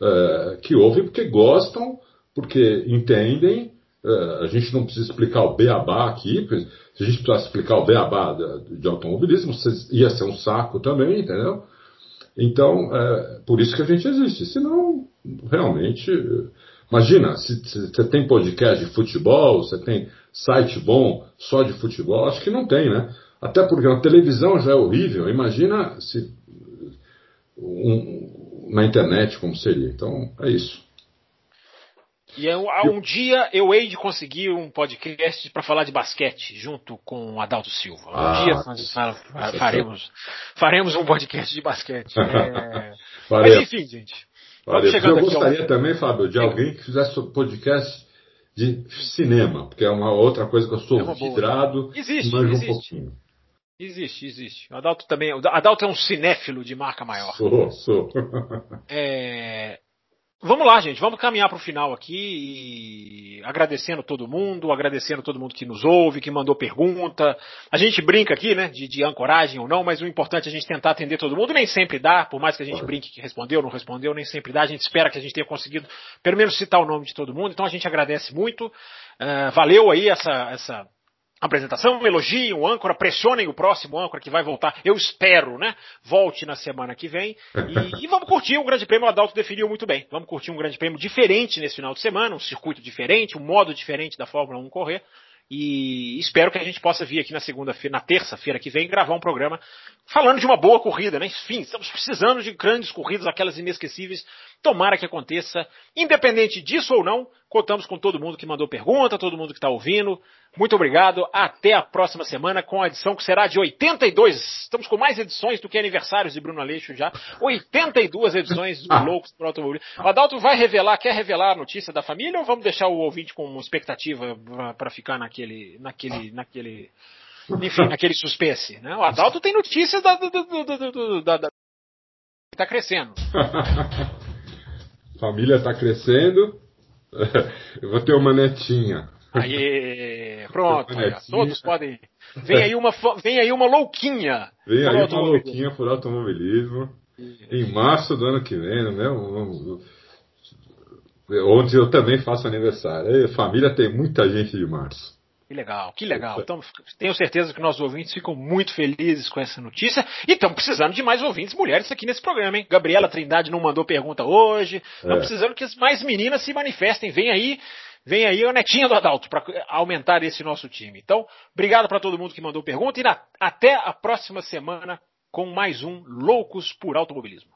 é, que ouvem porque gostam, porque entendem. É, a gente não precisa explicar o beabá aqui, se a gente precisasse explicar o beabá de automobilismo, ia ser um saco também, entendeu? Então, é por isso que a gente existe. Senão, realmente. Imagina, se você tem podcast de futebol, você tem site bom só de futebol, acho que não tem, né? Até porque a televisão já é horrível, imagina se um, na internet como seria. Então, é isso. E eu, um dia eu hei de conseguir um podcast para falar de basquete junto com o Adalto Silva. Um ah, dia nós faremos, faremos um podcast de basquete. É... Mas enfim, gente. Chegando eu gostaria ao... também, Fábio, de alguém que fizesse podcast de cinema, porque é uma outra coisa que eu sou é vidrado, existe, existe. um pouquinho. Existe, existe. O Adalto também. O Adalto é um cinéfilo de marca maior. Sou, sou. é, Vamos lá, gente, vamos caminhar para o final aqui, agradecendo todo mundo, agradecendo todo mundo que nos ouve, que mandou pergunta. A gente brinca aqui, né, de, de, ancoragem ou não, mas o importante é a gente tentar atender todo mundo. Nem sempre dá, por mais que a gente brinque que respondeu, não respondeu, nem sempre dá. A gente espera que a gente tenha conseguido, pelo menos, citar o nome de todo mundo. Então a gente agradece muito. Uh, valeu aí essa, essa apresentação, elogiem o âncora, pressionem o próximo âncora que vai voltar, eu espero, né? Volte na semana que vem. E, e vamos curtir um grande prêmio, o Adalto definiu muito bem. Vamos curtir um grande prêmio diferente nesse final de semana, um circuito diferente, um modo diferente da Fórmula 1 correr. E espero que a gente possa vir aqui na segunda-feira, na terça-feira que vem, gravar um programa falando de uma boa corrida, né? Enfim, estamos precisando de grandes corridas, aquelas inesquecíveis. Tomara que aconteça. Independente disso ou não, contamos com todo mundo que mandou pergunta, todo mundo que está ouvindo. Muito obrigado. Até a próxima semana com a edição que será de 82. Estamos com mais edições do que aniversários de Bruno Aleixo já. 82 edições do Loucos por Automobilismo. O Adalto vai revelar, quer revelar a notícia da família ou vamos deixar o ouvinte com expectativa para ficar naquele, naquele, naquele, enfim, naquele suspense, né? O Adalto tem notícias da, da, da, da tá crescendo. Família está crescendo. Eu vou ter uma netinha. Aí, pronto, aí, todos podem. Vem aí uma, vem aí uma louquinha. Vem aí uma louquinha por automobilismo. Em março do ano que vem, né? Onde eu também faço aniversário. Família tem muita gente de março. Que legal, que legal. Então, tenho certeza que nossos ouvintes ficam muito felizes com essa notícia e estamos precisando de mais ouvintes mulheres aqui nesse programa, hein? Gabriela Trindade não mandou pergunta hoje. Estamos é. precisando que mais meninas se manifestem. Vem aí Vem aí a netinha do Adalto para aumentar esse nosso time. Então, obrigado para todo mundo que mandou pergunta e na, até a próxima semana com mais um Loucos por Automobilismo.